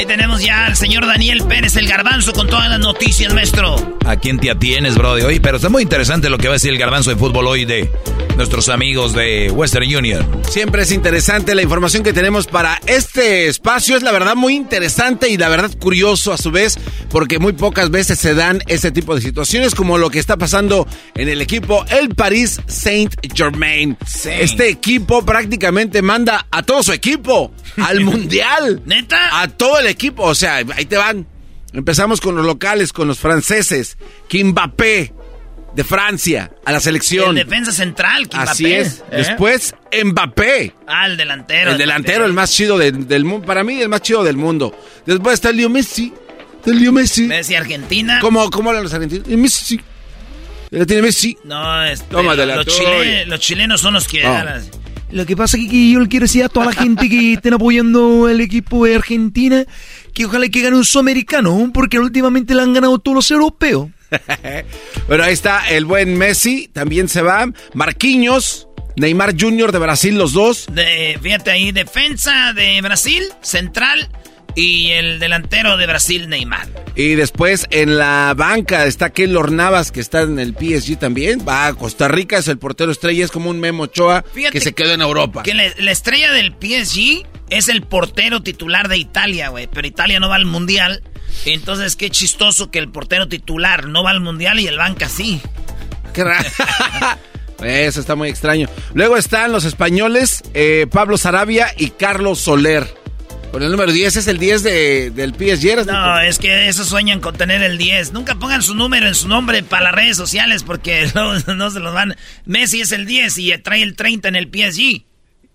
Ahí tenemos ya al señor Daniel Pérez, el garbanzo, con todas las noticias, maestro. ¿A quién te atienes, Brody? Oye, pero está muy interesante lo que va a decir el garbanzo de fútbol hoy de nuestros amigos de Western Union. Siempre es interesante la información que tenemos para este espacio. Es la verdad muy interesante y la verdad curioso a su vez, porque muy pocas veces se dan este tipo de situaciones como lo que está pasando en el equipo el Paris Saint Germain. Este equipo prácticamente manda a todo su equipo al mundial. ¿Neta? A todo el equipo. O sea, ahí te van. Empezamos con los locales, con los franceses. Mbappé de Francia a la selección. El defensa central, Mbappé. Así es. ¿Eh? Después, Mbappé. Ah, el delantero. El delantero, el más chido del, del mundo. Para mí, el más chido del mundo. Después está Leo Messi. Está Leo Messi. Messi, Argentina. ¿Cómo, cómo hablan los argentinos? El Messi. ¿La tiene Messi? No, este, Toma de la los, tuya. chile- los chilenos son los que. Lo que pasa es que yo le quiero decir a toda la gente que estén apoyando al equipo de Argentina que ojalá que gane un sudamericano, porque últimamente le han ganado todos los europeos. Bueno, ahí está el buen Messi. También se va. Marquinhos. Neymar Jr. de Brasil, los dos. de- fíjate ahí, defensa de Brasil, central, y el delantero de Brasil, Neymar. Y después en la banca está Keylor Navas, que está en el PSG también. Va a Costa Rica, es el portero estrella, es como un Memo Ochoa Fíjate que se quedó en Europa. Que la, la estrella del PSG es el portero titular de Italia, güey. Pero Italia no va al mundial. Entonces, qué chistoso que el portero titular no va al mundial y el banca sí. Qué raro. Eso está muy extraño. Luego están los españoles, eh, Pablo Sarabia y Carlos Soler. Con el número 10 es el 10 de, del PSG. ¿eras, No, es que esos sueñan con tener el 10. Nunca pongan su número en su nombre para las redes sociales porque no se los van. Messi es el 10 y trae el 30 en el PSG.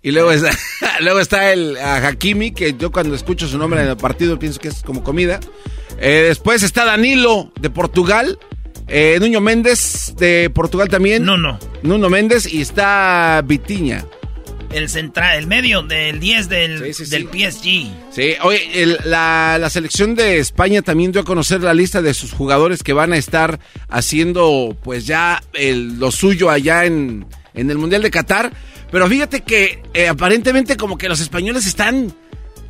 Y luego está, luego está el a Hakimi, que yo cuando escucho su nombre en el partido pienso que es como comida. Eh, después está Danilo de Portugal. Eh, Nuño Méndez de Portugal también. No, no. Nuno Méndez y está Vitiña. El central, el medio del 10 del, del PSG. Sí, oye, el- la, la selección de España también dio a conocer la lista de sus jugadores que van a estar haciendo pues ya el- lo suyo allá en, en el Mundial de Qatar. Pero fíjate que eh, aparentemente como que los españoles están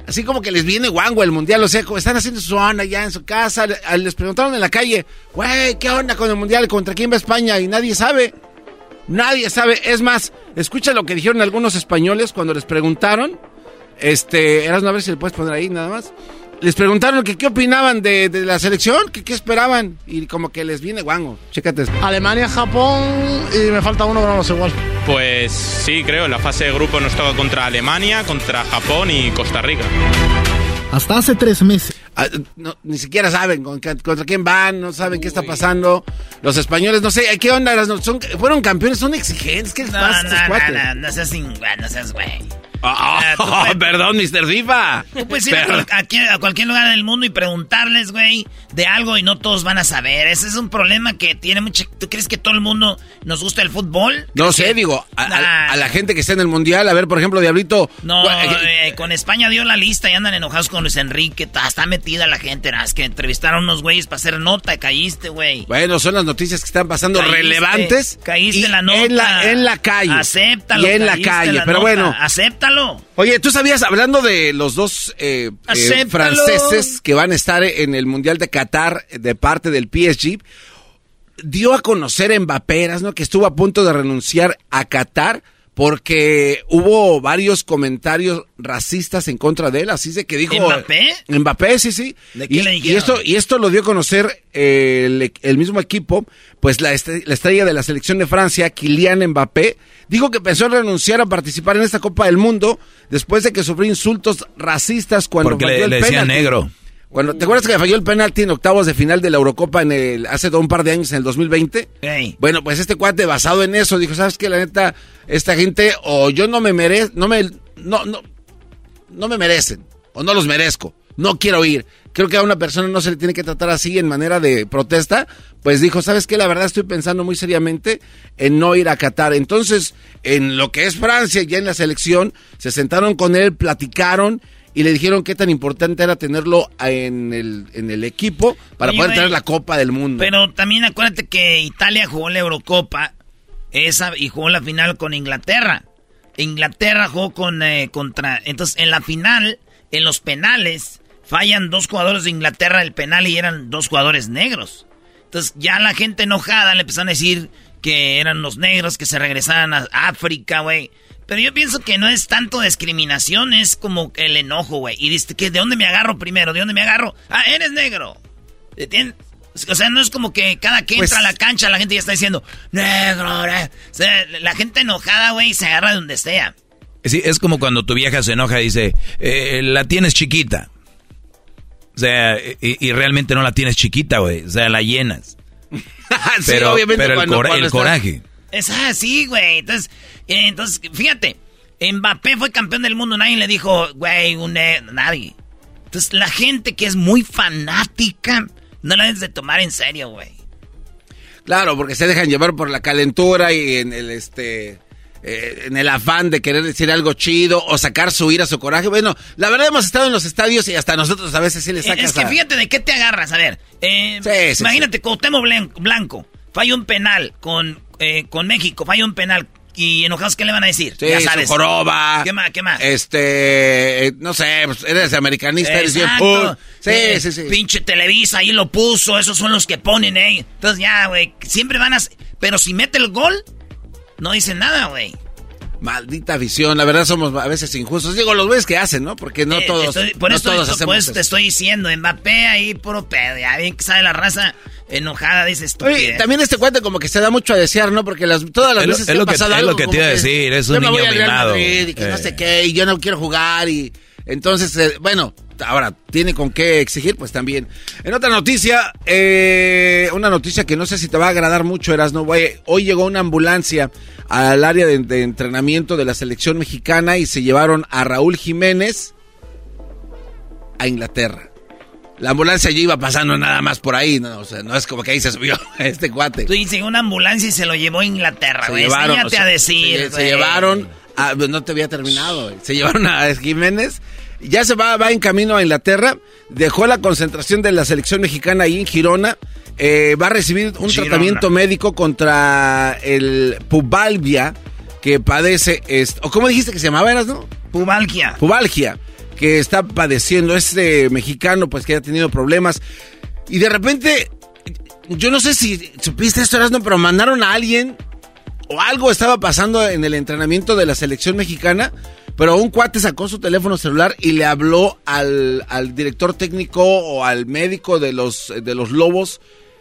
así como que les viene guango el Mundial. O sea, como están haciendo su onda allá en su casa. Les preguntaron en la calle, güey, ¿qué onda con el Mundial? ¿Contra quién va España? Y nadie sabe. Nadie sabe. Es más, escucha lo que dijeron algunos españoles cuando les preguntaron. Este, eras a ver si le puedes poner ahí nada más. Les preguntaron que qué opinaban de, de la selección, que qué esperaban. Y como que les viene guango. Chécate esto. Alemania, Japón y me falta uno, pero no sé igual. Pues sí, creo. En la fase de grupo nos toca contra Alemania, contra Japón y Costa Rica. Hasta hace tres meses. Ah, no, ni siquiera saben con- contra quién van, no saben qué está pasando. Los españoles, no sé, ¿qué onda? Son, fueron campeones, son exigentes. ¿Qué les No, pasa no, estos no, no, no seas ingüe- no seas güey. Ah, tú puedes- perdón, Mr. FIFA. Tú puedes ir a, cual- a cualquier- a cualquier lugar del mundo y preguntarles, güey, de algo y no todos van a saber. Ese es un problema que tiene mucha... ¿Tú crees que todo el mundo nos gusta el fútbol? No sé, digo, a, a- a la gente que está en el mundial, a ver, por ejemplo, Diablito. No, ¿cuál- eh, con España dio la lista y andan enojados con Luis Enrique. Está metida la gente. ¿no? Es que entrevistaron unos güeyes para hacer nota. Caíste, güey. Bueno, son las noticias que están pasando Caíste, relevantes. Caíste y en la nota. En la, en la calle. Acéptalo. Y en la calle, la pero nota. bueno. Acéptalo. Oye, ¿tú sabías, hablando de los dos eh, eh, franceses que van a estar en el Mundial de Qatar de parte del PSG, dio a conocer Mbappé, Eras, ¿no? Que estuvo a punto de renunciar a Qatar porque hubo varios comentarios racistas en contra de él, así de que dijo... ¿Mbappé? Mbappé, sí, sí. ¿De qué y, le y esto, y esto lo dio a conocer eh, el, el mismo equipo, pues la, estre- la estrella de la selección de Francia, Kylian Mbappé, dijo que pensó en renunciar a participar en esta Copa del Mundo después de que sufrió insultos racistas cuando Porque le, el le decían penalti. negro. Cuando, ¿Te acuerdas que falló el penalti en octavos de final de la Eurocopa en el, hace un par de años, en el 2020? Ey. Bueno, pues este cuate basado en eso dijo, ¿sabes qué? La neta, esta gente o yo no me merezco, no me, no, no, no me merecen o no los merezco. No quiero ir. Creo que a una persona no se le tiene que tratar así en manera de protesta. Pues dijo, ¿sabes qué? La verdad estoy pensando muy seriamente en no ir a Qatar. Entonces, en lo que es Francia, ya en la selección, se sentaron con él, platicaron y le dijeron qué tan importante era tenerlo en el, en el equipo para Oye, poder güey, tener la Copa del Mundo. Pero también acuérdate que Italia jugó la Eurocopa esa y jugó la final con Inglaterra. Inglaterra jugó con eh, contra. Entonces, en la final, en los penales, fallan dos jugadores de Inglaterra el penal y eran dos jugadores negros. Entonces ya la gente enojada le empezaron a decir que eran los negros que se regresaban a África, güey. Pero yo pienso que no es tanto discriminación, es como el enojo, güey. Y dice que ¿de dónde me agarro primero? ¿De dónde me agarro? Ah, eres negro. O sea, no es como que cada que entra a la cancha la gente ya está diciendo, negro, O sea, la gente enojada, güey, se agarra de donde sea. Sí, es como cuando tu vieja se enoja y dice, eh, la tienes chiquita. O sea, y, realmente no la tienes chiquita, güey. O sea, la llenas. pero, pero el, coraje. Es así, güey. Entonces, entonces, fíjate, Mbappé fue campeón del mundo, nadie le dijo, güey, un nadie. Entonces, la gente que es muy fanática, no la debes de tomar en serio, güey. Claro, porque se dejan llevar por la calentura y en el este eh, en el afán de querer decir algo chido o sacar su ira, su coraje. Bueno, la verdad hemos estado en los estadios y hasta nosotros a veces sí le sacas Es que fíjate de qué te agarras, a ver. Eh, imagínate, Cuauhtémoc Blanco falla un penal con, eh, con México, falla un penal y enojados, ¿qué le van a decir? ya sabes. joroba. ¿Qué más? ¿Qué más? Este, no sé, pues, eres americanista, eres bien Sí, sí, sí. Pinche Televisa, ahí lo puso, esos son los que ponen, ¿eh? Entonces ya, güey, siempre van a... Pero si mete el gol, no dicen nada, güey. Maldita visión, la verdad somos a veces injustos. Digo, los ves que hacen, ¿no? Porque no eh, todos. por no eso, todos pues, te estoy diciendo, Mbappé ahí puro pedo. Ya bien que sabe la raza enojada, dices tú. también este cuento como que se da mucho a desear, ¿no? Porque las, todas las veces que ha pasado algo. Es lo que te iba a decir, es un niño mimado. Y que no sé eh. qué, y yo no quiero jugar y. Entonces, eh, bueno, ahora, ¿tiene con qué exigir? Pues también. En otra noticia, eh, una noticia que no sé si te va a agradar mucho, Erasno. Hoy llegó una ambulancia al área de, entrenamiento de la selección mexicana y se llevaron a Raúl Jiménez a Inglaterra. La ambulancia ya iba pasando nada más por ahí, no, o sea, no es como que ahí se subió este cuate. Tú dices una ambulancia y se lo llevó a Inglaterra, güey. Llevaron, a decir, se, llevaron, no te había terminado, se llevaron a Jiménez ya se va, va en camino a Inglaterra, dejó la concentración de la selección mexicana ahí en Girona, eh, va a recibir un tratamiento médico contra el pubalgia que padece, o cómo dijiste que se llamaba, ¿eras, no? Pubalgia. Pubalgia, que está padeciendo este mexicano, pues que ha tenido problemas. Y de repente, yo no sé si supiste esto, Erasno, pero mandaron a alguien o algo estaba pasando en el entrenamiento de la selección mexicana pero un cuate sacó su teléfono celular y le habló al, al director técnico o al médico de los, de los lobos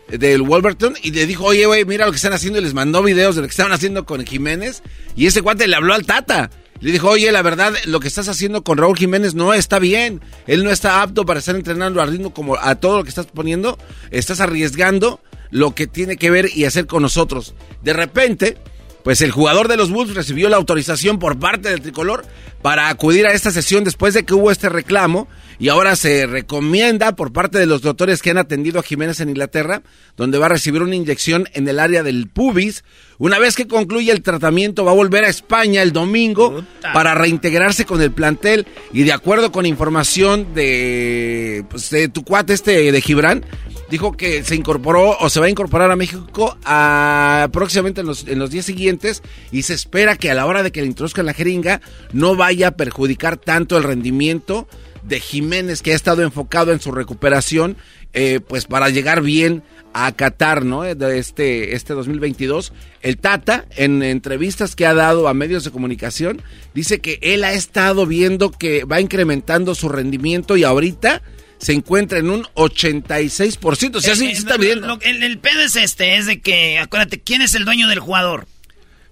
del Wolverton y le dijo, oye, güey, mira lo que están haciendo y les mandó videos de lo que estaban haciendo con Jiménez y ese cuate le habló al Tata. Le dijo, oye, la verdad, lo que estás haciendo con Raúl Jiménez no está bien. Él no está apto para estar entrenando al ritmo como a todo lo que estás poniendo. Estás arriesgando lo que tiene que ver y hacer con nosotros. De repente, pues el jugador de los Bulls recibió la autorización por parte del tricolor para acudir a esta sesión después de que hubo este reclamo y ahora se recomienda por parte de los doctores que han atendido a Jiménez en Inglaterra, donde va a recibir una inyección en el área del pubis. Una vez que concluya el tratamiento va a volver a España el domingo para reintegrarse con el plantel. Y de acuerdo con información de, pues, de tu cuate este de Gibran, dijo que se incorporó o se va a incorporar a México a, próximamente en los, en los días siguientes. Y se espera que a la hora de que le introduzcan la jeringa no vaya a perjudicar tanto el rendimiento de Jiménez que ha estado enfocado en su recuperación eh, pues para llegar bien a Qatar, ¿no? De este, este 2022. El Tata, en entrevistas que ha dado a medios de comunicación, dice que él ha estado viendo que va incrementando su rendimiento y ahorita se encuentra en un 86%. O sea, sí, está bien. el, el, pedo es este, es de que, acuérdate, ¿quién es el dueño del jugador?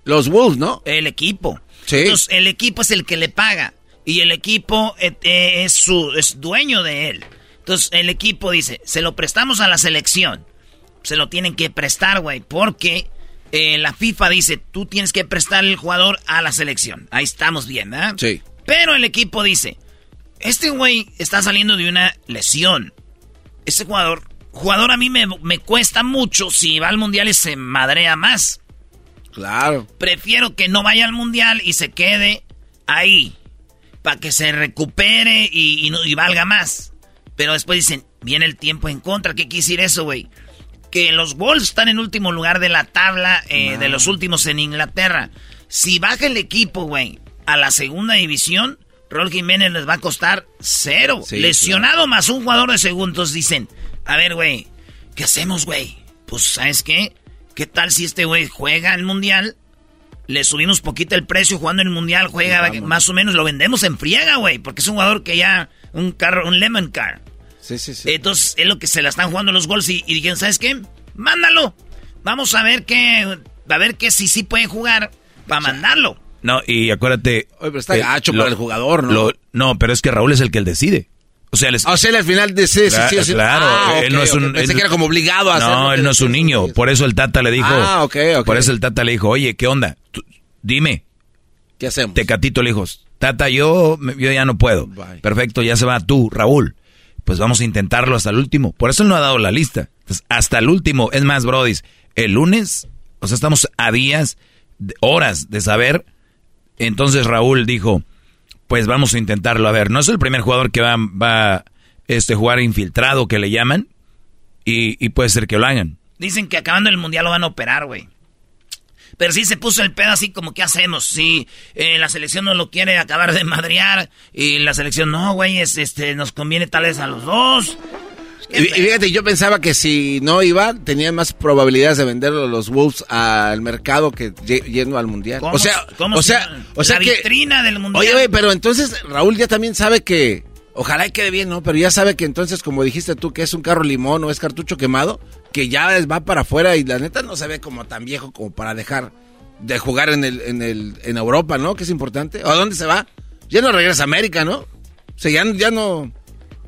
Los Wolves, ¿no? El equipo. Sí. Entonces, el equipo es el que le paga. Y el equipo eh, eh, es, su, es dueño de él. Entonces, el equipo dice, se lo prestamos a la selección. Se lo tienen que prestar, güey, porque eh, la FIFA dice, tú tienes que prestar el jugador a la selección. Ahí estamos bien, ¿verdad? Sí. Pero el equipo dice, este güey está saliendo de una lesión. Este jugador, jugador a mí me, me cuesta mucho si va al mundial y se madrea más. Claro. Prefiero que no vaya al mundial y se quede ahí. Para que se recupere y, y, valga más. Pero después dicen, viene el tiempo en contra. ¿Qué quiere decir eso, güey? Que los Wolves están en último lugar de la tabla eh, de los últimos en Inglaterra. Si baja el equipo, güey, a la segunda división, Raúl Jiménez les va a costar cero. Lesionado más un jugador de segundos. Dicen, a ver, güey, ¿qué hacemos, güey? Pues, ¿sabes qué? ¿Qué tal si este güey juega el mundial? Le subimos poquito el precio jugando en el mundial, juega más o menos, lo vendemos en friega, güey, porque es un jugador que ya, un carro, un lemon car. Sí, sí, sí. Entonces, es lo que se la están jugando los gols y, y dijeron, ¿sabes qué? Mándalo. Vamos a ver qué, a ver qué si sí puede jugar para mandarlo. No, y acuérdate. Oye, pero está gacho para el jugador, ¿no? no, pero es que Raúl es el que él decide. O sea, o sea, al final de sí, sí, sí, Claro, ah, él no es un. Pensé que era como obligado a No, él no es un niño. Por eso el Tata le dijo. Ah, ok, ok. Por eso el Tata le dijo, oye, ¿qué onda? Dime. ¿Qué hacemos? Tecatito le dijo, Tata, yo, yo ya no puedo. Perfecto, ya se va tú, Raúl. Pues vamos a intentarlo hasta el último. Por eso él no ha dado la lista. hasta el último. Es más, Brody, el lunes, o sea, estamos a días, horas de saber entonces Raúl dijo, pues vamos a intentarlo. A ver, no es el primer jugador que va, a este, jugar infiltrado, que le llaman, y, puede ser que lo hagan. Dicen que acabando el mundial lo van a operar, güey. Pero sí se puso el pedo así como, ¿qué hacemos? Si eh, la selección no lo quiere acabar de madrear y la selección, no, güey, este, nos conviene tal vez a los dos. Y, fíjate, yo pensaba que si no iba, tenía más probabilidades de venderlo los Wolves al mercado que yendo al mundial. O sea, o sea, o sea la vitrina del mundial. Oye, pero entonces Raúl ya también sabe que ojalá y quede bien, ¿no? Pero ya sabe que entonces, como dijiste tú, que es un carro limón o es cartucho quemado, que ya va para afuera y la neta no se ve como tan viejo como para dejar de jugar en el en el en Europa, ¿no? Que es importante. ¿O a dónde se va? Ya no regresa a América, ¿no? O sea, ya, ya no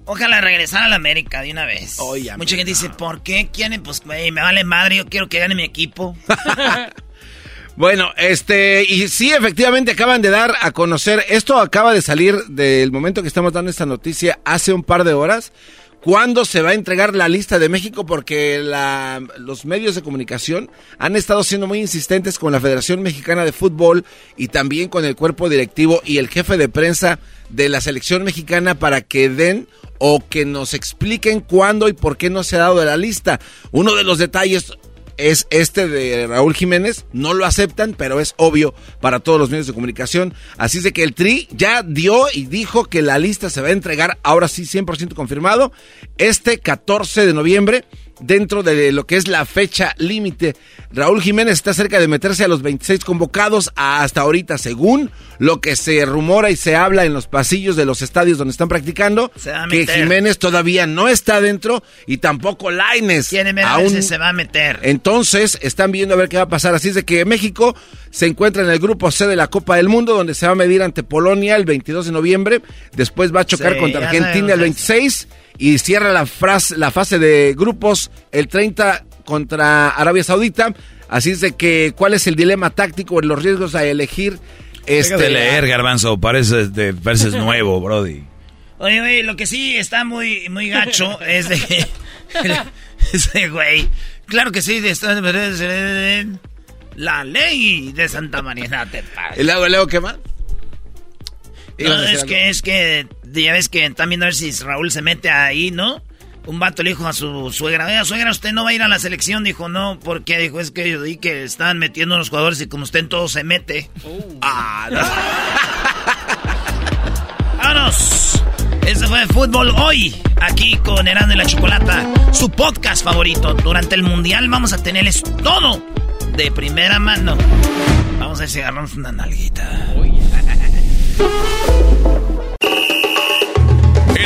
Ojalá regresar a la América de una vez. Mucha gente dice, ¿por qué quieren? Pues me vale madre, yo quiero que gane mi equipo. bueno, este, y sí, efectivamente acaban de dar a conocer, esto acaba de salir del momento que estamos dando esta noticia hace un par de horas. ¿Cuándo se va a entregar la lista de México? Porque los medios de comunicación han estado siendo muy insistentes con la Federación Mexicana de Fútbol y también con el cuerpo directivo y el jefe de prensa de la selección mexicana para que den o que nos expliquen cuándo y por qué no se ha dado de la lista. Uno de los detalles es este de Raúl Jiménez. No lo aceptan, pero es obvio para todos los medios de comunicación. Así es de que el Tri ya dio y dijo que la lista se va a entregar, ahora sí 100% confirmado, este 14 de noviembre dentro de lo que es la fecha límite. Raúl Jiménez está cerca de meterse a los 26 convocados hasta ahorita, según lo que se rumora y se habla en los pasillos de los estadios donde están practicando, que Jiménez todavía no está dentro y tampoco Laines. Aún se va a meter. Entonces, están viendo a ver qué va a pasar. Así es de que México se encuentra en el grupo C de la Copa del Mundo, donde se va a medir ante Polonia el 22 de noviembre. Después va a chocar contra Argentina el 26 y cierra la, la fase de grupos el 30 contra Arabia Saudita. Así es de que, ¿cuál es el dilema táctico en los riesgos a elegir? Este, de leer, Garbanzo, parece de, nuevo, Brody. Oye, güey, lo que sí está muy, muy gacho es de... ese güey. Claro que sí, de, la ley de Santa María. te ¿Y luego, luego qué más? es que, es que, ya ves que están viendo a ver si Raúl se mete ahí, ¿no? Un vato le dijo a su suegra, oiga, suegra, usted no va a ir a la selección. Dijo, no, porque dijo, es que yo di que están metiendo a los jugadores y como usted en todo se mete. Oh. Ah, ¡Vámonos! Eso fue Fútbol Hoy, aquí con Herán de la Chocolata, su podcast favorito. Durante el Mundial vamos a tenerles todo de primera mano. Vamos a ver si agarramos una nalguita.